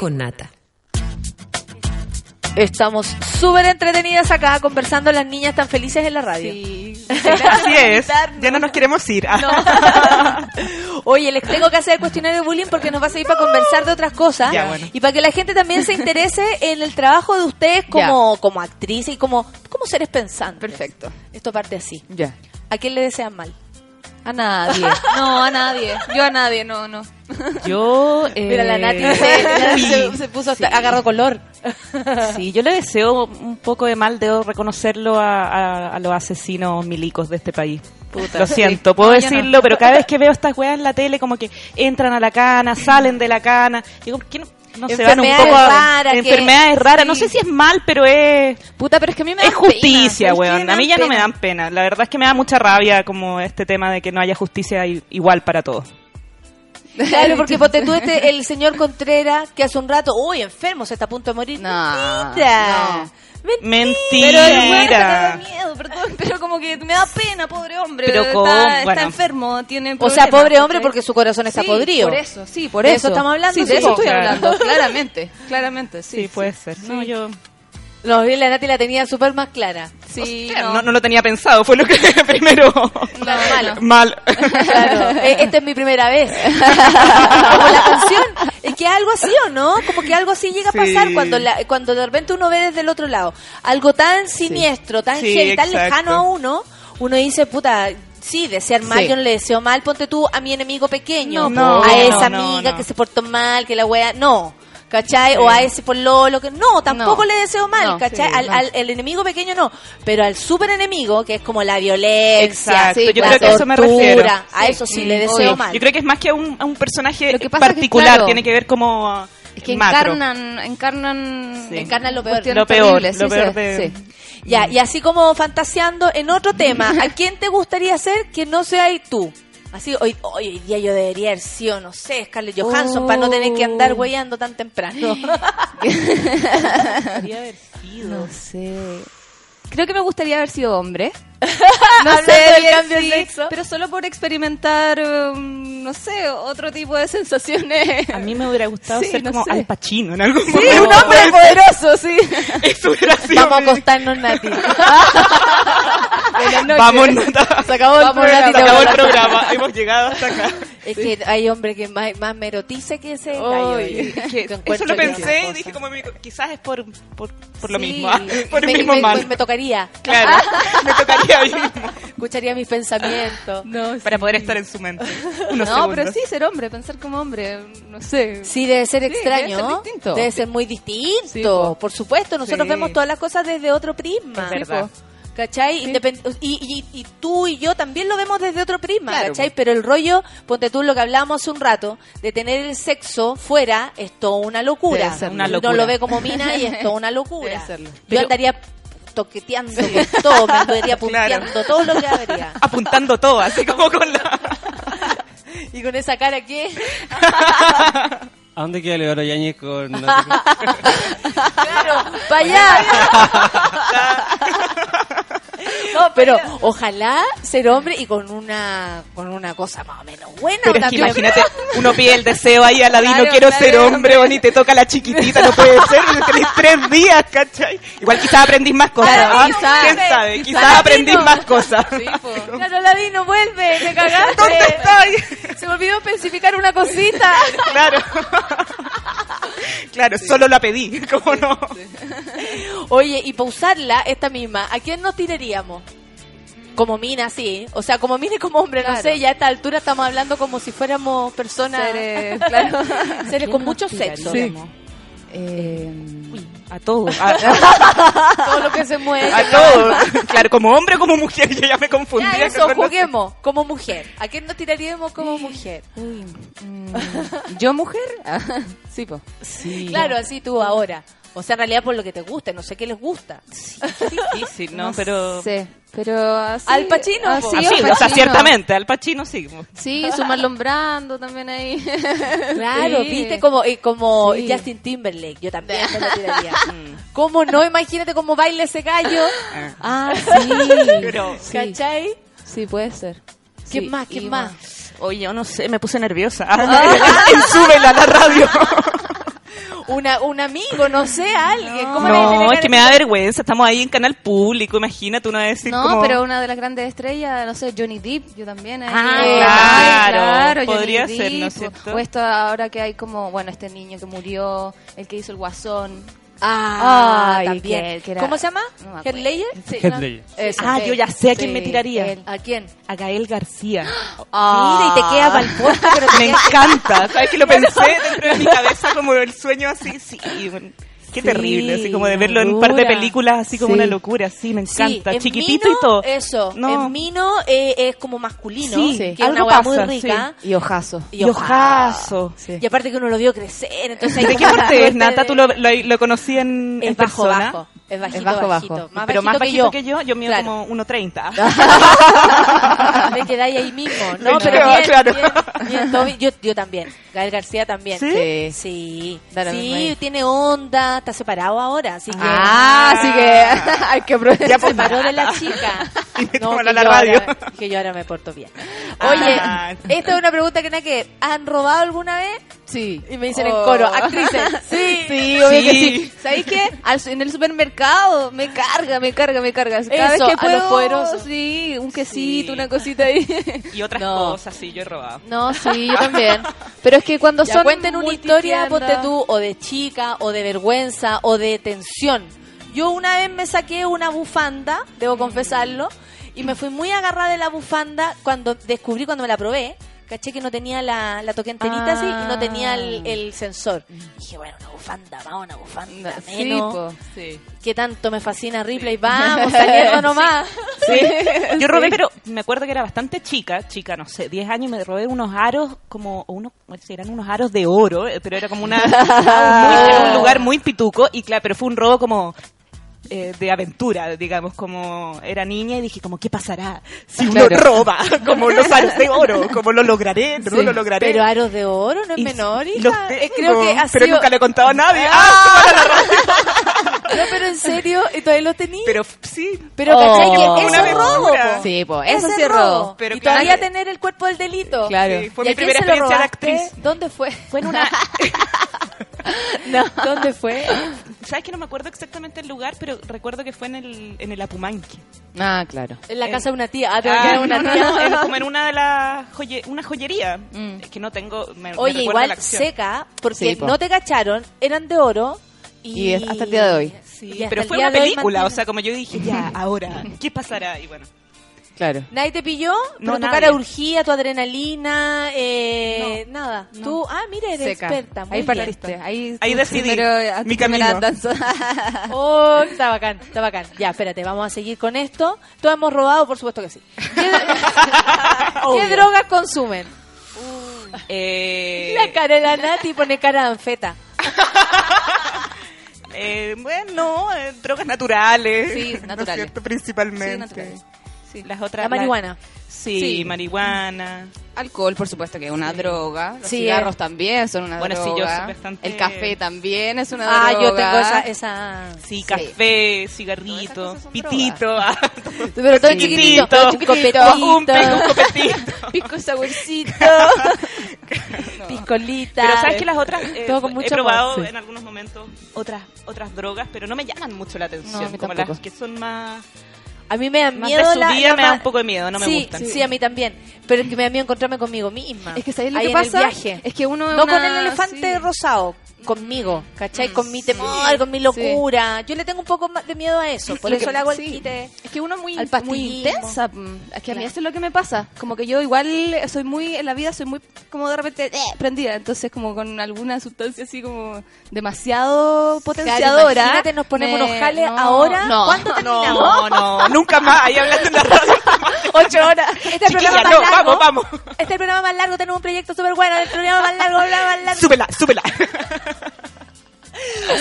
con Nata. Estamos súper entretenidas acá conversando. Las niñas están felices en la radio. Así es. Ya no nos queremos ir. Oye, les tengo que hacer el cuestionario de bullying porque nos va a servir para conversar de otras cosas Ya, bueno. y para que la gente también se interese en el trabajo de ustedes como, como actriz y como, como seres pensantes. Perfecto. Esto parte así. Ya. ¿A quién le desean mal? A nadie. No, a nadie. Yo a nadie, no, no. Yo. Mira, la eh, Nati se, sí. se- se puso hasta, agarró color. Sí, yo le deseo un poco de mal, debo reconocerlo a, a- a los asesinos milicos de este país. Puta. Lo Sí. siento, puedo No, yo no. decirlo, pero cada vez que veo estas weas en la tele, como que entran a la cana, salen de la cana, digo, ¿por qué no, no se van un poco a raras que- enfermedades raras? No sí. sé si es mal, pero es Puta, pero es que a mí me es justicia, pena, weón. Me A mí ya no me pena. dan pena. La verdad es que me da mucha rabia como este tema de que no haya justicia igual para todos. Claro, porque ponte tú este, el señor Contreras, que hace un rato, uy, enfermo, se está a punto de morir. No, Mentira. Mentira. Pero da miedo, perdón, pero como que me da pena, pobre hombre. Pero está, está bueno. enfermo, tiene O sea, pobre hombre porque su corazón está Sí, podrido. Por eso, sí, por ¿De eso. eso estamos hablando, Sí, de eso estoy Claro. hablando, claramente, claramente, sí. Sí, puede ser. No, yo No, bien, la Nati la tenía súper más clara. Sí, no. no lo tenía pensado, fue lo que primero Normal. mal. Claro, eh, esta es mi primera vez. Como la canción, es que algo así o no, como que algo así llega a pasar Sí. cuando la, cuando de repente uno ve desde el otro lado algo tan siniestro, tan Sí, tan lejano a uno, uno dice, puta, sí, desear mal, Sí. yo no le deseo mal, ponte tú a mi enemigo pequeño, No, a no, esa no, amiga que se portó mal, que la wea, no. ¿Cachai? Sí. O a ese pololo que no, tampoco No. le deseo mal, No, ¿cachai? sí, al, no. al- el enemigo pequeño no, pero al super enemigo, que es como la violencia, Exacto, yo la creo que a eso me refiero. a eso sí Mm, le deseo obvio. mal. Yo creo que es más que a un, a un personaje Lo que pasa es que, particular, claro, tiene que ver como Es que macro. encarnan, encarnan, Sí. Encarnan lo peor. Lo peor, lo sí, peor de- sí. Ya, y así como fantaseando en otro tema, ¿a quién te gustaría ser que no seas tú? Así, hoy, hoy, día yo debería haber sido, no sé, Scarlett Johansson, para no tener que andar Oh. huellando tan temprano. Podría haber sido. No sé. Creo que me gustaría haber sido hombre. No sé del cambio de sexo. pero solo por experimentar, um, no sé, otro tipo de sensaciones. A mí me hubiera gustado Sí, ser no como sé. Al Pacino en algún Sí, momento. un hombre poderoso, sí. Eso hubiera sido Vamos a acostarnos, Nati. Vamos, Nata. Se acabó el Vamos, programa. Se acabó el programa. Hemos llegado hasta acá. Es que hay hombre que más, más me erotiza que ese Es que eso lo pensé y dije como quizás es por, por, por lo Sí, mismo, por el me, mismo me- mal. me tocaría. Claro, me tocaría ahí mismo Escucharía mis pensamientos. No, para sí. poder estar en su mente. Unos No, pero sí, ser hombre, pensar como hombre, no sé. Sí, debe ser Sí, extraño. debe ser distinto. Debe ser muy distinto. Sí, po. por supuesto, nosotros Sí. vemos todas las cosas desde otro prisma. Es verdad. ¿Cachai? Independ- y, y, y tú y yo también lo vemos desde otro prisma, Claro, ¿cachai? Pero el rollo, ponte tú lo que hablábamos hace un rato, de tener el sexo fuera, es toda una locura. Debe ser una Uno locura. lo ve como mina y es toda una locura. Debe serlo. Yo Pero- andaría toqueteando con todo, me andaría punteando Claro. todo lo que habría. Apuntando todo, así como con la... Y con esa cara que... ¿A dónde queda Leonardo Yáñez con? Claro, para allá. No, pero ojalá ser hombre y con una con una cosa más o menos buena. Pero es que imagínate, uno pide el deseo ahí a la Claro, no quiero claro, ser hombre, hombre. o ni te toca la chiquitita, no puede ser, y tenés tres días, ¿cachai? Igual quizás aprendís más cosas, Claro, ¿ah? quizás. ¿quién sabe? Quizás. Quizás aprendís más cosas. Sí. Claro, Ladino, vuelve, me cagaste. ¿Dónde estáis? Se me olvidó especificar una cosita. Claro. Claro, solo la pedí, ¿cómo no? Oye, y para usarla, esta misma, ¿a quién nos tiraríamos? Como mina, sí. O sea, como mina y como hombre, no sé, ya a esta altura estamos hablando como si fuéramos personas... Seres, claro. Seres con mucho sexo. Eh, A todos. A, Todo lo que se mueve. a todos. Claro, como hombre o como mujer, yo ya me confundí. Ya, eso, juguemos como mujer. ¿A quién nos tiraríamos como mujer? uy, mm, ¿Yo mujer? Ah, sí, po. Sí. Claro, así tú ahora. O sea, en realidad por lo que te gusta, no sé qué les gusta. difícil, ¿no? Pero... Sí, pero así... Al Pacino, así, o sea, ciertamente, al Pacino sí. Sí, su Marlon Brando también ahí. Claro, Sí. viste como, eh, como Sí. Justin Timberlake, yo también me lo tiraría. ¿Cómo no? Imagínate cómo baila ese gallo. Ah, sí. Pero- sí. ¿Cachai? Sí, puede ser. ¿Quién Sí, más? ¿Quién y más? Oye, yo no sé, me puse nerviosa. En súbela a la radio. Una, un amigo, no sé, alguien. ¿Cómo le No, tiene es que me da vergüenza. Estamos ahí en canal público, imagínate una vez No, como... pero una de las grandes estrellas, no sé, Johnny Depp, yo también. ahí. Ah, Ay, claro, podría ser, ¿no es cierto? O esto ahora que hay como, bueno, este niño que murió, el que hizo el guasón. Ah, Ay, también. que- que era- ¿Cómo se llama? no me ¿Heath acuerdo. Ledger? Sí, Heath ¿no? Eso, Ah, él. yo ya sé a quién Sí, me tiraría. él. ¿A quién? A Gael García. Ah. Mira, y te queda el puesto, pero te Me queda- encanta. ¿Sabes que lo pensé dentro de mi cabeza como el sueño así? Sí, bueno, Qué Sí, terrible, así como de verlo en un par de películas, así como Sí. una locura, sí, me encanta, en chiquitito Mino, y todo. Eso, No. en Mino eh, es como masculino, Sí, que es algo una hueá muy pasa, rica. Y ojazo. Y ojazo. Y aparte que uno lo vio crecer, entonces hay ¿De qué parte es, Nata? de- ¿Tú lo, lo, lo conocí en, Es en bajo, persona? bajo. Es bajito, Es bajo, bajito. bajo. Más Pero más bajito bajito que yo, yo mido Claro. como 1.30. Me quedáis ahí mismo. No, No, pero bien, claro. bien, bien, todo bien. Yo, yo también. Gael García también. ¿Sí? Sí. Sí, tiene onda, está separado ahora, así que... Ah, así que hay que aprovechar. Ya separó de la chica. como que, la yo radio. Ahora, que yo ahora me porto bien. Oye, Ah. esta es una pregunta que nada que ¿Han robado alguna vez? Sí. Y me dicen Oh. en coro, actrices. Sí. Sí, obvio Sí. que sí. ¿Sabéis qué? Al- en el supermercado me carga, me carga, me carga. Cada Eso, vez a que los puedo, poderosos. sí, un quesito, Sí. una cosita ahí. Y otras No. cosas, sí, yo he robado. No, sí, yo también. Pero es que cuando Ya, son cuenten una historia, ponte tú, o de chica, o de vergüenza, o de tensión. Yo una vez me saqué una bufanda, debo confesarlo, y me fui muy agarrada de la bufanda cuando descubrí, cuando me la probé, caché que no tenía la, la toqué enterita así y no tenía el, el sensor. dije, bueno, una bufanda más, una bufanda Sí, menos. po, sí. que tanto me fascina Ripley, vamos, saliendo nomás. Yo robé, pero me acuerdo que era bastante chica, chica, no sé, 10 años, me robé unos aros, como unos, eran unos aros de oro, eh, pero era como una, muy- era un lugar muy pituco, y claro, pero fue un robo como eh, de aventura, digamos, como era niña y dije como, ¿qué pasará si uno Claro. roba? Como los aros de oro, como lo lograré, no Sí. lo lograré. Pero aros de oro no es Y- menor, y hija. los Eh, tengo, creo que ha pero sido- nunca le he contado a nadie. Ah, No, pero en serio, ¿y todavía los tenía? Pero sí. Pero Oh. ¿cachai que Una eso es robo? po. Sí, po, Ese eso es sí es robo. Pero y claro todavía que- tener el cuerpo del delito. Claro. Sí, fue ¿Y mi primera experiencia de actriz. ¿Dónde fue? Fue en una... no. ¿Dónde fue? ¿Sabes que no me acuerdo exactamente el lugar, pero recuerdo que fue en el, en el Apumanque. Ah, claro. En la Eh, casa de una tía. Ah, Ah, una no, tía. no, en- como en una de las joye- una joyería. Mm. Es que no tengo. Me, Oye, igual la acción. seca, porque Sí, po. no te cacharon, eran de oro. Y, Y hasta el día de hoy. Sí, pero fue una película, o sea, como yo dije, ya, ahora, ¿qué pasará? Y bueno, Claro. ¿Nadie te pilló? No, ¿Pero tu nadie. cara urgía, tu adrenalina? Eh, Nada. Tú, ah, mira, eres Seca. experta. Muy ahí bien. partiste. Ahí, Ahí decidí primero- mi camino. danza. Oh, está bacán, está bacán. Ya, espérate, vamos a seguir con esto. ¿Todos hemos robado? Por supuesto que sí. ¿Qué, ¿qué Obvio. drogas consumen? eh, La cara de la Nati pone cara de anfeta. eh, bueno, eh, drogas naturales. Sí, ¿no es naturales. cierto? Principalmente. Sí, naturales. Sí, Las otras. La marihuana. Sí, Sí. marihuana. Alcohol, por supuesto, que es una droga. Los Sí, cigarros eh. también son una Bueno, sí, yo droga. soy bastante- El café también es una Ah, droga. yo tengo esa... esa... Sí, Sí. café, cigarrito, pitito. ah, Pero todo Sí. chiquitito. Todo Un copetito. un pico, un copetito. Pisco saborcito. Piscolita. Pero sabes que las otras eh, Todo con he mucho probado amor, sí. en algunos momentos otras otras drogas, pero no me llaman mucho la atención, No, como tampoco. las que son más A mí me da más miedo la, la me da un poco de miedo, no me sí, gustan. Sí, a mí también. Pero es que me da miedo encontrarme conmigo misma. Es que ¿sabes lo Ahí que en el pasa? viaje. Es que uno No una- con el elefante sí. rosado, conmigo, ¿cachai? Con mi sí. temor, con mi locura. Yo le tengo un poco más de miedo a eso. Por Lo eso que- le hago el sí. quite. Es que uno muy, Al muy intensa. mm. Es que a mí Claro. eso es lo que me pasa. Como que yo igual soy muy, en la vida soy muy, como de repente, eh, prendida. Entonces como con alguna sustancia así como demasiado potenciadora. imagínate, nos ponemos me- unos jales no, ahora. No. ¿Cuándo terminamos? No, no, nunca más, ahí hablando en la radio. Ocho horas. Este es el Chiquilla, programa no, más largo. vamos, vamos. Este es el programa más largo. Tenemos un proyecto súper bueno. El programa más largo, más largo. Súbela, súbela.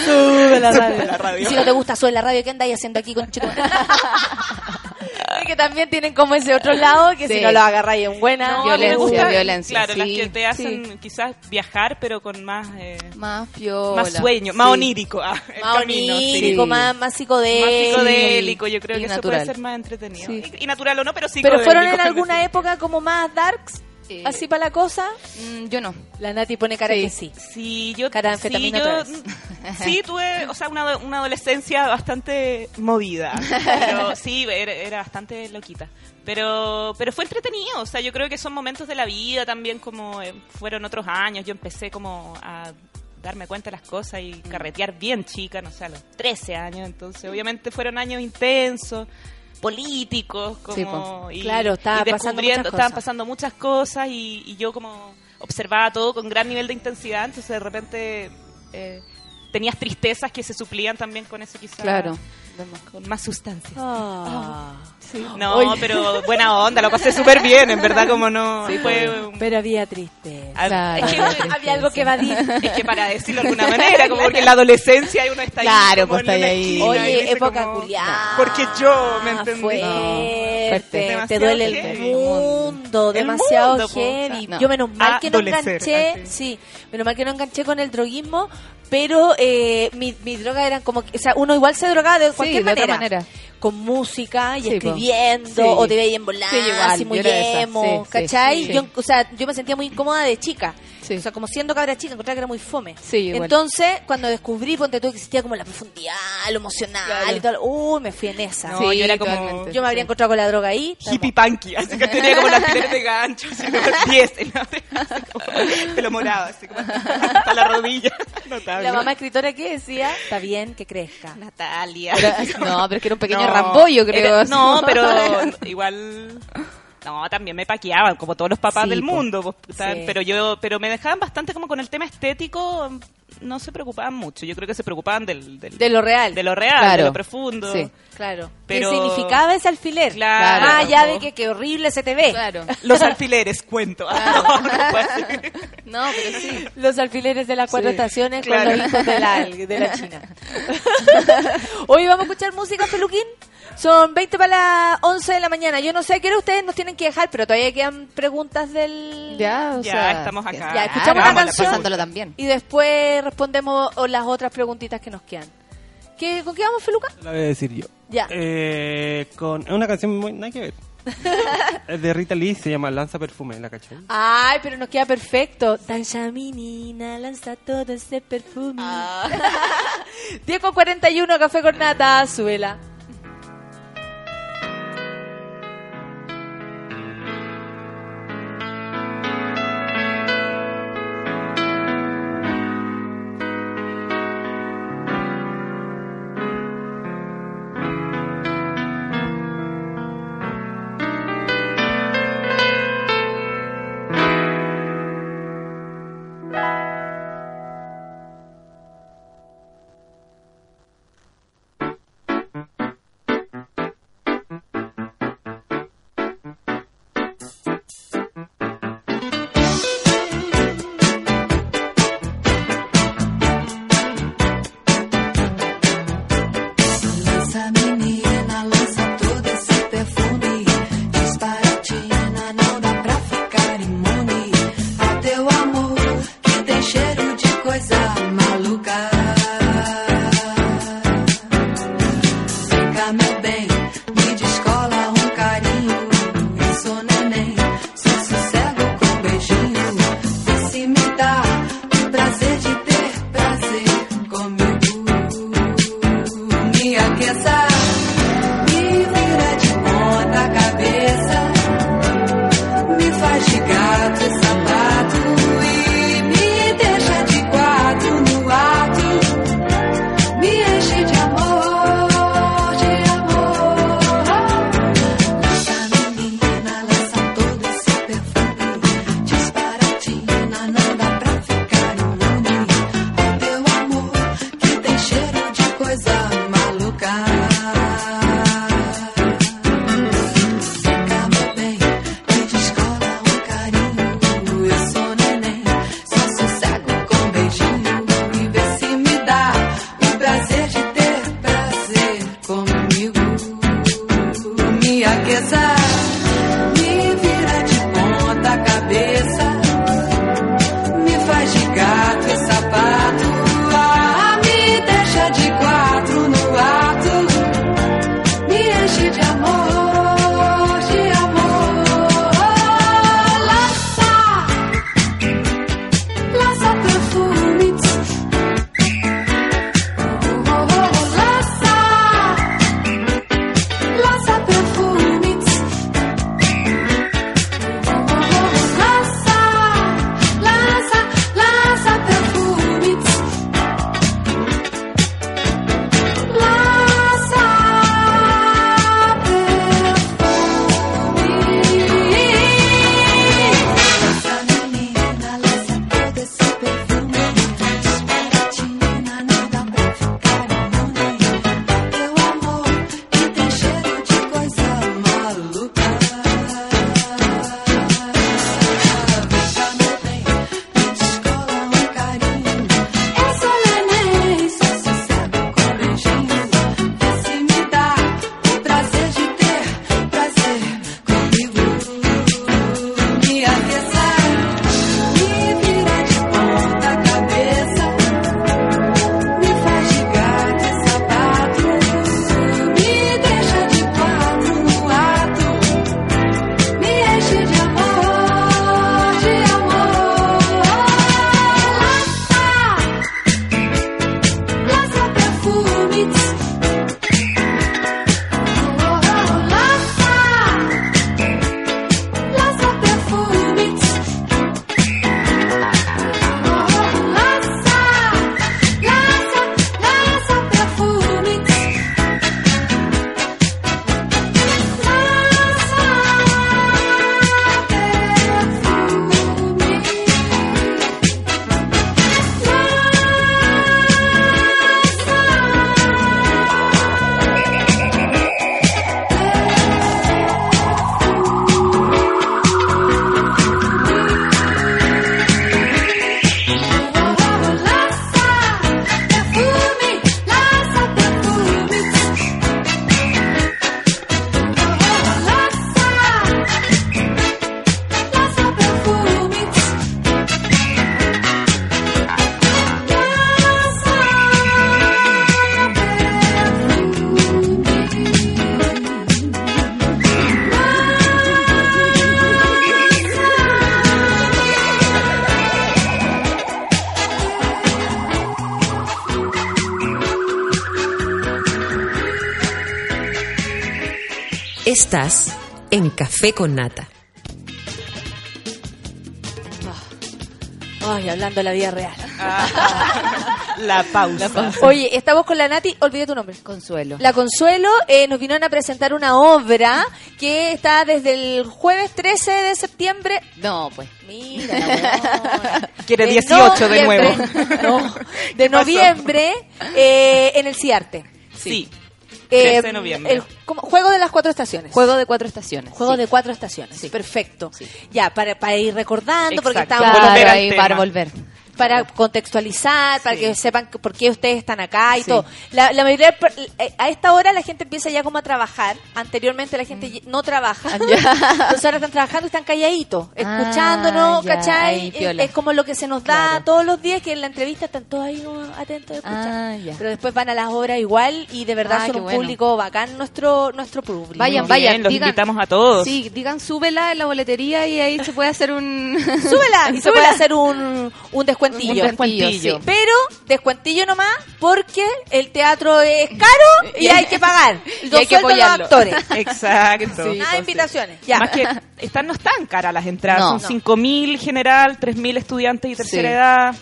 Sube la Sube la radio. Y si no te gusta, sube la radio. ¿Qué andáis haciendo aquí con Y que también tienen como ese otro lado que Sí. si no lo agarráis en buena. No, Violencia, gusta, violencia, Claro, las que te hacen quizás viajar, pero con más eh, Más piola. más sueño, más Sí. onírico. ah, el Más camino, onírico, sí. más, más Más psicodélico. yo creo Y que eso natural. puede ser más entretenido. Sí. Y, y natural o no, pero Pero psicodélico. fueron en alguna época como más darks, Así para la cosa. Mm, yo no. La Nati pone cara Sí. que sí. Sí, yo, Cara de sí, yo- otra vez. sí, tuve, o sea, una, una adolescencia bastante movida. Pero sí, era, era bastante loquita. Pero, pero fue entretenido, o sea, yo creo que son momentos de la vida también como eh, fueron otros años. Yo empecé como a darme cuenta de las cosas y carretear bien chica, no sé, a los 13 años. Entonces, obviamente fueron años intensos políticos como Sí, po. y, Claro, estaba y pasando descubriendo- estaban pasando muchas cosas y, y yo como observaba todo con gran nivel de intensidad entonces de repente eh, tenías tristezas que se suplían también con eso quizás. Claro. Con más sustancia. Ah. No, Oye. pero buena onda, lo pasé súper bien, en verdad, como no. Sí, fue pero, un- pero había tristeza. Ah, Claro. es que- había algo que evadir. Es que para decirlo de alguna manera, como porque en la adolescencia uno está ahí. Claro, pues está ahí. Oye, época como, culiada. Porque yo, ¿me entendí? Fuerte, te duele el heavy. mundo, El demasiado mundo, heavy. No. Yo menos mal que no enganché, así. sí, menos mal que no enganché con el droguismo, pero eh, mi, mi droga eran como, o sea, uno igual se drogaba de cualquier de otra manera, manera. Con música y Sí, escribiendo, Sí. o te veía en esas, emo, sí, ¿cachai? Yo, o sea, yo me sentía muy incómoda de chica. Sí. O sea, como siendo cabra chica, encontraba que era muy fome. Sí, igual. Entonces, cuando descubrí, ponte tú, que existía como la profundidad, lo emocional Claro. y tal, uy, me fui en esa. No, Sí, yo era como totalmente. Yo me habría encontrado con la droga ahí. hippie punky, así que tenía como las pileras de gancho, así como 10, y no, así como pelo morado, así como hasta la rodilla. Notable. La mamá escritora que decía, está bien que crezca. Natalia. Pero- no, pero es que era un pequeño No, creo. era- no, pero igual. No, también me paqueaban, como todos los papás Sí, del mundo. pues, Sí. Pero yo, pero me dejaban bastante como con el tema estético. No se preocupaban mucho. Yo creo que se preocupaban del, del- De lo real. de lo real, Claro. de lo profundo. Sí. Claro. Pero- ¿Qué significaba ese alfiler? Claro. Más allá de que qué horrible se te ve. Claro. Los alfileres, cuento. No, pero sí. Los alfileres de las cuatro Sí, estaciones claro. con los hijos de la, de la China. Hoy vamos a escuchar música, Peluquín. Son 20 para las 11 de la mañana. Yo no sé qué hora ustedes nos tienen que dejar, pero todavía quedan preguntas del... Ya, o Ya, sea, estamos acá. Ya, escuchamos una la canción pasándolo también. y después respondemos las otras preguntitas que nos quedan. ¿Qué, ¿Con qué vamos, Feluca? La voy a decir yo. Ya. Eh, con, es una canción muy. Nada que ver. es de Rita Lee, se llama Lanza Perfume, ¿la cachai? Ay, pero nos queda perfecto. Danza menina, lanza todo ese perfume. Ah. 10 con 41, café con nata, suela. Estás en Café con Nata. Ay, hablando de la vida real. La pausa. Oye, estamos con la Nati, olvidé tu nombre. Consuelo. La Consuelo eh, nos vinieron a presentar una obra que está desde el jueves 13 de septiembre. No, pues. Mira, la. Quiere De 18 de noviembre. nuevo. No, de noviembre eh, en el CIARTE. Sí. Eh, 13 de noviembre. el juego de las cuatro estaciones. Juego de cuatro estaciones. Juego sí. de cuatro estaciones. Perfecto. Ya, para, para ir recordando, porque Exacto. Volver Claro, al ahí tema. para volver. Para contextualizar, para Sí. que sepan que- por qué ustedes están acá y Sí. todo. La, la mayoría, eh, a esta hora la gente empieza ya como a trabajar. Anteriormente la gente Mm. no trabaja. Entonces ahora están trabajando y están calladitos, Ah, escuchándonos, ya, ¿cachai? ahí, Es- como lo que se nos da Claro. todos los días, que en la entrevista están todos ahí atentos a escuchar. Ah, ya. Pero después van a las obras igual y de verdad Ah, son un bueno. público bacán nuestro, nuestro público. Vayan, vayan. bien, los digan- invitamos a todos. Sí, digan súbela en la boletería y ahí se puede hacer un... Súbela y se puede hacer un, un descuentillo. Un descuentillo, Sí. sí. Pero descuentillo nomás porque el teatro es caro y hay que pagar. Los hay que sueldos los apoyarlo. actores. Exacto. Nada de invitaciones. Ya. Más que están, no están caras las entradas, No. son 5.000 general, 3.000 estudiantes y tercera Sí. edad.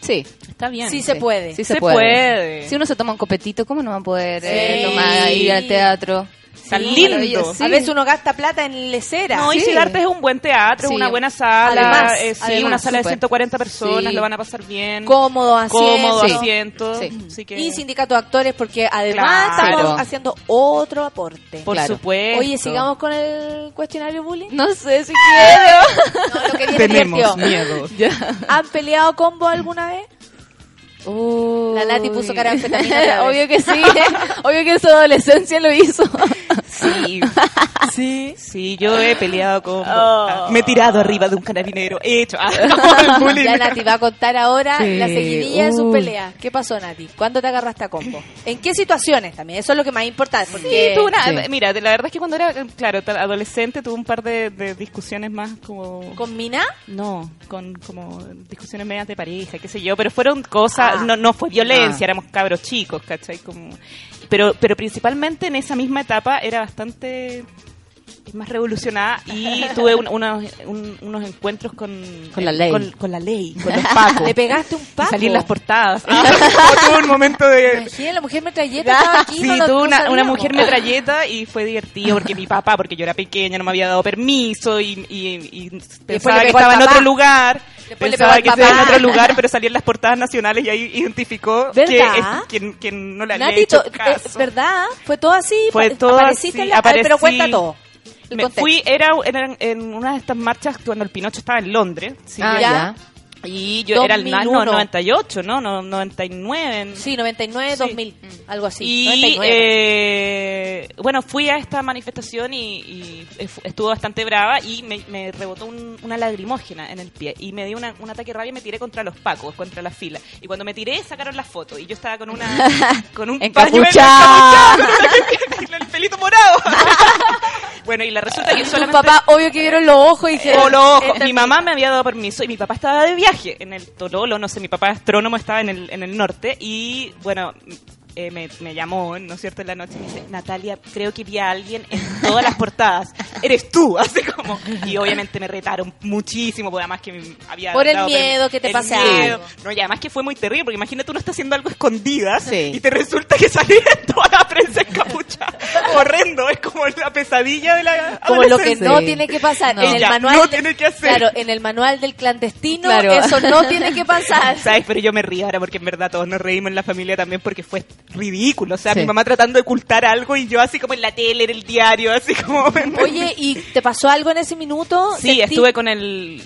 Sí. Está bien. Sí se puede. Sí se, Se puede. puede. Si uno se toma un copetito, ¿cómo no va a poder eh, Sí. tomar, ir al teatro? Tan Sí, lindo. A veces uno gasta plata en lecera. No, y Sí. Silarte es un buen teatro, Sí. una buena sala, Además, eh, sí, además, una sala de súper. 140 personas, Sí. lo van a pasar bien. Cómodo, asiento. Cómodo asiento. Sí. Así que, Y sindicato de actores porque además Claro. estamos haciendo otro aporte. por Claro. supuesto. Oye, sigamos con el cuestionario bullying. No sé si quiero. No, lo que Tenemos divertido. miedo. ¿Han peleado combo alguna vez? La Nati puso cara de. Obvio que sí. Obvio que en su adolescencia lo hizo. Sí. Sí. Sí, yo he peleado con... Oh. Me he tirado arriba de un carabinero. He hecho... ah. Ya Nati va a contar ahora Sí. la seguidilla de sus peleas. ¿Qué pasó, Nati? ¿Cuándo te agarraste a combo? ¿En qué situaciones también? Eso es lo que más importa. Sí, Porque tuve una, Sí. mira, la verdad es que cuando era, claro, adolescente tuve un par de, de discusiones más como... ¿Con Mina? No, con como discusiones medias de pareja, qué sé yo, pero fueron cosas, Ah. no, no fue violencia, Ah. éramos cabros chicos, ¿cachai? Como, pero, pero principalmente en esa misma etapa era bastante más revolucionada y tuve un- unos, un- unos encuentros con, Con la ley. Con, con la ley, con los pacos. ¿Le pegaste un paco? salí en las portadas. Ah, tuve un momento de... Imagina, la mujer metralleta estaba aquí. Sí, no tuve una, una mujer metralleta y fue divertido porque mi papá, porque yo era pequeña, no me había dado permiso y, y- y pensaba que estaba en otro lugar. Después pensaba que estaba en otro lugar, pero salía en las portadas nacionales y ahí identificó que, ¿Verdad? es- que, que no le había Nati, hecho eh, caso. ¿verdad? Fue todo así. Fue todo apareciste así, en la- Pero cuenta todo. Me fui, era, era en una de estas marchas cuando el Pinocho estaba en Londres. sí, Ah, ya. Y yo era el no, 2001. 98, ¿no? No, 99. en- Sí, 99, Sí. 2000. Algo así. Y 99. eh, bueno, fui a esta manifestación y, y estuvo bastante brava y me, me rebotó un- una lagrimógena en el pie y me dio una- un ataque de rabia y me tiré contra los pacos, contra la fila. Y cuando me tiré sacaron la foto y yo estaba con una con un pañuelo con el pelito morado. bueno, y la resulta que Tu solamente papá, obvio que vieron los ojos y dijeron... o los ojos. Mi mamá me había dado permiso y mi papá estaba de viaje en el Tololo, no sé, mi papá astrónomo estaba en el, en el norte y bueno, eh, me, me llamó, ¿no es cierto?, en la noche y me dice, Natalia, creo que vi a alguien en todas las portadas. Eres tú, así como... Y obviamente me retaron muchísimo, porque además que me había... Por el miedo que te el pase miedo. algo. No, y además que fue muy terrible, porque imagínate uno está haciendo algo escondida Sí. y te resulta que sale en toda la prensa encapuchada. Horrendo, es como la pesadilla de la Como lo que no tiene que pasar. No. En el Ella manual no tiene que hacer. Claro, en el manual del clandestino, Claro. eso no tiene que pasar. ¿Sabes? Pero yo me río ahora porque en verdad todos nos reímos en la familia también porque fue ridículo. O sea, Sí. mi mamá tratando de ocultar algo y yo así como en la tele, en el diario, así como... Oye, ¿y te pasó algo en ese minuto? Sí, estuve con el...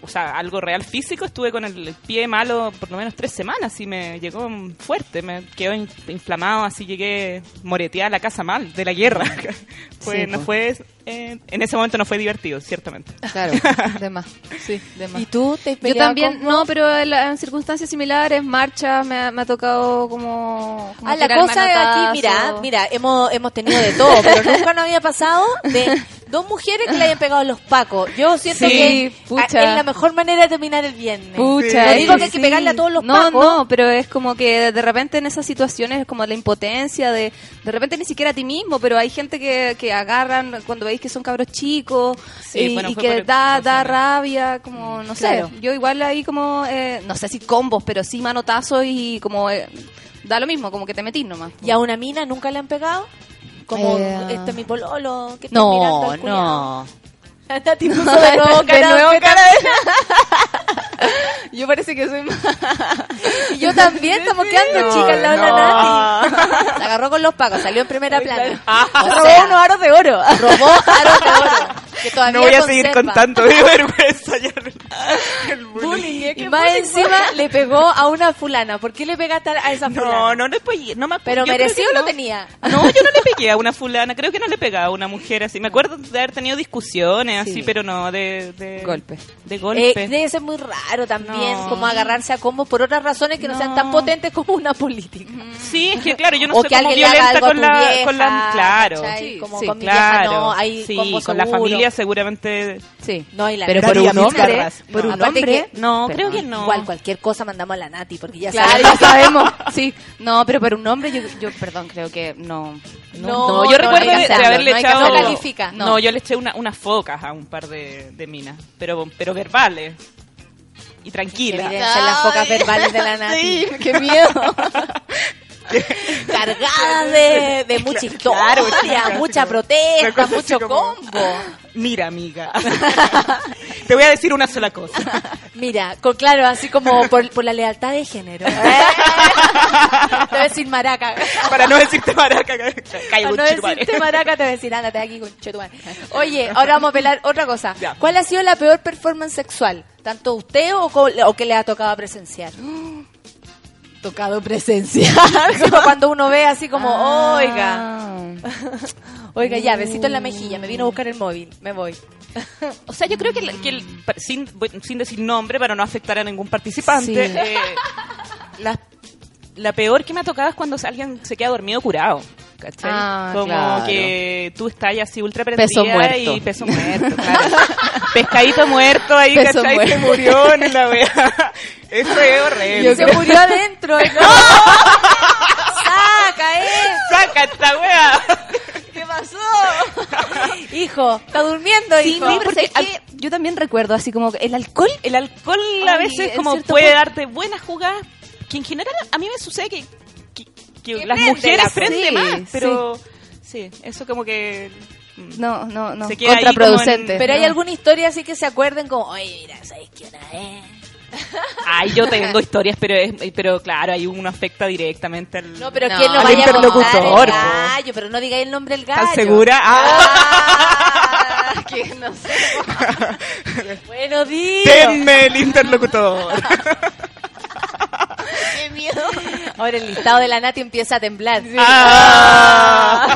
O sea, algo real físico, estuve con el pie malo por lo menos tres semanas y me llegó fuerte, me quedó in- inflamado, así llegué moreteada a la casa mal, de la guerra. fue, Sí, no fue, eh, en ese momento no fue divertido, ciertamente. Claro, de más. Sí, de más. ¿Y tú te Yo también, con- no, pero en, la- en circunstancias similares, marchas, me, ha- me ha tocado como... como Ah, la cosa es aquí, mira, mira, hemos, hemos tenido de todo, pero nunca nos había pasado de dos mujeres que le hayan pegado los pacos. Yo siento Sí, que pucha. es la mejor manera de terminar el viernes. Pucha, no digo que hay que sí. pegarle a todos los no, pacos. No, pero es como que de repente en esas situaciones es como la impotencia de de repente ni siquiera a ti mismo, pero hay gente que, que agarran cuando veis que son cabros chicos Sí, y, bueno, y fue que da, da rabia, como no Claro. sé. Yo igual ahí como, eh, no sé si combos, pero sí manotazos y como eh, da lo mismo, como que te metís nomás. ¿Y a una mina nunca le han pegado? Como, Eh, este es mi pololo, que está mirando No, al culiao. no. Nati puso de nuevo De cara nuevo de cara Yo parece que soy más... Y yo también, estamos quedando No, chicas al lado de no. la Nati. Se agarró con los pacos, salió en primera plana. O Robó sea, unos aros de oro. robó aros de oro. Que todavía No voy a seguir contando, me vergüenza ya. El Bullying, bullying. y más encima le pegó a una fulana. ¿Por qué le pegaste a esa fulana? No, no le pegué, no me Pero yo creo merecido lo no. tenía. No, yo no le pegué a una fulana, creo que no le pegaba a una mujer así. Me acuerdo de haber tenido discusiones así, Sí. pero no de, de Golpe. De Eh, golpe. debe ser muy raro también, No. como agarrarse a combos por otras razones que no, sean tan potentes como una política. Sí, es que claro, yo no o soy que como violenta con la, vieja, con la claro. Como sí, con mi vieja claro. no, hay sí, con la familia seguramente Sí. No, y la Pero por un hombre, por un hombre, No, creo que no. Igual cualquier cosa mandamos a la Nati, porque ya Claro, sabemos. ya sabemos. Sí. No, pero para un hombre yo, yo perdón, creo que no. No, No, yo no, recuerdo hay que de, haberle no hay echado. No, No. yo le eché una, unas focas a un par de, de minas, pero, pero verbales. Y tranquila. Evidencia las pocas verbales de la Nati. Sí, qué miedo. Cargadas de, de mucha historia, Claro, mucha protesta, cosa así mucho como- combo. Mira, amiga. Te voy a decir una sola cosa. Mira, con, claro, así como por, por la lealtad de género. ¿eh? Te voy a decir maraca. Para no decirte maraca, Para no decirte maraca, te voy a decir, ándate aquí con chetumare. Oye, ahora vamos a pelar otra cosa. Ya. ¿Cuál ha sido la peor performance sexual? ¿Tanto usted o, o que le ha tocado presenciar? Tocado presenciar. Como cuando uno ve así como, Ah. oiga, oiga, ya, besito en la mejilla, me vino a buscar el móvil, me voy. O sea, yo creo que, el- que el- sin, sin decir nombre, para no afectar a ningún participante, Sí. eh, la, la peor que me ha tocado es cuando alguien se queda dormido curado. ¿Cachai? Ah, Como claro. que tú estás así ultra prendida Peso muerto. y peso muerto, claro. Pescadito muerto ahí, Peso ¿cachai? Se muerto. murió en la wea. Es horrible. se murió adentro. ¡No! ¡Saca, eh! ¡Saca esta wea! ¿Qué pasó? Hijo, está durmiendo, Sí, hijo. no, porque al- yo también recuerdo así como que el alcohol. El alcohol a veces como puede punto- darte buenas jugadas, que en general a mí me sucede que, que, que Que las prende mujeres la- prenden sí, más, pero sí. eso como que... mm, No, no, no. Se queda Contraproducente. Pero hay alguna historia así que se acuerden como, oye, mira, ¿sabes qué una vez? Ay, yo tengo historias, pero es, pero claro, hay uno afecta directamente al... No, pero No, ¿quién lo al vaya a contar el interlocutor? Pero no digáis el nombre del gallo. ¿Estás segura? Ah, Ah, que no sé. Bueno, dilo. denme el interlocutor. Qué miedo. Ahora el listado de la Nati empieza a temblar. Ah.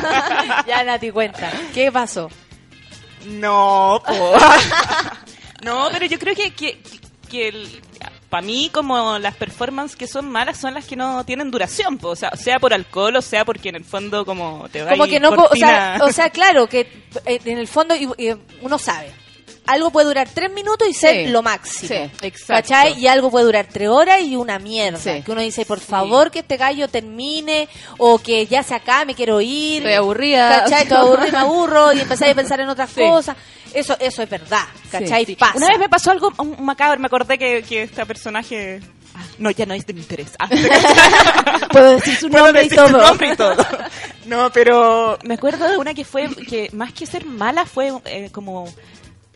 ya, Nati, cuenta. ¿Qué pasó? No, po. No, pero yo creo que, que, que para mí como las performances que son malas son las que no tienen duración, po. o sea, sea por alcohol o sea porque en el fondo como te da Como que no, o sea, o sea, claro, que eh, en el fondo y- y uno sabe. Algo puede durar tres minutos y ser Sí. lo máximo. Sí, exacto. ¿Cachai? Y algo puede durar tres horas y una mierda. Sí. Que uno dice, por favor, que este gallo termine o que ya se acabe, me quiero ir. Estoy aburrida. ¿Cachai? Estoy aburrida, me aburro y empecé a pensar en otras cosas. Eso eso es verdad. ¿Cachai? Pasa. Una vez me pasó algo un macabro, me acordé que, que este personaje... Ah, No, ya no es de mi interés. Ah, Puedo decir su Puedo y nombre y todo. No, pero me acuerdo de una que fue, que más que ser mala, fue eh, como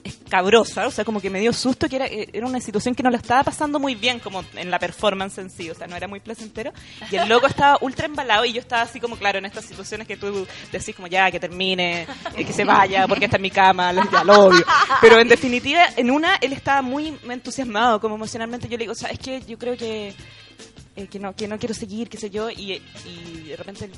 escabrosa, o sea, como que me dio susto, que era, una situación que no la estaba pasando muy bien, como en la performance en sí, o sea, no era muy placentero. Y el loco estaba ultra embalado y yo estaba así como, claro, en estas situaciones que tú decís como ya, que termine, eh, que se vaya, porque está en mi cama, ya lo odio. Pero en definitiva, en una, él estaba muy entusiasmado, como emocionalmente. Yo le digo, o sea, es que yo creo que eh, que no que no quiero seguir, qué sé yo, y de repente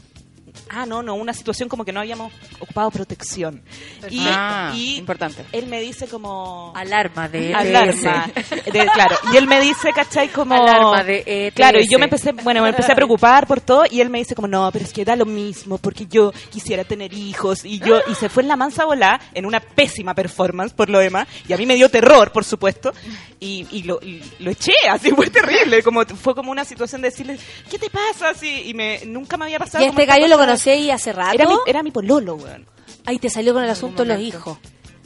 ah, no, no, una situación como que no habíamos ocupado protección. Y, Ah, y importante. él me dice como... Alarma de Alarma. De- claro, y él me dice, ¿cachai? Como... Alarma de ETS. Claro, y yo me empecé, bueno, me empecé a preocupar por todo y él me dice como, no, pero es que da lo mismo porque yo quisiera tener hijos y yo, y se fue en la mansa volá en una pésima performance por lo demás y a mí me dio terror, por supuesto, y, y lo, y lo eché, así fue terrible, como fue como una situación de decirle, ¿qué te pasa? Así, y me, nunca me había pasado. ¿Y como este gallo lo. Conocí ahí hace rato? Era mi, era mi pololo, weón. Ahí te salió con el asunto de los hijos.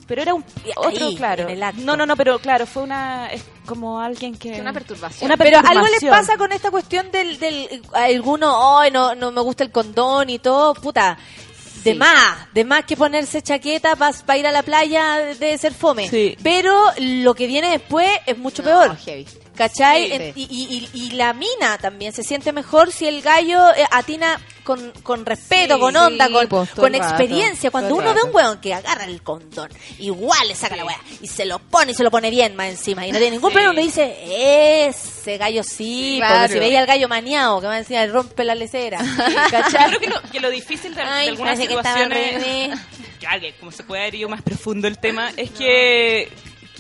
Pero era un otro, Ahí, claro. en el acto. No, no, no, pero claro, fue una es como alguien que Una perturbación. Una Pero algo les pasa con esta cuestión del, del alguno, ay, no, no me gusta el condón y todo, puta. De Sí. más, de más que ponerse chaqueta para ir a la playa debe ser fome. Sí. Pero lo que viene después es mucho No, peor. heavy. ¿Cachai? Sí. Y, y- y- y la mina también se siente mejor si el gallo eh, atina con, con respeto, Sí, con onda, sí, con, pues, con rato, experiencia. Cuando uno ve rato. un weón que agarra el condón, igual le saca la weá y se lo pone y se lo pone bien más encima y no tiene ningún Sí. problema, uno dice, ese gallo sí, Claro. porque si veía al gallo maniado que va encima le rompe la lecera. Yo ¿Cachai? creo que lo, que lo difícil de, de Ay, algunas parece que estaba al situaciones, que como se puede haber ido más profundo el tema, es que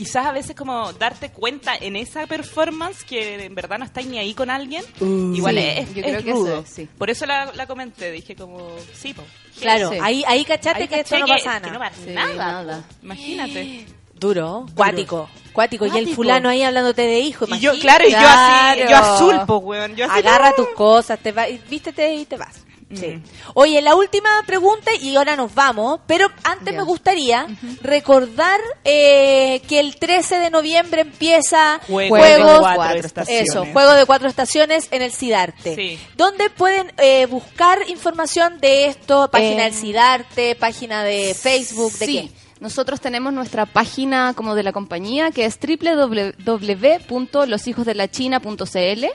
quizás a veces como darte cuenta en esa performance que en verdad no estáis ni ahí con alguien, igual Sí, es, yo es creo que rudo. eso es, sí. Por eso la, la comenté, dije como, sí, po. Claro, Sí. ahí, ahí cachate Ahí que esto no que- pasa que no nada. pasa Sí, nada. nada. po. Imagínate. Duro, cuático, cuático. Y el fulano ahí hablándote de hijo, Y yo, claro, y yo así, yo azul, po, weón. Yo así, Agarra tus cosas, te va, y vístete y te vas. Sí. Oye, la última pregunta y ahora nos vamos, pero antes Ya. me gustaría recordar eh, que el 13 de noviembre empieza Juego de Juegos- cuatro estaciones. Eso, juego de cuatro estaciones en el CIDARTE. Sí. ¿Dónde pueden eh, buscar información de esto? Página Eh, del CIDARTE, página de Facebook, ¿de sí. qué? Nosotros tenemos nuestra página como de la compañía que es www.loshijosdelachina.cl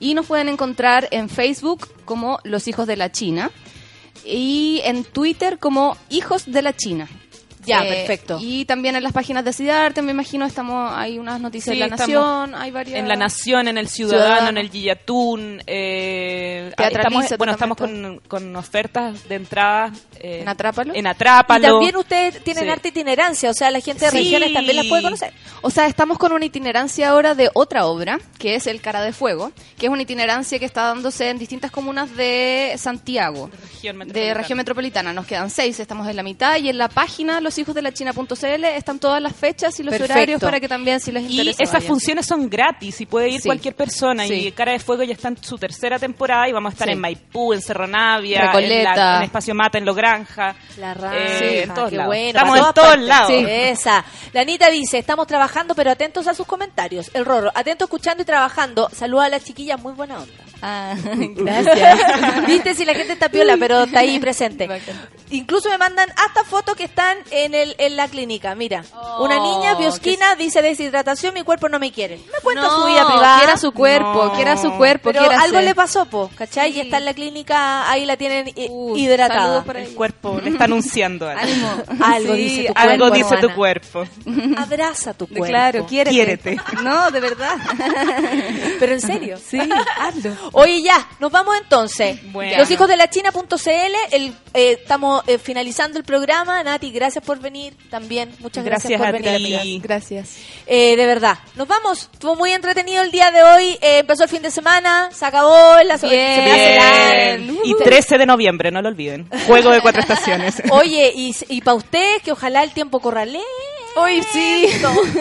y nos pueden encontrar en Facebook como Los Hijos de la China y en Twitter como Hijos de la China. Ya, Eh, perfecto. Y también en las páginas de Cidarte, me imagino, estamos hay unas noticias Sí, en La Nación, hay varias... En La Nación, en El Ciudadano, Ciudadano. en El Guillatún. Eh, estamos, bueno, estamos con, con ofertas de entrada. eh, ¿En Atrápalo? En Atrápalo. Y también ustedes tienen Sí. harta itinerancia, o sea, la gente de Sí. regiones también las puede conocer. O sea, estamos con una itinerancia ahora de otra obra, que es El Cara de Fuego, que es una itinerancia que está dándose en distintas comunas de Santiago, Región de metropolitana. región metropolitana. Nos quedan seis, estamos en la mitad, y en la página loshijosdelachina.cl están todas las fechas y los Perfecto. horarios para que también, si les Y interesa, esas vayan. funciones son gratis y puede ir Sí. cualquier persona. Sí. Y Cara de Fuego ya está en su tercera temporada y vamos a estar Sí. en Maipú, en Cerro Navia, en, la- en Espacio Mata, en Logranja. La raja, Eh, en todos qué lados. bueno. Estamos en todos lados. Sí. Esa. La Anita dice, estamos trabajando, pero atentos a sus comentarios. El Rorro, atento escuchando y trabajando. Saluda a la chiquilla, muy buena onda. Ah, Gracias. Viste si la gente está piola, pero está ahí presente. Incluso me mandan hasta fotos que están en el en la clínica. Mira, una niña biosquina dice deshidratación, mi cuerpo no me quiere. Me cuenta No, su vida privada. quiera su cuerpo, No. quiera su cuerpo, pero quiera algo ser. le pasó, po, ¿cachai? Y está en la clínica, ahí la tienen Uh, hidratada. El cuerpo le está anunciando algo. Algo Sí, dice tu Algo cuerpo, dice tu cuerpo. Abraza tu cuerpo. Claro, quiérete. Quiérete. No, de verdad. Pero en serio. Sí, hazlo. Oye, ya, nos vamos entonces. Bueno. Los hijos de la China.cl, el, eh, estamos eh, finalizando el programa. Nati, gracias por venir también. Muchas gracias, Gracias por a venir. ti. Gracias. Eh, de verdad, nos vamos. Estuvo muy entretenido el día de hoy. Eh, empezó el fin de semana, se acabó la se Bien. me hace largo. Bien. Y 13 de noviembre, no lo olviden. Juego de cuatro estaciones. Oye, y, y para ustedes, que ojalá el tiempo corra lento, Hoy sí.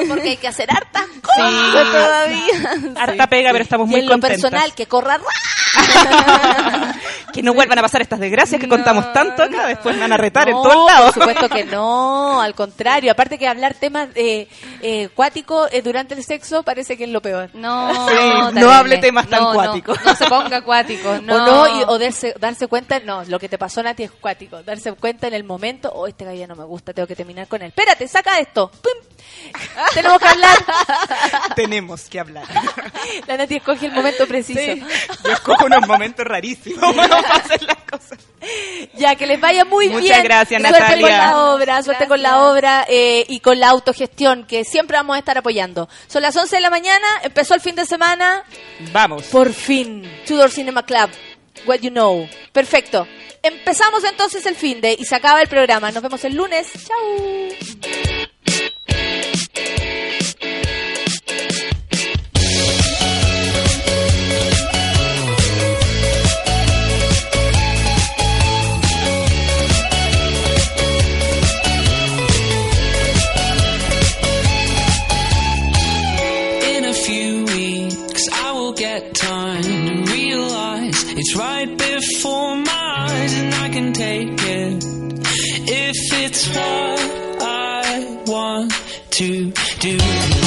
porque hay que hacer hartas cosas todavía. Harta pega, pero estamos Y muy en lo personal, que corra. Que no vuelvan a pasar estas desgracias que contamos tanto acá, después me van a retar en No, todos lados. Por supuesto que no, al contrario. Aparte que hablar temas eh, eh, cuáticos eh, durante el sexo parece que es lo peor. No, Sí, no hable temas tan No, no, cuáticos. No, se ponga acuático. No. O no, y- o darse, darse cuenta, no, lo que te pasó Nati es cuático. Darse cuenta en el momento, oh, este gallo no me gusta, tengo que terminar con él. Espérate, saca esto. Tenemos que hablar. Tenemos que hablar. La Nati escoge el momento preciso. Yo escojo unos momentos rarísimos cuando pasan las cosas. Ya, que les vaya muy bien. Muchas gracias, suerte Natalia. Suerte con la obra, suerte con la obra eh, y con la autogestión que siempre vamos a estar apoyando. Son las 11 de la mañana, empezó el fin de semana. Vamos. Por fin, Tudor Cinema Club. What you know. Perfecto. Empezamos entonces el fin de y se acaba el programa. Nos vemos el lunes. Chao. for miles and I can take it if it's what I want to do.